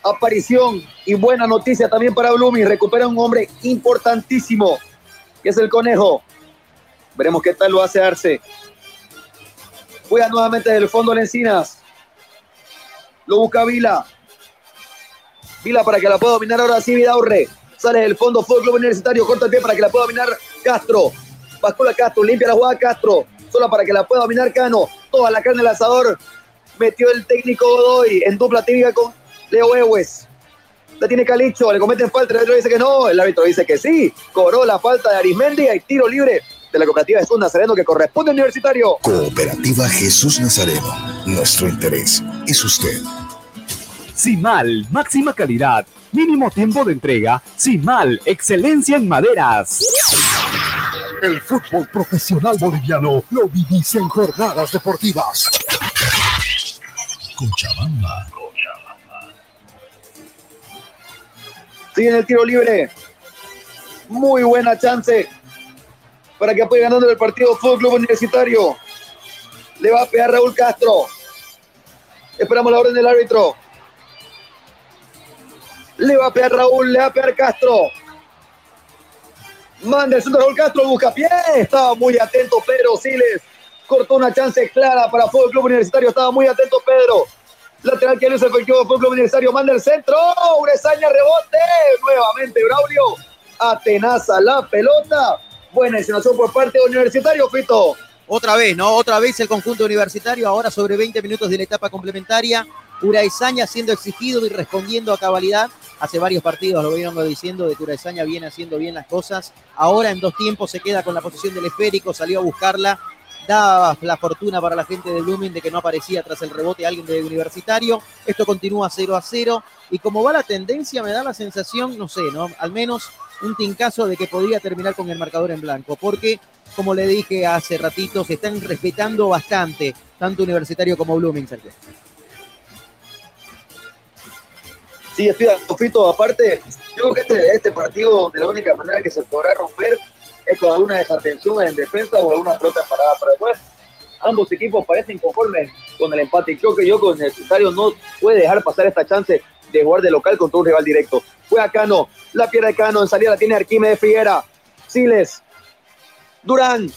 aparición y buena noticia también para Blooming. Recupera un hombre importantísimo, que es el Conejo. Veremos qué tal lo hace Arce. Juega nuevamente del fondo de Encinas. Lo busca Vila. Vila para que la pueda dominar ahora sí Vidaurre. Sale del fondo, Fútbol Club Universitario, corta el pie para que la pueda dominar Castro. Bascula Castro, limpia la jugada Castro, sola para que la pueda dominar Cano. Toda la carne del asador. Metió el técnico Godoy en dupla técnica con Leo Ewes. La tiene Calicho, le cometen falta, el árbitro dice que no, el árbitro dice que sí. Cobró la falta de Arismendi, hay tiro libre de la cooperativa Jesús Nazareno que corresponde al universitario. Cooperativa Jesús Nazareno. Nuestro interés es usted. Simal, máxima calidad, mínimo tiempo de entrega. Simal, excelencia en maderas. El fútbol profesional boliviano lo vivís en jornadas deportivas. Cochabamba. Sigue en el tiro libre. Muy buena chance para que apoye ganando el partido Fútbol Club Universitario. Le va a pegar Raúl Castro. Esperamos la orden del árbitro. Le va a pegar Raúl, le va a pegar Castro. Manda el centro Raúl Castro, busca pie. Estaba muy atento Pedro Siles. Cortó una chance clara para Fútbol Club Universitario. Estaba muy atento Pedro. Lateral que no efectivo Fútbol Club Universitario. Manda el centro. Urezaña rebote. Nuevamente Braulio. Atenaza la pelota. Buena insinuación por parte de Universitario, Fito. Otra vez, ¿no? Otra vez el conjunto universitario, ahora sobre 20 minutos de la etapa complementaria. Uraizaña siendo exigido y respondiendo a cabalidad. Hace varios partidos lo vengo diciendo de que Uraizaña viene haciendo bien las cosas. Ahora en dos tiempos se queda con la posición del esférico, salió a buscarla. Daba la fortuna para la gente de Blooming de que no aparecía tras el rebote alguien de Universitario. Esto continúa 0 a 0. Y como va la tendencia, me da la sensación, no sé, ¿no? Al menos un tincazo de que podría terminar con el marcador en blanco. Porque, como le dije hace ratito, se están respetando bastante, tanto Universitario como Blooming, Sergio. Sí, estoy Fito. Aparte, yo creo que este, este partido, de la única manera que se podrá romper con alguna desatención en defensa o alguna pelota parada. Pero después, ambos equipos parecen conformes con el empate. Creo que yo con Universitario no puede dejar pasar esta chance de jugar de local contra un rival directo. Fue a Cano, la pierde Cano, en salida la tiene Arquímedes Figuera, Siles, Durán.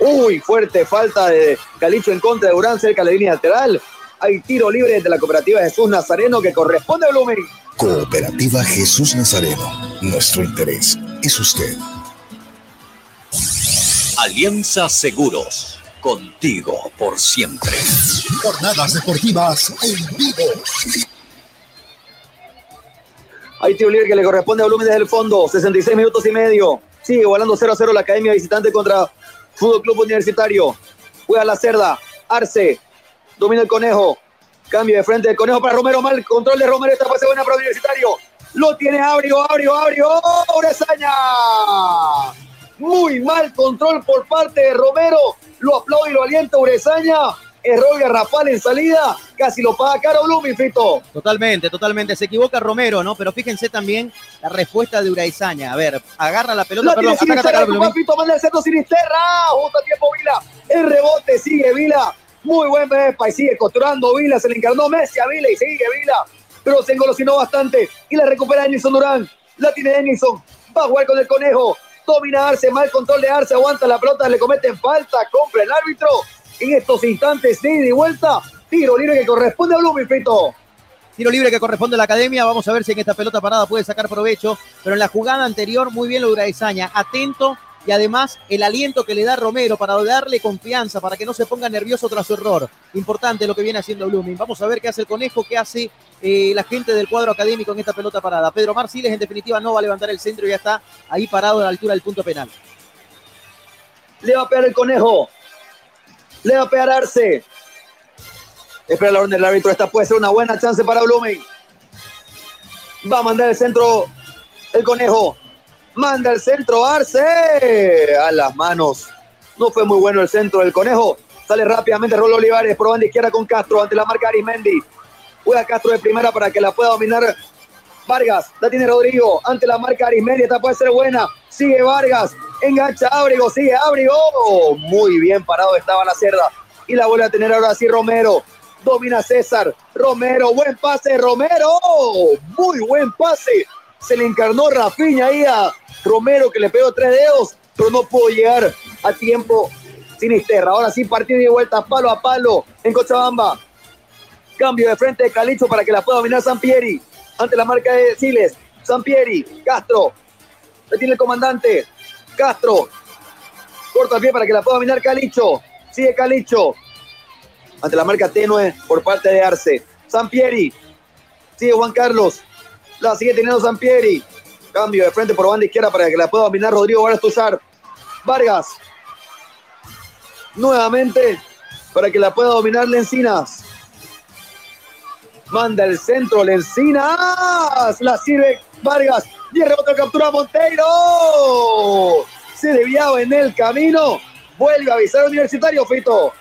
Uy, fuerte falta de Calicho en contra de Durán cerca de la línea lateral. Hay tiro libre de la cooperativa Jesús Nazareno que corresponde a Blumen. Cooperativa Jesús Nazareno. Nuestro interés es usted. Alianza Seguros. Contigo por siempre. Jornadas deportivas en vivo. Hay tiro libre que le corresponde a Blumen desde el fondo. 66 minutos y medio. Sigue volando 0 a 0 la academia visitante contra Fútbol Club Universitario. Juega la cerda. Arce. Domina el conejo. Cambio de frente del conejo para Romero. Mal control de Romero. Esta pase buena para Universitario. Lo tiene Abrio, Abrio, Abrio. ¡Oh, Urezaña! Muy mal control por parte de Romero. Lo aplaude y lo alienta Urezaña. Error garrafal en salida. Casi lo paga caro Blooming, Fito. Totalmente, totalmente. Se equivoca Romero, ¿no? Pero fíjense también la respuesta de Uraizaña. A ver, agarra la pelota. La perdón, tiene ataca. Fito, manda el centro Sinisterra. Justo a tiempo Vila. El rebote sigue Vila. Muy buen Vespa y sigue costurando Vila. Se le encarnó Messi a Vila y sigue Vila. Pero se engolosinó bastante. Y la recupera Denison Durán. La tiene Denison. Va a jugar con el conejo. Domina Arce. Mal control de Arce. Aguanta la pelota. Le cometen falta. Compra el árbitro. En estos instantes de ida y vuelta. Tiro libre que corresponde a Blooming, Fito. Tiro libre que corresponde a la academia. Vamos a ver si en esta pelota parada puede sacar provecho. Pero en la jugada anterior, muy bien lo de. Atento y además el aliento que le da Romero para darle confianza, para que no se ponga nervioso tras su error. Importante lo que viene haciendo Blooming. Vamos a ver qué hace el conejo, qué hace eh, la gente del cuadro académico en esta pelota parada. Pedro Marciles, en definitiva, no va a levantar el centro y ya está ahí parado a la altura del punto penal. Le va a pegar el conejo. Le va a pegar Arce. Espera la orden del árbitro. Esta puede ser una buena chance para Blooming. Va a mandar el centro el conejo. Manda el centro Arce. A las manos. No fue muy bueno el centro del conejo. Sale rápidamente Rolo Olivares. Por banda izquierda con Castro ante la marca Arismendi. Juega Castro de primera para que la pueda dominar Vargas. La tiene Rodrigo ante la marca Arismendi. Esta puede ser buena. Sigue Vargas. Engancha Ábrigo. Sigue Ábrigo. Muy bien parado estaba la cerda. Y la vuelve a tener ahora sí Romero. Domina César. Romero. Buen pase. Romero. Muy buen pase. Se le encarnó Rafiña ahí a Romero que le pegó tres dedos. Pero no pudo llegar a tiempo. Sinisterra. Ahora sí partido de vuelta palo a palo en Cochabamba. Cambio de frente de Calicho para que la pueda dominar Sampieri. Ante la marca de Siles. Sampieri. Castro. Le tiene el comandante. Castro. Corta el pie para que la pueda dominar Calicho. Sigue Calicho. Ante la marca tenue por parte de Arce. Sampieri. Sigue Juan Carlos. La sigue teniendo Sampieri. Cambio de frente por banda izquierda para que la pueda dominar Rodrigo Vargas Tuzar. Vargas. Nuevamente para que la pueda dominar Lencinas. Manda el centro Lencinas. La sirve Vargas. Y el rebote captura Monteiro. Se desviaba en el camino. Vuelve a avisar Universitario, Fito.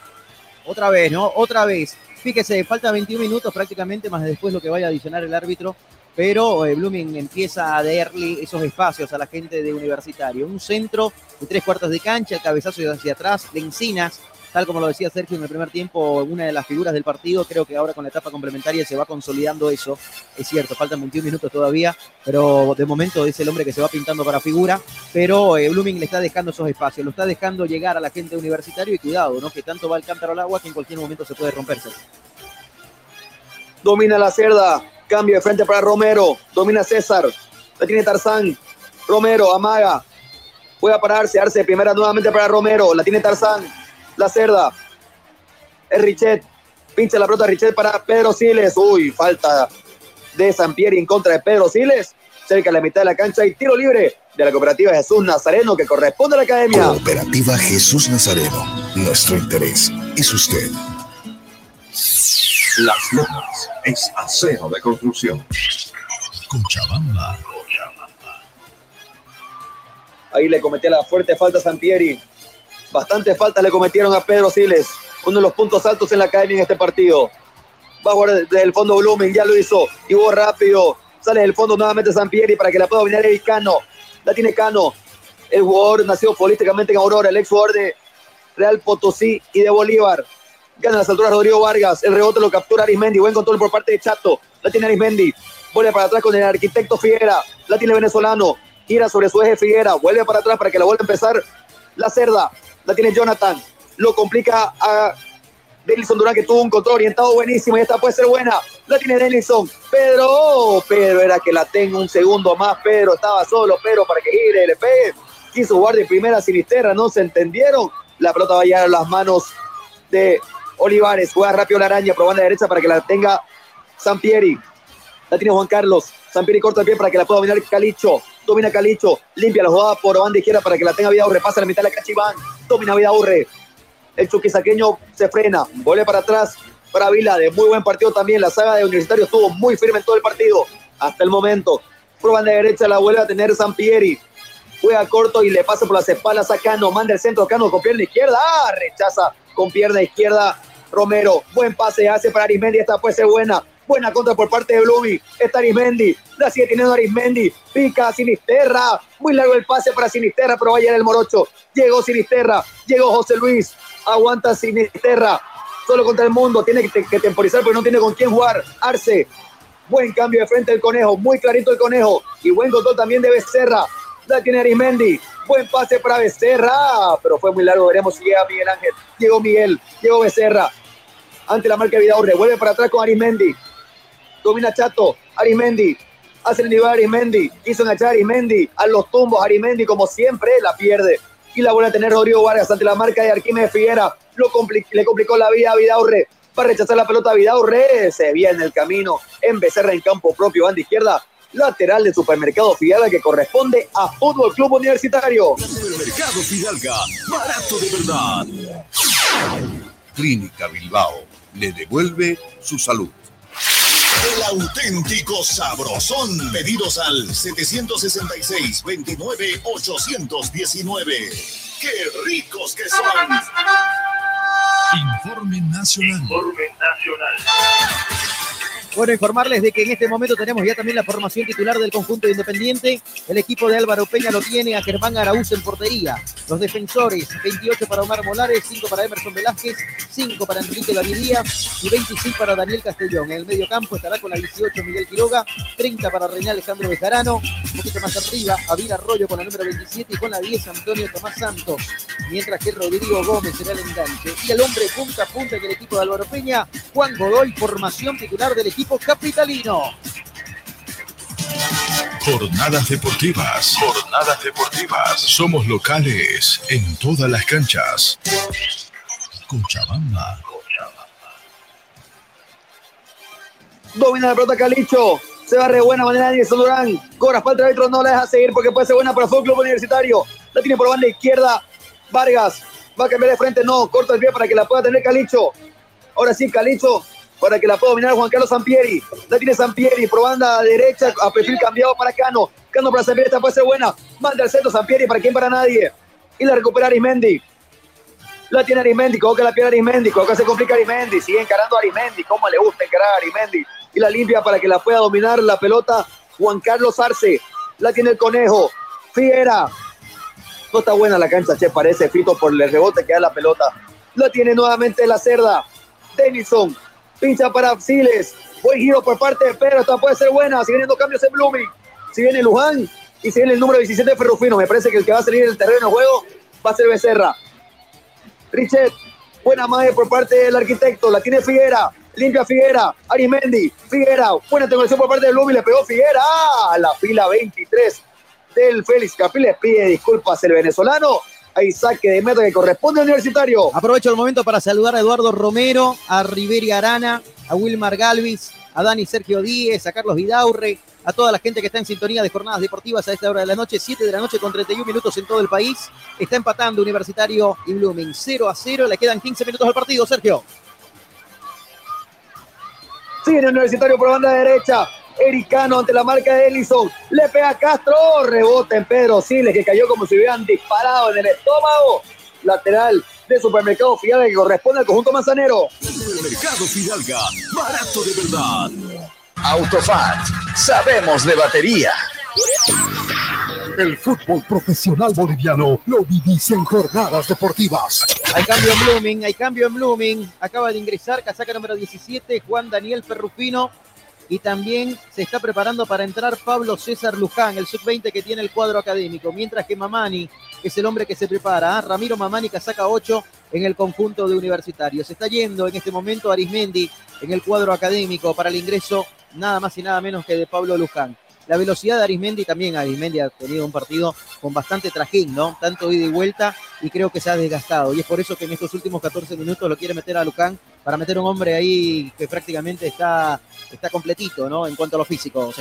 Otra vez, ¿no? Otra vez. Fíjese, falta 21 minutos prácticamente, más después lo que vaya a adicionar el árbitro. Pero eh, Blooming empieza a darle esos espacios a la gente de Universitario. Un centro de tres cuartos de cancha, el cabezazo hacia atrás, Lencinas tal como lo decía Sergio en el primer tiempo, una de las figuras del partido. Creo que ahora con la etapa complementaria se va consolidando eso. Es cierto, faltan 21 minutos todavía, pero de momento es el hombre que se va pintando para figura. Pero eh, Blooming le está dejando esos espacios, lo está dejando llegar a la gente universitaria y cuidado, ¿no? Que tanto va el cántaro al agua que en cualquier momento se puede romperse. Domina la cerda, cambio de frente para Romero, domina César, la tiene Tarzán, Romero, amaga, puede pararse, Arce, primera nuevamente para Romero, la tiene Tarzán, la cerda. Es Richet. Pincha la pelota Richet para Pedro Siles. Uy, falta de Sampieri en contra de Pedro Siles. Cerca de la mitad de la cancha y tiro libre de la cooperativa Jesús Nazareno que corresponde a la academia. Cooperativa Jesús Nazareno. Nuestro interés es usted. Las Lomas es acero de construcción. Cochabamba. Ahí le cometía la fuerte falta a Sampieri. Bastante falta le cometieron a Pedro Siles, uno de los puntos altos en la academia en este partido. Va a jugar desde el fondo volumen, ya lo hizo. Y hubo rápido. Sale del fondo nuevamente Sampieri para que la pueda dominar el Cano. La tiene Cano. El jugador nació políticamente en Aurora, el ex jugador de Real Potosí y de Bolívar. Gana las alturas Rodrigo Vargas. El rebote lo captura Arismendi. Buen control por parte de Chato. La tiene Arismendi. Vuelve para atrás con el arquitecto Figuera. La tiene venezolano. Gira sobre su eje Figuera. Vuelve para atrás para que la vuelva a empezar la cerda la tiene Jonathan, lo complica a Denison Durán que tuvo un control orientado buenísimo y esta puede ser buena, la tiene Denison, Pedro, Pedro era que la tenga un segundo más, Pedro estaba solo, Pedro para que gire, le pegue, quiso jugar de primera sinisterra, no se entendieron, la pelota va a llegar a las manos de Olivares, juega rápido la araña, probando la derecha para que la tenga Sampieri, la tiene Juan Carlos, Sampieri corta el pie para que la pueda dominar Calicho, domina Calicho, limpia la jugada por banda izquierda para que la tenga Vidaurre, pasa la mitad de la cancha Iván, domina Vidaurre, el chuquisaqueño se frena, vuelve para atrás para Vila, de muy buen partido también, la saga de Universitario estuvo muy firme en todo el partido, hasta el momento, por banda derecha la vuelve a tener Sampieri, juega corto y le pasa por las espaldas a Cano, manda el centro, Cano con pierna izquierda, ah, rechaza con pierna izquierda Romero, buen pase hace para Arismendi, esta puede ser buena, Buena contra por parte de Blumi. Está Arismendi. La sigue teniendo Arismendi. Pica Sinisterra. Muy largo el pase para Sinisterra, pero vaya en el morocho. Llegó Sinisterra. Llegó José Luis. Aguanta Sinisterra. Solo contra el mundo. Tiene que, que temporizar porque no tiene con quién jugar. Arce. Buen cambio de frente del conejo. Muy clarito el conejo. Y buen control también de Becerra. La tiene Arismendi. Buen pase para Becerra. Pero fue muy largo. Veremos si llega Miguel Ángel. Llegó Miguel. Llegó Becerra. Ante la marca de Vidaurre. Vuelve para atrás con Arismendi domina Chato, Arimendi, hace el nivel Arimendi, hizo enganchar a Arimendi, a los tumbos, Arimendi como siempre la pierde. Y la vuelve a tener Rodrigo Vargas ante la marca de Arquímedes Figuera, lo le complicó la vida a Vidaurre, para rechazar la pelota a Vidaurre, se viene el camino en Becerra en campo propio, banda izquierda, lateral de Supermercado Fidalga que corresponde a Fútbol Club Universitario. Supermercado Fidalga, barato de verdad. Clínica Bilbao le devuelve su salud. El auténtico sabrosón. Pedidos al 766-29-819. ¡Qué ricos que son! Informe Nacional. Informe Nacional. Bueno, informarles de que en este momento tenemos ya también la formación titular del conjunto Independiente. El equipo de Álvaro Peña lo tiene a Germán Araúz en portería. Los defensores, 28 para Omar Molares, 5 para Emerson Velázquez, 5 para Enrique Davidía y 25 para Daniel Castellón. En el medio campo estará con la 18 Miguel Quiroga, 30 para René Alejandro Bejarano, un poquito más arriba, Avila Arroyo con la número 27 y con la 10 Antonio Tomás Santos. Mientras que Rodrigo Gómez será el enganche. Y el hombre punta a punta del equipo de Álvaro Peña, Juan Godoy, formación titular del equipo capitalino. Jornadas deportivas. Jornadas deportivas. Somos locales en todas las canchas. Cochabamba. Domina la pelota Calicho. Se va de buena manera Anderson Durán. Cobra falta de árbitro, no la deja seguir porque puede ser buena para el Club Universitario. La tiene por banda izquierda. Vargas. Va a cambiar de frente. No, corta el pie para que la pueda tener Calicho. Ahora sí, Calicho para que la pueda dominar Juan Carlos Sampieri. La tiene Sampieri por banda derecha a perfil cambiado para Cano. Cano para Sampieri, esta puede ser buena. Manda al centro Sampieri para quien para nadie. Y la recupera Arismendi. La tiene Arismendi, coloca la pierna Arismendi, coloca se complica Arismendi, sigue encarando a Arismendi, cómo le gusta encarar a Arismendi. Y la limpia para que la pueda dominar la pelota Juan Carlos Arce. La tiene el conejo. Fiera. Está buena la cancha, che, parece Fito por el rebote que da la pelota. La tiene nuevamente la cerda. Denison pincha para Siles. Buen giro por parte de Pedro, esta puede ser buena. Siguen viendo cambios en Blooming. Si viene Luján y si viene el número 17 de Ferrufino. Me parece que el que va a salir del terreno de juego va a ser Becerra. Richet, buena madre por parte del arquitecto. La tiene Figuera. Limpia Figuera. Arimendi. Figuera. Buena tecnología por parte de Blooming. Le pegó Figuera. ¡Ah! La fila 23 del Félix Capil. Le pide disculpas el venezolano hay saque de meta que corresponde al universitario. Aprovecho el momento para saludar a Eduardo Romero, a Riveri Arana, a Wilmar Galvis, a Dani Sergio Díez, a Carlos Vidaurre, a toda la gente que está en sintonía de jornadas deportivas a esta hora de la noche, 7 de la noche con 31 minutos en todo el país. Está empatando Universitario y Blooming 0 a 0, le quedan 15 minutos al partido, Sergio. Sigue el Universitario por banda derecha. Ericano ante la marca de Ellison. Le pega Castro. Rebota en Pedro Siles, que cayó como si hubieran disparado en el estómago. Lateral de Supermercado Fidalga que corresponde al conjunto manzanero. Supermercado Fidalga, barato de verdad. Autofat, sabemos de batería. El fútbol profesional boliviano lo vivís en jornadas deportivas. Hay cambio en Blooming, hay cambio en Blooming. Acaba de ingresar casaca número 17, Juan Daniel Ferrufino y también se está preparando para entrar Pablo César Luján, el sub-20 que tiene el cuadro académico, mientras que Mamani es el hombre que se prepara. ¿ah? Ramiro Mamani que saca 8 en el conjunto de universitarios. Se está yendo en este momento Arismendi en el cuadro académico para el ingreso nada más y nada menos que de Pablo Luján. La velocidad de Arismendi también, Arismendi ha tenido un partido con bastante trajín, ¿no? Tanto ida y vuelta y creo que se ha desgastado. Y es por eso que en estos últimos 14 minutos lo quiere meter a Luján para meter un hombre ahí que prácticamente está, está completito, ¿no? En cuanto a lo físico,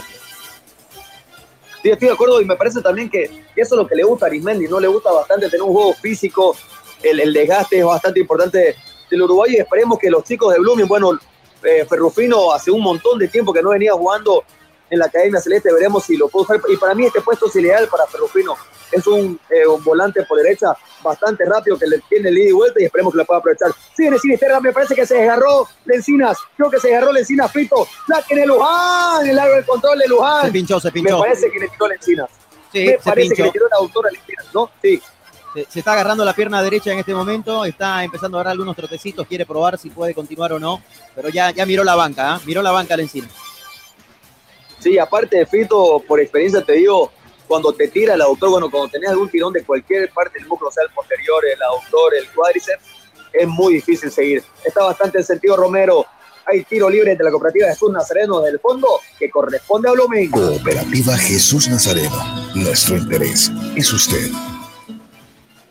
Sí, estoy de acuerdo y me parece también que eso es lo que le gusta a Arismendi, no le gusta bastante tener un juego físico, el, el desgaste es bastante importante del Uruguay y esperemos que los chicos de Blooming, bueno, eh, Ferrufino hace un montón de tiempo que no venía jugando en la Academia Celeste, veremos si lo puedo usar. Y para mí este puesto es ideal para Ferrufino. Es un, eh, un, volante por derecha bastante rápido que le tiene el ida y vuelta y esperemos que lo pueda aprovechar. Sigue Sinisterra, me parece que se desgarró Lencinas. Creo que se desgarró Lencinas Fito. La tiene Luján, el largo del control de Luján. Se pinchó, se pinchó. Me parece que le tiró Lencinas. Sí, me parece que le tiró la autora Lencinas, ¿no? Sí. Se, está agarrando la pierna derecha en este momento, está empezando a dar algunos trotecitos, quiere probar si puede continuar o no, pero ya, ya miró la banca, ¿eh? miró la banca Lencinas. Sí, aparte de Fito, por experiencia te digo, cuando te tira el autor, bueno, cuando tenés algún tirón de cualquier parte del músculo, sea el posterior, el autor, el cuádriceps, es muy difícil seguir. Está bastante en sentido Romero. Hay tiro libre de la cooperativa Jesús Nazareno del fondo que corresponde a Blooming. Cooperativa Jesús Nazareno. Nuestro interés es usted.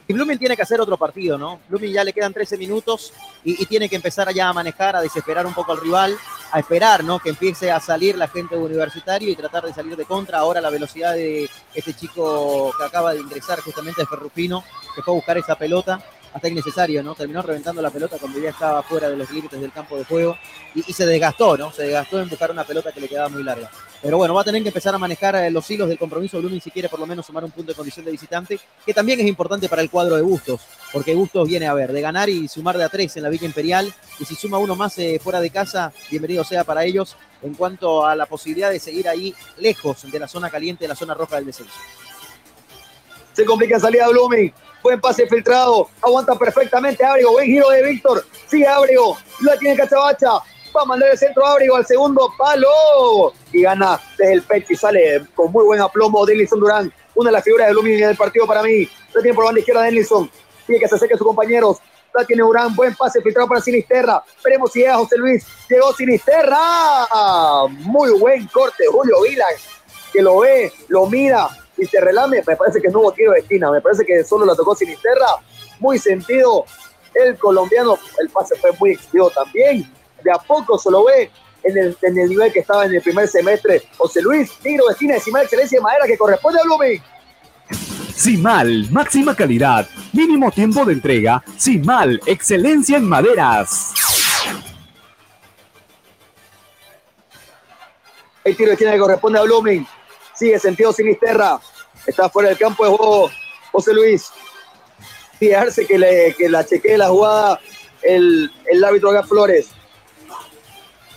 Y Blooming tiene que hacer otro partido, ¿no? Blooming ya le quedan 13 minutos y, tiene que empezar ya a manejar, a desesperar un poco al rival, a esperar, ¿no? Que empiece a salir la gente universitario y tratar de salir de contra. Ahora la velocidad de este chico que acaba de ingresar justamente de Ferrufino, que fue a buscar esa pelota hasta innecesario, ¿no? Terminó reventando la pelota cuando ya estaba fuera de los límites del campo de juego y, se desgastó, ¿no? Se desgastó en buscar una pelota que le quedaba muy larga. Pero bueno, va a tener que empezar a manejar eh, los hilos del compromiso Blooming si quiere por lo menos sumar un punto de condición de visitante, que también es importante para el cuadro de Bustos, porque Bustos viene a ver, de ganar y sumar de a tres en la Villa Imperial, y si suma uno más eh, fuera de casa, bienvenido sea para ellos en cuanto a la posibilidad de seguir ahí lejos de la zona caliente, de la zona roja del descenso. Se complica salida Blooming, buen pase filtrado, aguanta perfectamente Abrigo, buen giro de Víctor, sigue Abrigo, la tiene Cachabacha, va mandar el centro Abrigo al segundo palo. Y gana desde el pecho y sale con muy buen aplomo Denison Durán, una de las figuras de Blooming del partido para mí, la tiene por banda izquierda Denison, tiene que se acerque a sus compañeros, la tiene Durán, buen pase filtrado para Sinisterra, veremos si llega José Luis, llegó Sinisterra, muy buen corte Julio Vilas, que lo ve, lo mira y se relame, me parece que no hubo tiro de esquina, me parece que solo la tocó Sinisterra, muy sentido, el colombiano, el pase fue muy extendido también, de a poco se lo ve en el, en el nivel que estaba en el primer semestre, José Luis, tiro de esquina de excelencia de madera que corresponde a Blooming. Simal, máxima calidad, mínimo tiempo de entrega. Simal, excelencia en maderas. El tiro de esquina que corresponde a Blooming. Sigue sentido Sinisterra. Está fuera del campo de juego José Luis. Fijarse que, le, que la chequee la jugada el, el árbitro Gas Flores.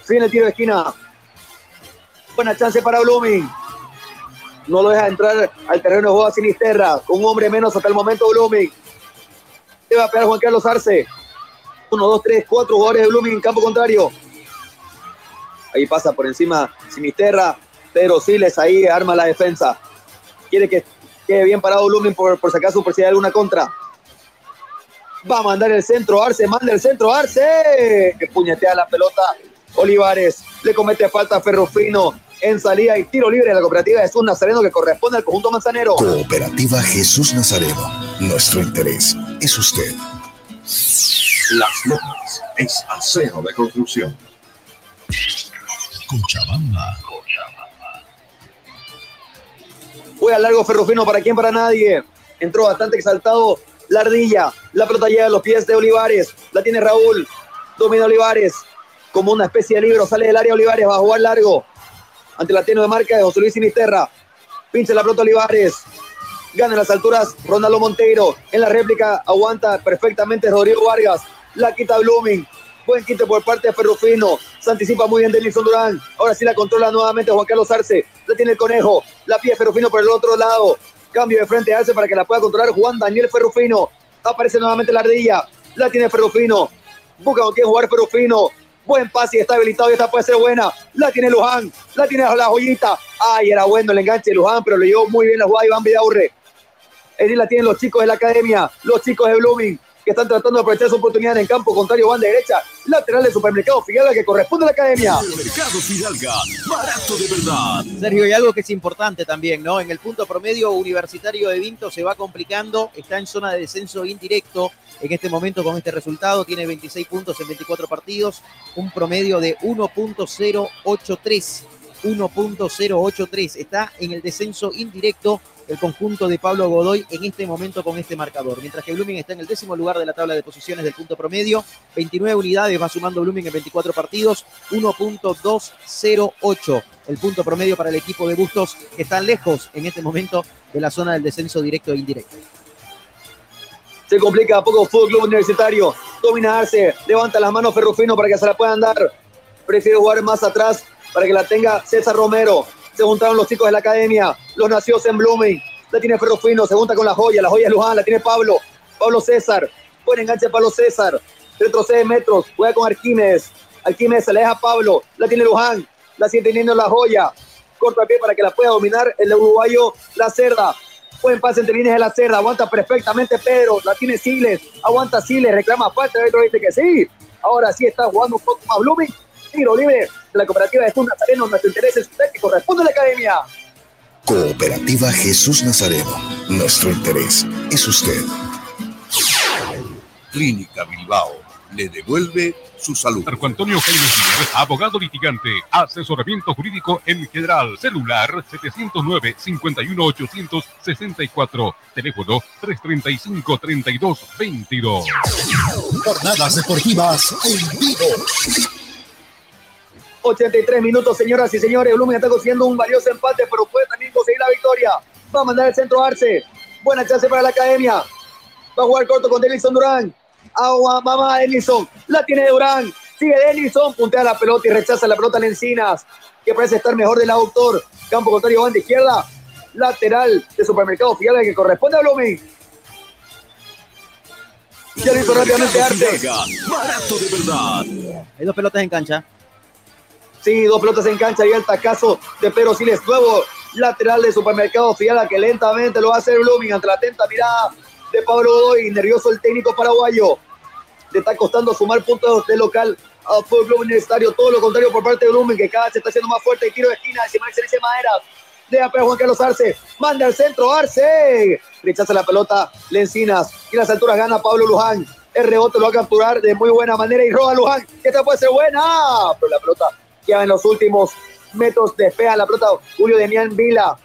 Viene el tiro de esquina. Buena chance para Blooming. No lo deja entrar al terreno de juego a Sinisterra. Un hombre menos hasta el momento Blooming. Se va a pegar Juan Carlos Arce. Uno, dos, tres, cuatro jugadores de Blooming en campo contrario. Ahí pasa por encima Sinisterra, pero Siles ahí arma la defensa. Quiere que quede bien parado Blooming por, por si acaso, por si alguna contra. Va a mandar el centro Arce, manda el centro Arce, que puñetea la pelota. Olivares le comete falta a Ferrufino en salida y tiro libre de la cooperativa Jesús Nazareno que corresponde al conjunto manzanero. Cooperativa Jesús Nazareno. Nuestro interés es usted. Las Lomas es acero de construcción. Cochabamba. Fue al largo Ferrufino para quién, para nadie. Entró bastante exaltado la ardilla. La pelota llega a los pies de Olivares. La tiene Raúl. Domina Olivares. Como una especie de libro. Sale del área Olivares. Va a jugar largo. Ante la tiene de marca de José Luis Sinisterra. Pincha la pelota Olivares. Gana en las alturas Ronaldo Monteiro. En la réplica aguanta perfectamente Rodrigo Vargas. La quita Blooming. Buen quite por parte de Ferrufino. Se anticipa muy bien Denilson Durán. Ahora sí la controla nuevamente Juan Carlos Arce. La tiene el conejo. La pide Ferrufino por el otro lado. Cambio de frente Arce para que la pueda controlar Juan Daniel Ferrufino. Aparece nuevamente la ardilla. La tiene Ferrufino. Busca con quién jugar Ferrufino. Buen pase y está habilitado y esta puede ser buena. La tiene Luján. La tiene la joyita. Ay, era bueno el enganche de Luján, pero le llevó muy bien la jugada Iván Vidaurre. Allí la tienen los chicos de la academia, los chicos de Blooming, que están tratando de aprovechar su oportunidad en campo contrario, van de derecha, lateral del supermercado Fidalga que corresponde a la academia. Supermercado Fidalga, barato de verdad. Sergio, y algo que es importante también, ¿no? En el punto promedio universitario de Vinto se va complicando, está en zona de descenso indirecto en este momento con este resultado, tiene 26 puntos en 24 partidos, un promedio de 1.083. 1.083. Está en el descenso indirecto el conjunto de Pablo Godoy en este momento con este marcador. Mientras que Blooming está en el décimo lugar de la tabla de posiciones del punto promedio, 29 unidades va sumando Blooming en 24 partidos, 1.208 el punto promedio para el equipo de Bustos, que están lejos en este momento de la zona del descenso directo e indirecto. Se complica poco Fútbol Club Universitario. Domina Arce, levanta las manos Ferrufino para que se la puedan dar. Prefiere jugar más atrás para que la tenga César Romero. Se juntaron los chicos de la academia, los nacidos en Blooming. La tiene Ferrufino, se junta con la joya, la joya es Luján, la tiene Pablo. Pablo César, buen enganche Pablo César. Retrocede metros, juega con Arquímedes. Arquímedes se la deja a Pablo, la tiene Luján, la sigue teniendo la joya. Corta pie para que la pueda dominar el uruguayo La Cerda. Buen pase entre líneas de la cerda, aguanta perfectamente Pedro, la tiene Siles, aguanta Siles, reclama falta, otro dice que sí. Ahora sí está jugando un poco más Blooming, tiro libre de la cooperativa de Jesús Nazareno, nuestro interés es usted que corresponde a la academia. Cooperativa Jesús Nazareno. Nuestro interés es usted. Clínica Bilbao le devuelve su salud. Marco Antonio Jaime abogado litigante, asesoramiento jurídico en general, celular 709-51864, teléfono 335-3222. Jornadas deportivas en vivo. 83 minutos, señoras y señores. Blooming está consiguiendo un valioso empate, pero puede también conseguir la victoria. Va a mandar el centro a Arce. Buena chance para la academia. Va a jugar corto con Denison Durán. Agua, mamá Denison. La tiene Durán. Sigue Denison. Puntea la pelota y rechaza la pelota en Encinas. Que parece estar mejor del autor. Campo contrario, van de izquierda. Lateral de supermercado Fidalga que corresponde a Blooming. Ya lo hizo rápidamente Arce. Barato de verdad. Hay dos pelotas en cancha. Sí, dos pelotas en cancha y el tacazo de Pedro Siles. Nuevo lateral de supermercado Fiala que lentamente lo hacer Blooming ante la atenta mirada de Pablo Godoy. Nervioso el técnico paraguayo. Le está costando sumar puntos de local a Fútbol Club Universitario. Todo lo contrario por parte de Blooming que cada vez se está haciendo más fuerte. El tiro de esquina de Simán Excelencia Madera. Deja para Juan Carlos Arce. Manda al centro Arce. Rechaza la pelota Lencinas. Y las alturas gana Pablo Luján. El rebote lo va a capturar de muy buena manera y roba Luján. Que esta puede ser buena. Pero la pelota queda en los últimos metros. Despega la pelota Julio Demián Vila.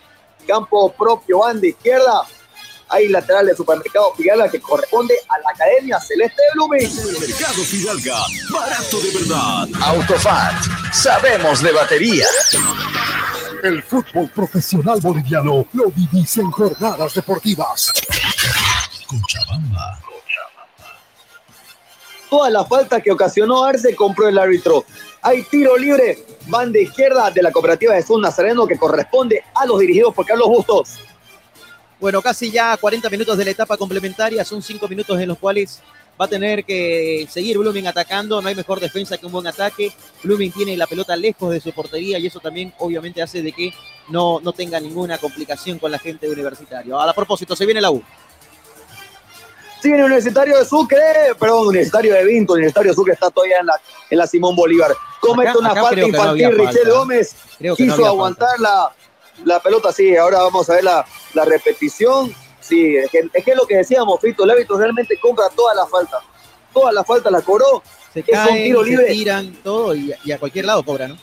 Campo propio, banda izquierda. Hay lateral de supermercado Fidalga que corresponde a la Academia Celeste de Blooming. Supermercado Fidalga, barato de verdad. Autofat, sabemos de batería. El fútbol profesional boliviano lo vivís en jornadas deportivas. Cochabamba. Toda la falta que ocasionó Arce compró el árbitro. Hay tiro libre, banda izquierda de la cooperativa Jesús Nazareno que corresponde a los dirigidos por Carlos Bustos. Bueno, casi ya 40 minutos de la etapa complementaria, son 5 minutos en los cuales va a tener que seguir Blooming atacando, no hay mejor defensa que un buen ataque. Blooming tiene la pelota lejos de su portería y eso también obviamente hace de que no, no tenga ninguna complicación con la gente de Universitario. A propósito, se viene la U. Sigue el Universitario de Sucre, perdón, Universitario de Vinto, Universitario de Sucre está todavía en la, en la Simón Bolívar. Comete Acá- una acá falta no infantil, había Richel. Gómez Creo no quiso aguantar la, la pelota, sí, ahora vamos a ver la, la repetición. Sí, es que, es que lo que decíamos, Fito, el árbitro realmente compra toda la falta. Toda la falta la cobró. Se es un caen, tiro se libre. tiran, todo y, y a cualquier lado cobra, ¿no?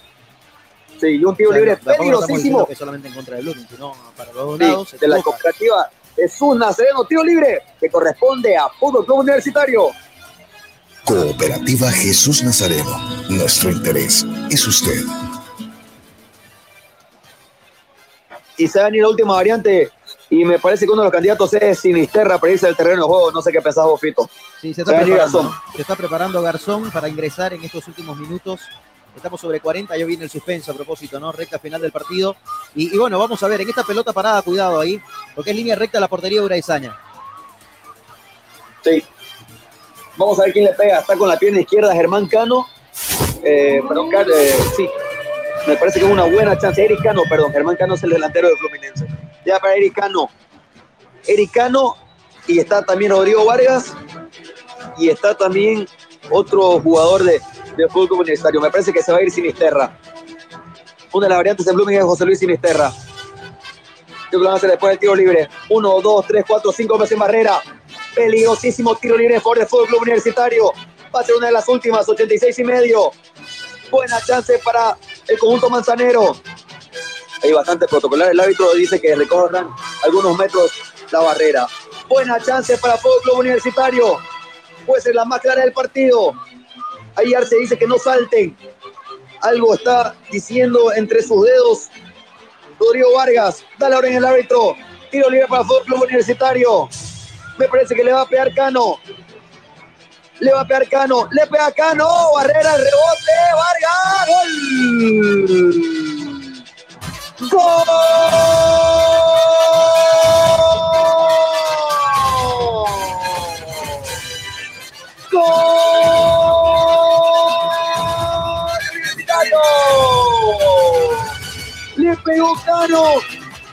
Sí, y un tiro O sea, libre peligrosísimo que solamente en contra de Blooming, sino para los dos Sí, lados. de la equivoca. Jesús Nazareno, tiro libre, que corresponde a Fútbol Club Universitario. Cooperativa Jesús Nazareno. Nuestro interés es usted. y se va a venir la última variante. Y me parece que uno de los candidatos es Sinisterra para irse al terreno de juego. No sé qué pensás vos, Fito. Sí, se está, preparando, Garzón. se está preparando Garzón para ingresar en estos últimos minutos. Estamos sobre 40, ya viene el suspenso a propósito, ¿no? Recta final del partido. Y, bueno, vamos a ver, en esta pelota parada, cuidado ahí, porque es línea recta la portería de Uraizaña. Sí. Vamos a ver quién le pega. Está con la pierna izquierda Germán Cano. Eh, perdón, eh, sí. Me parece que es una buena chance. Eric Cano, perdón. Germán Cano es el delantero de Fluminense. Ya para Eric Cano. Eric Cano. Y está también Rodrigo Vargas. Y está también otro jugador de, de fútbol universitario. Me parece que se va a ir Sinisterra. Una de las variantes en Blooming es José Luis Sinisterra. Yo que van después del tiro libre. Uno, dos, tres, cuatro, cinco veces Barrera. Peligrosísimo tiro libre por el Fútbol Club Universitario. Va a ser una de las últimas, 86 y medio. Buena chance para el conjunto manzanero. Hay bastante protocolar. El árbitro dice que recorran algunos metros la barrera. Buena chance para el Fútbol Club Universitario. Puede ser la más clara del partido. Ahí Arce dice que no salten. Algo está diciendo entre sus dedos Rodrigo Vargas, da la orden el árbitro. Tiro libre para Fútbol Club Universitario. Me parece que le va a pegar Cano. Le va a pegar Cano. Le pega Cano. Barrera, el rebote. Vargas. ¡Gol! ¡Gol!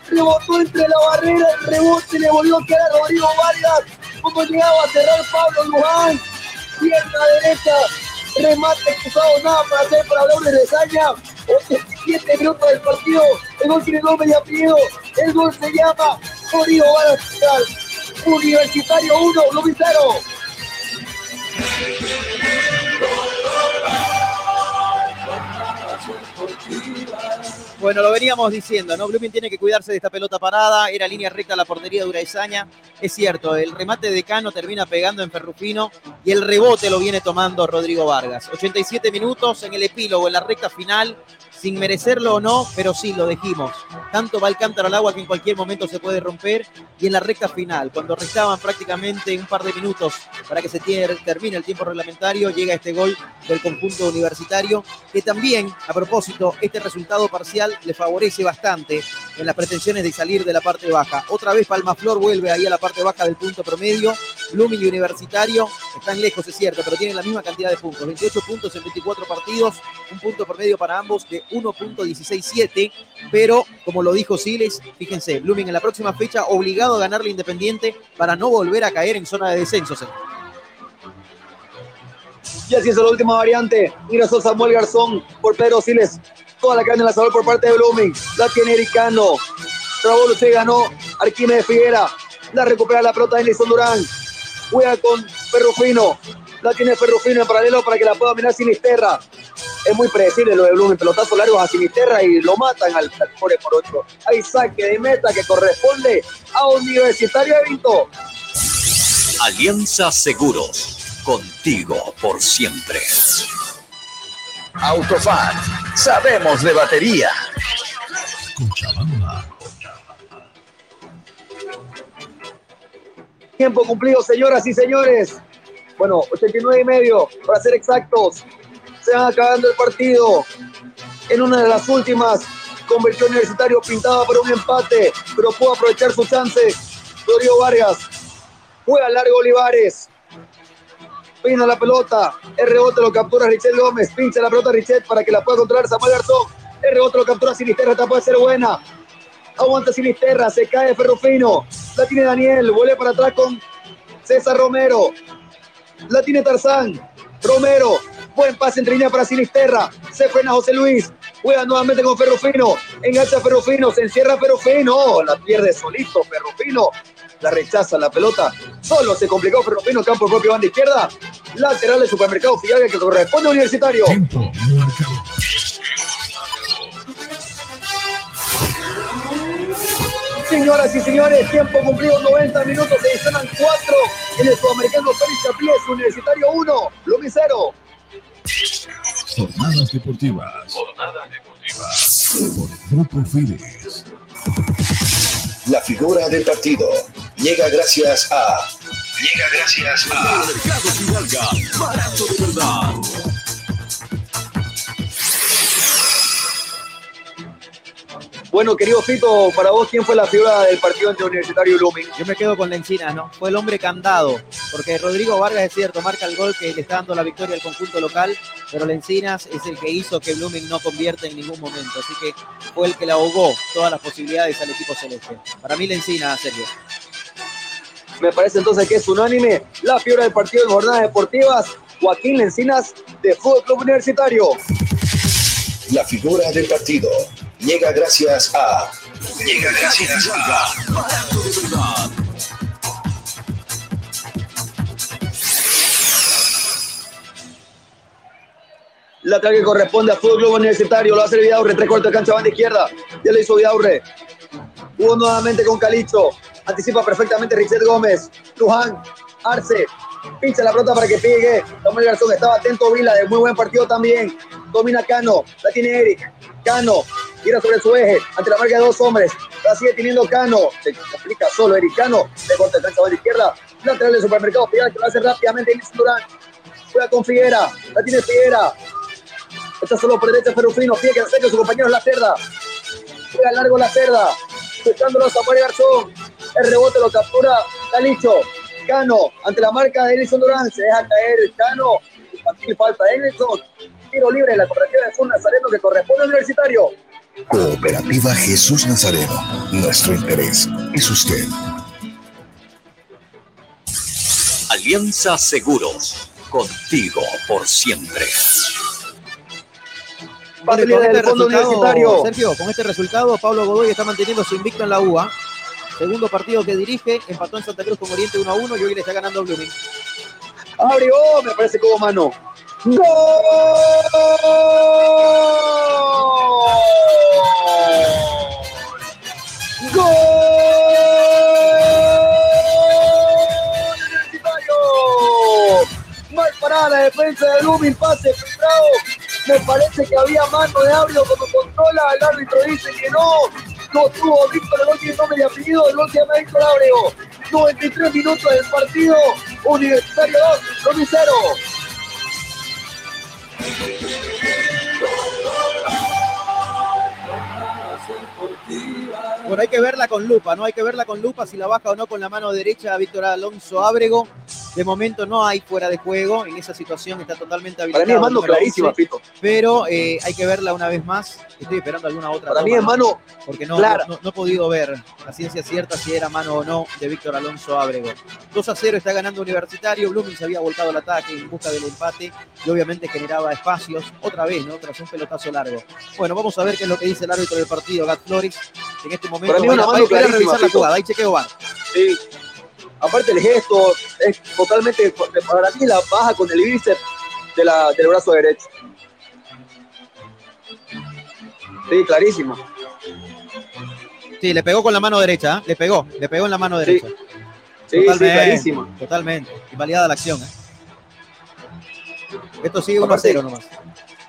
Rebotó entre la barrera. El rebote le volvió a quedar a Rodrigo Vargas. Como llegaba a cerrar Pablo Luján. Pierna derecha. Remate cruzado. Nada para hacer para Laura Rezaña. 87 minutos del partido. El gol tiene nombre y apellido. El gol se llama Rodrigo Vargas. Universitario 1, Blooming Bueno, lo veníamos diciendo, ¿no? Blooming tiene que cuidarse de esta pelota parada, era línea recta la portería de Uraizaña. Es cierto, el remate de Cano termina pegando en Ferrufino y el rebote lo viene tomando Rodrigo Vargas. 87 minutos en el epílogo, en la recta final, sin merecerlo o no, pero sí lo dijimos. Tanto va el cántaro al agua que en cualquier momento se puede romper y en la recta final, cuando restaban prácticamente un par de minutos para que se termine el tiempo reglamentario, llega este gol del conjunto universitario, que también, a propósito, este resultado parcial le favorece bastante en las pretensiones de salir de la parte baja. Otra vez Palmaflor vuelve ahí a la parte baja del punto promedio. Blooming y Universitario están lejos, es cierto, pero tienen la misma cantidad de puntos. 28 puntos en 24 partidos, un punto promedio para ambos de 1.167. Pero, como lo dijo Siles, fíjense, Blooming en la próxima fecha obligado a ganarle Independiente para no volver a caer en zona de descenso. Y así es la última variante. Ingresó Samuel Garzón por Pedro Siles. Toda la carne en la salud por parte de Blooming. La tiene Ericano. Trabolo se ganó. Arquímedes Figuera. La recupera la pelota de Nelson Durán. Juega con Ferrufino. La tiene Ferrufino en paralelo para que la pueda mirar Sinisterra. Es muy predecible lo de Blooming. Pelotazo largos a Sinisterra y lo matan al, al por 8. Hay saque de meta que corresponde a Universitario de Vinto. Alianza Seguros. Contigo por siempre. Autofat. Sabemos de batería. Tiempo cumplido, señoras y señores. Bueno, 89 y medio, para ser exactos. Se van acabando el partido. En una de las últimas, convirtió Universitario pintaba por un empate, pero pudo aprovechar su chance. Rodrigo Vargas. Juega largo Olivares. Pina la pelota. El rebote lo captura Richet Gómez. Pincha la pelota Richet para que la pueda controlar Samuel Garzón. El rebote lo captura Sinisterra. Esta puede ser buena. Aguanta Sinisterra. Se cae Ferrufino. La tiene Daniel. Vuelve para atrás con César Romero. La tiene Tarzán. Romero. Buen pase entre línea para Sinisterra. Se frena José Luis. Juega nuevamente con Ferrufino. Engancha Ferrufino. Se encierra Ferrufino. La pierde solito Ferrufino. La rechaza la pelota. Solo se complicó Ferrufino. Campo propio banda izquierda. Lateral del supermercado Fidalga que corresponde a Universitario. Señoras y señores, tiempo cumplido 90 minutos, se adicionan 4 en el sudamericano Félix Capriles, Universitario 1, Lumi 0. Jornadas deportivas. Jornadas deportivas. Por Grupo Fides. La figura del partido llega gracias a. Llega gracias a. Mercado Fidalga, barato de verdad. Bueno, querido Fito, para vos, ¿quién fue la figura del partido entre Universitario y Blooming? Yo me quedo con Lencinas, ¿no? Fue el hombre candado, porque Rodrigo Vargas es cierto, marca el gol que le está dando la victoria al conjunto local, pero Lencinas es el que hizo que Blooming no convierta en ningún momento, así que fue el que le ahogó todas las posibilidades al equipo celeste. Para mí Lencinas, Sergio. Me parece entonces que es unánime la figura del partido en jornadas deportivas, Joaquín Lencinas de Fútbol Club Universitario. La figura del partido llega gracias a. Llega gracias a. Barato de verdad. La que corresponde a Fútbol Club Universitario. Lo hace Vidaurre. Tres cuartos de cancha, banda izquierda. Ya le hizo Vidaurre. Jugó nuevamente con Calicho. Anticipa perfectamente Richard Gómez. Luján. Arce. Pincha la pelota para que pegue. Samuel Garzón estaba atento. Vila de muy buen partido también. Domina Cano. La tiene Eric. Cano. Gira sobre su eje. Ante la marca de dos hombres. La sigue teniendo Cano. Se aplica solo Eric Cano. Corte de cancha a la izquierda. Lateral del supermercado. Figuera que lo hace rápidamente. Luis Durán. Juega con Figuera. La tiene Figuera. Está solo por derecha Ferrufino. Pide que acerque a su compañero La Cerda. Juega largo La Cerda. Buscándolo a Samuel Garzón. El rebote lo captura Calicho. Cano, ante la marca de Edison Durán, se deja caer Cano. Aquí falta Edison. Tiro libre de la cooperativa de Fun Nazareno que corresponde al universitario. Cooperativa Jesús Nazareno. Nuestro interés es usted. Alianza Seguros. Contigo por siempre. Con Patria este del fondo resultado, universitario. Sergio, con este resultado, Pablo Godoy está manteniendo su invicto en la UA. Segundo partido que dirige, empató en Santa Cruz con Oriente 1 a 1 y hoy le está ganando a Blooming. Abrió, me parece como mano. ¡Gol! ¡Gol! Mal parada la defensa de Blooming, pase filtrado. Me parece que había mano de Abreu cuando controla. El árbitro dice que no. No tuvo Víctor el tiene nombre y apellido. El gol se llama Víctor Abreu. 93 minutos del partido. Universitario 2, Blooming 0. Thank you. Bueno, hay que verla con lupa, ¿no? Hay que verla con lupa si la baja o no con la mano derecha a Víctor Alonso Ábrego, De momento no hay fuera de juego, en esa situación está totalmente Para habilitado. mí es mano clarísima, 11, Pito. Pero eh, hay que verla una vez más. Estoy esperando alguna otra. Para mí toma, es mano Porque no, no, no he podido ver la ciencia cierta si era mano o no de Víctor Alonso Ábrego. 2 a 0 está ganando Universitario. Blooming se había volcado al ataque en busca del empate y obviamente generaba espacios. Otra vez, ¿no? Tras un pelotazo largo. Bueno, vamos a ver qué es lo que dice el árbitro del partido, Gat Flores. En este momento Para mí una mano clarísima, la jugada. Ahí chequeo va. Sí. Aparte el gesto es totalmente, para mí la baja con el bíceps de la, del brazo derecho. Sí, clarísima. Sí, le pegó con la mano derecha, ¿eh? le pegó, le pegó en la mano derecha. Sí, sí, clarísima. Totalmente, invalidada la acción. ¿eh? Esto sigue 1 a Aparte- 0 nomás.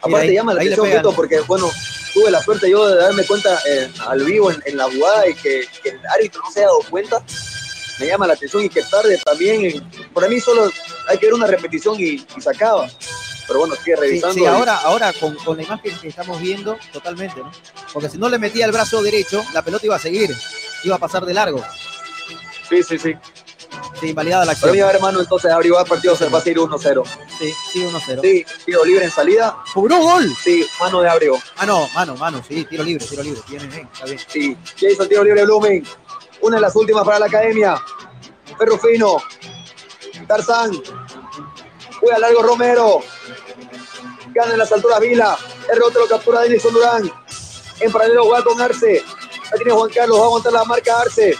Aparte ahí- llama la atención. Pito, porque bueno, tuve la suerte yo de darme cuenta eh, al vivo en, en la jugada y que, que el árbitro no se haya dado cuenta. Me llama la atención y que tarde también. Para mí solo hay que ver una repetición y, y se acaba. Pero bueno, sigue revisando. sí, ahora, ahora con, con la imagen que estamos viendo, totalmente, ¿no? Porque si no le metía el brazo derecho, la pelota iba a seguir, iba a pasar de largo. Sí, sí, sí. Sí, invalidada la acción. mí, a ver, hermano, entonces abrió el partido, se va a seguir 1-0. Sí, sí, 1-0. Sí, tiro libre en salida. ¿Cobró gol? Sí, mano de Abreu. Ah, no, mano, mano, sí, tiro libre, tiro libre. Bien, bien, está bien. Sí, el tiro libre Blumen. Una de las últimas para la academia. Perro Fino. Tarzán. Juega largo Romero. Gana en las alturas Vila. El rebote lo captura Denison Durán. En paralelo juega con Arce. La tiene Juan Carlos. Va a aguantar la marca Arce.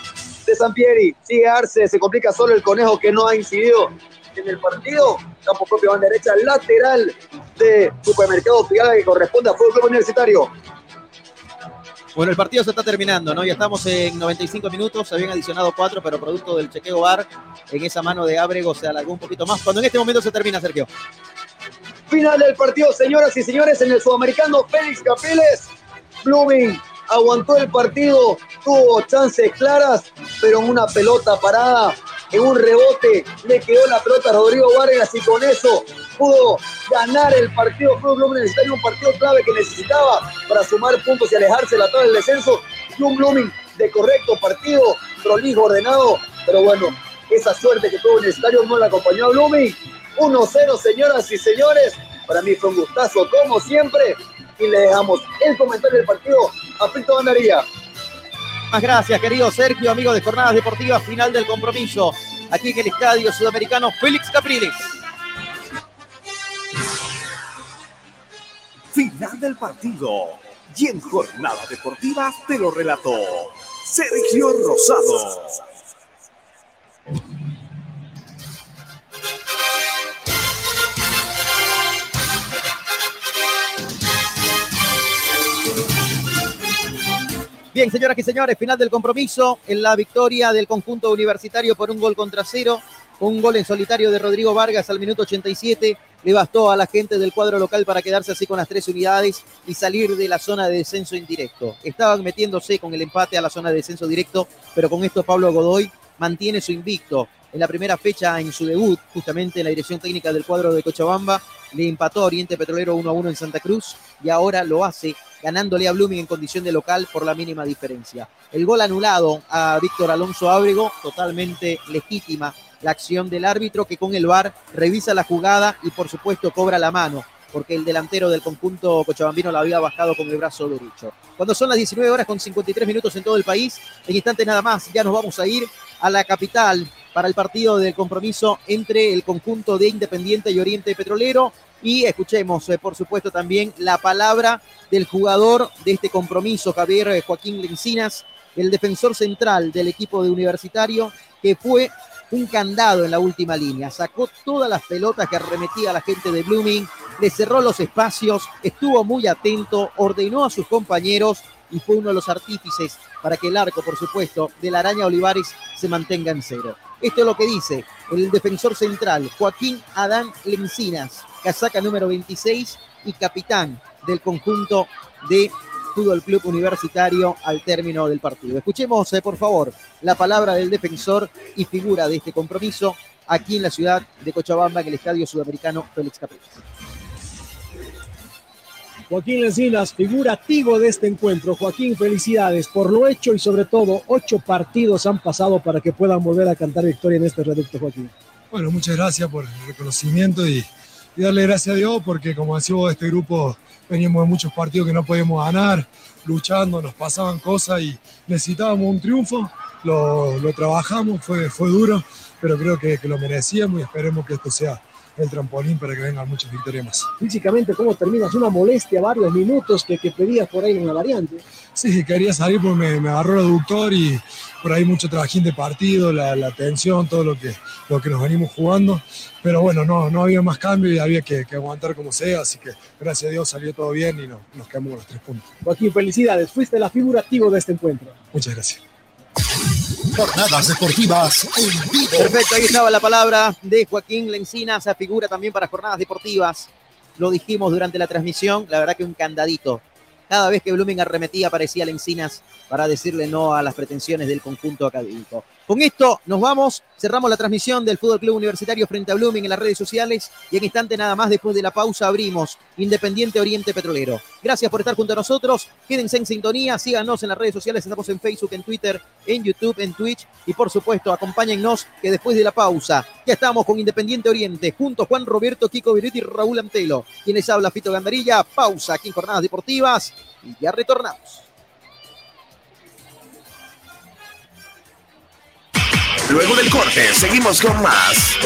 De Sampieri. Sigue Arce. Se complica solo el conejo que no ha incidido en el partido. Campo propio, banda derecha. Lateral de Supermercado Pigala que corresponde a Fútbol Club Universitario. Bueno, el partido se está terminando, ¿no? Ya estamos en 95 minutos, se habían adicionado cuatro, pero producto del chequeo bar, en esa mano de Ábrego se alargó un poquito más. Cuando en este momento se termina, Sergio. Final del partido, señoras y señores, en el sudamericano Félix Capiles. Blooming aguantó el partido, tuvo chances claras, pero en una pelota parada, en un rebote, le quedó la pelota a Rodrigo Vargas y con eso pudo ganar el partido. Club Blooming necesitaba un partido clave que necesitaba para sumar puntos y alejarse de la tabla del descenso. Y un Blooming de correcto partido, prolijo, ordenado, pero bueno, esa suerte que tuvo Universitario no la acompañó a Blooming. 1-0, señoras y señores. Para mí fue un gustazo, como siempre. Y le dejamos el comentario del partido a Pito Bandaría. Más gracias, querido Sergio, amigo de Jornadas Deportivas, final del compromiso. Aquí en el Estadio Sudamericano Félix Capriles. Final del partido. Y en jornadas deportivas te lo relató Sergio Rosado. Bien, señoras y señores, final del compromiso en la victoria del conjunto universitario por un gol contra cero. Un gol en solitario de Rodrigo Vargas al minuto 87 le bastó a la gente del cuadro local para quedarse así con las tres unidades y salir de la zona de descenso indirecto. Estaban metiéndose con el empate a la zona de descenso directo, pero con esto Pablo Godoy mantiene su invicto. En la primera fecha, en su debut, justamente en la dirección técnica del cuadro de Cochabamba, le empató a Oriente Petrolero 1 a 1 en Santa Cruz y ahora lo hace ganándole a Blooming en condición de local por la mínima diferencia. El gol anulado a Víctor Alonso Ábrego, totalmente legítima la acción del árbitro que con el VAR revisa la jugada y por supuesto cobra la mano, porque el delantero del conjunto cochabambino la había bajado con el brazo derecho. Cuando son las 19 horas con 53 minutos en todo el país, en instantes nada más, ya nos vamos a ir a la capital para el partido del compromiso entre el conjunto de Independiente y Oriente Petrolero. Y escuchemos, eh, por supuesto, también la palabra del jugador de este compromiso, Javier eh, Joaquín Lencinas, el defensor central del equipo de Universitario, que fue un candado en la última línea. Sacó todas las pelotas que arremetía la gente de Blooming, le cerró los espacios, estuvo muy atento, ordenó a sus compañeros y fue uno de los artífices para que el arco, por supuesto, de la araña Olivares se mantenga en cero. Esto es lo que dice el defensor central, Joaquín Adán Lencinas, casaca número 26 y capitán del conjunto de Fútbol Club Universitario al término del partido. Escuchemos, eh, por favor, la palabra del defensor y figura de este compromiso aquí en la ciudad de Cochabamba, en el Estadio Sudamericano Félix Capriles. Joaquín Encinas, figura activo de este encuentro. Joaquín, felicidades por lo hecho y sobre todo ocho partidos han pasado para que puedan volver a cantar victoria en este reducto, Joaquín. Bueno, muchas gracias por el reconocimiento y, darle gracias a Dios porque como decía vos, este grupo veníamos de muchos partidos que no podíamos ganar, luchando, nos pasaban cosas y necesitábamos un triunfo, lo, lo trabajamos, fue, fue duro, pero creo que, que lo merecíamos y esperemos que esto sea el trampolín para que vengan muchas victorias más. Físicamente, ¿cómo terminas? Una molestia, varios minutos que, que pedías por ahí en la variante. Sí, quería salir porque me, me agarró el aductor y por ahí mucho trabajín de partido, la, la tensión, todo lo que, lo que nos venimos jugando. Pero bueno, no, no había más cambio y había que, que aguantar como sea, así que gracias a Dios salió todo bien y no, nos quedamos con los tres puntos. Joaquín, felicidades. Fuiste la figura activo de este encuentro. Muchas gracias. Jornadas deportivas. Perfecto, ahí estaba la palabra de Joaquín Lencinas, esa figura también para jornadas deportivas. Lo dijimos durante la transmisión, la verdad que un candadito. Cada vez que Blooming arremetía aparecía Lencinas para decirle no a las pretensiones del conjunto académico. Con esto nos vamos, cerramos la transmisión del Fútbol Club Universitario frente a Blooming en las redes sociales. Y en instante nada más después de la pausa abrimos Independiente Oriente Petrolero. Gracias por estar junto a nosotros, quédense en sintonía, síganos en las redes sociales, estamos en Facebook, en Twitter, en YouTube, en Twitch. Y por supuesto acompáñennos que después de la pausa ya estamos con Independiente Oriente junto a Juan Roberto, Kiko Viruti y Raúl Antelo. Quienes habla Fito Gandarilla, pausa aquí en Jornadas Deportivas. Y ya retornamos. Luego del corte, seguimos con más.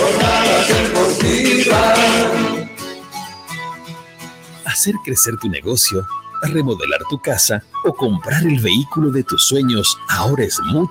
Hacer crecer tu negocio, remodelar tu casa o comprar el vehículo de tus sueños ahora es mucho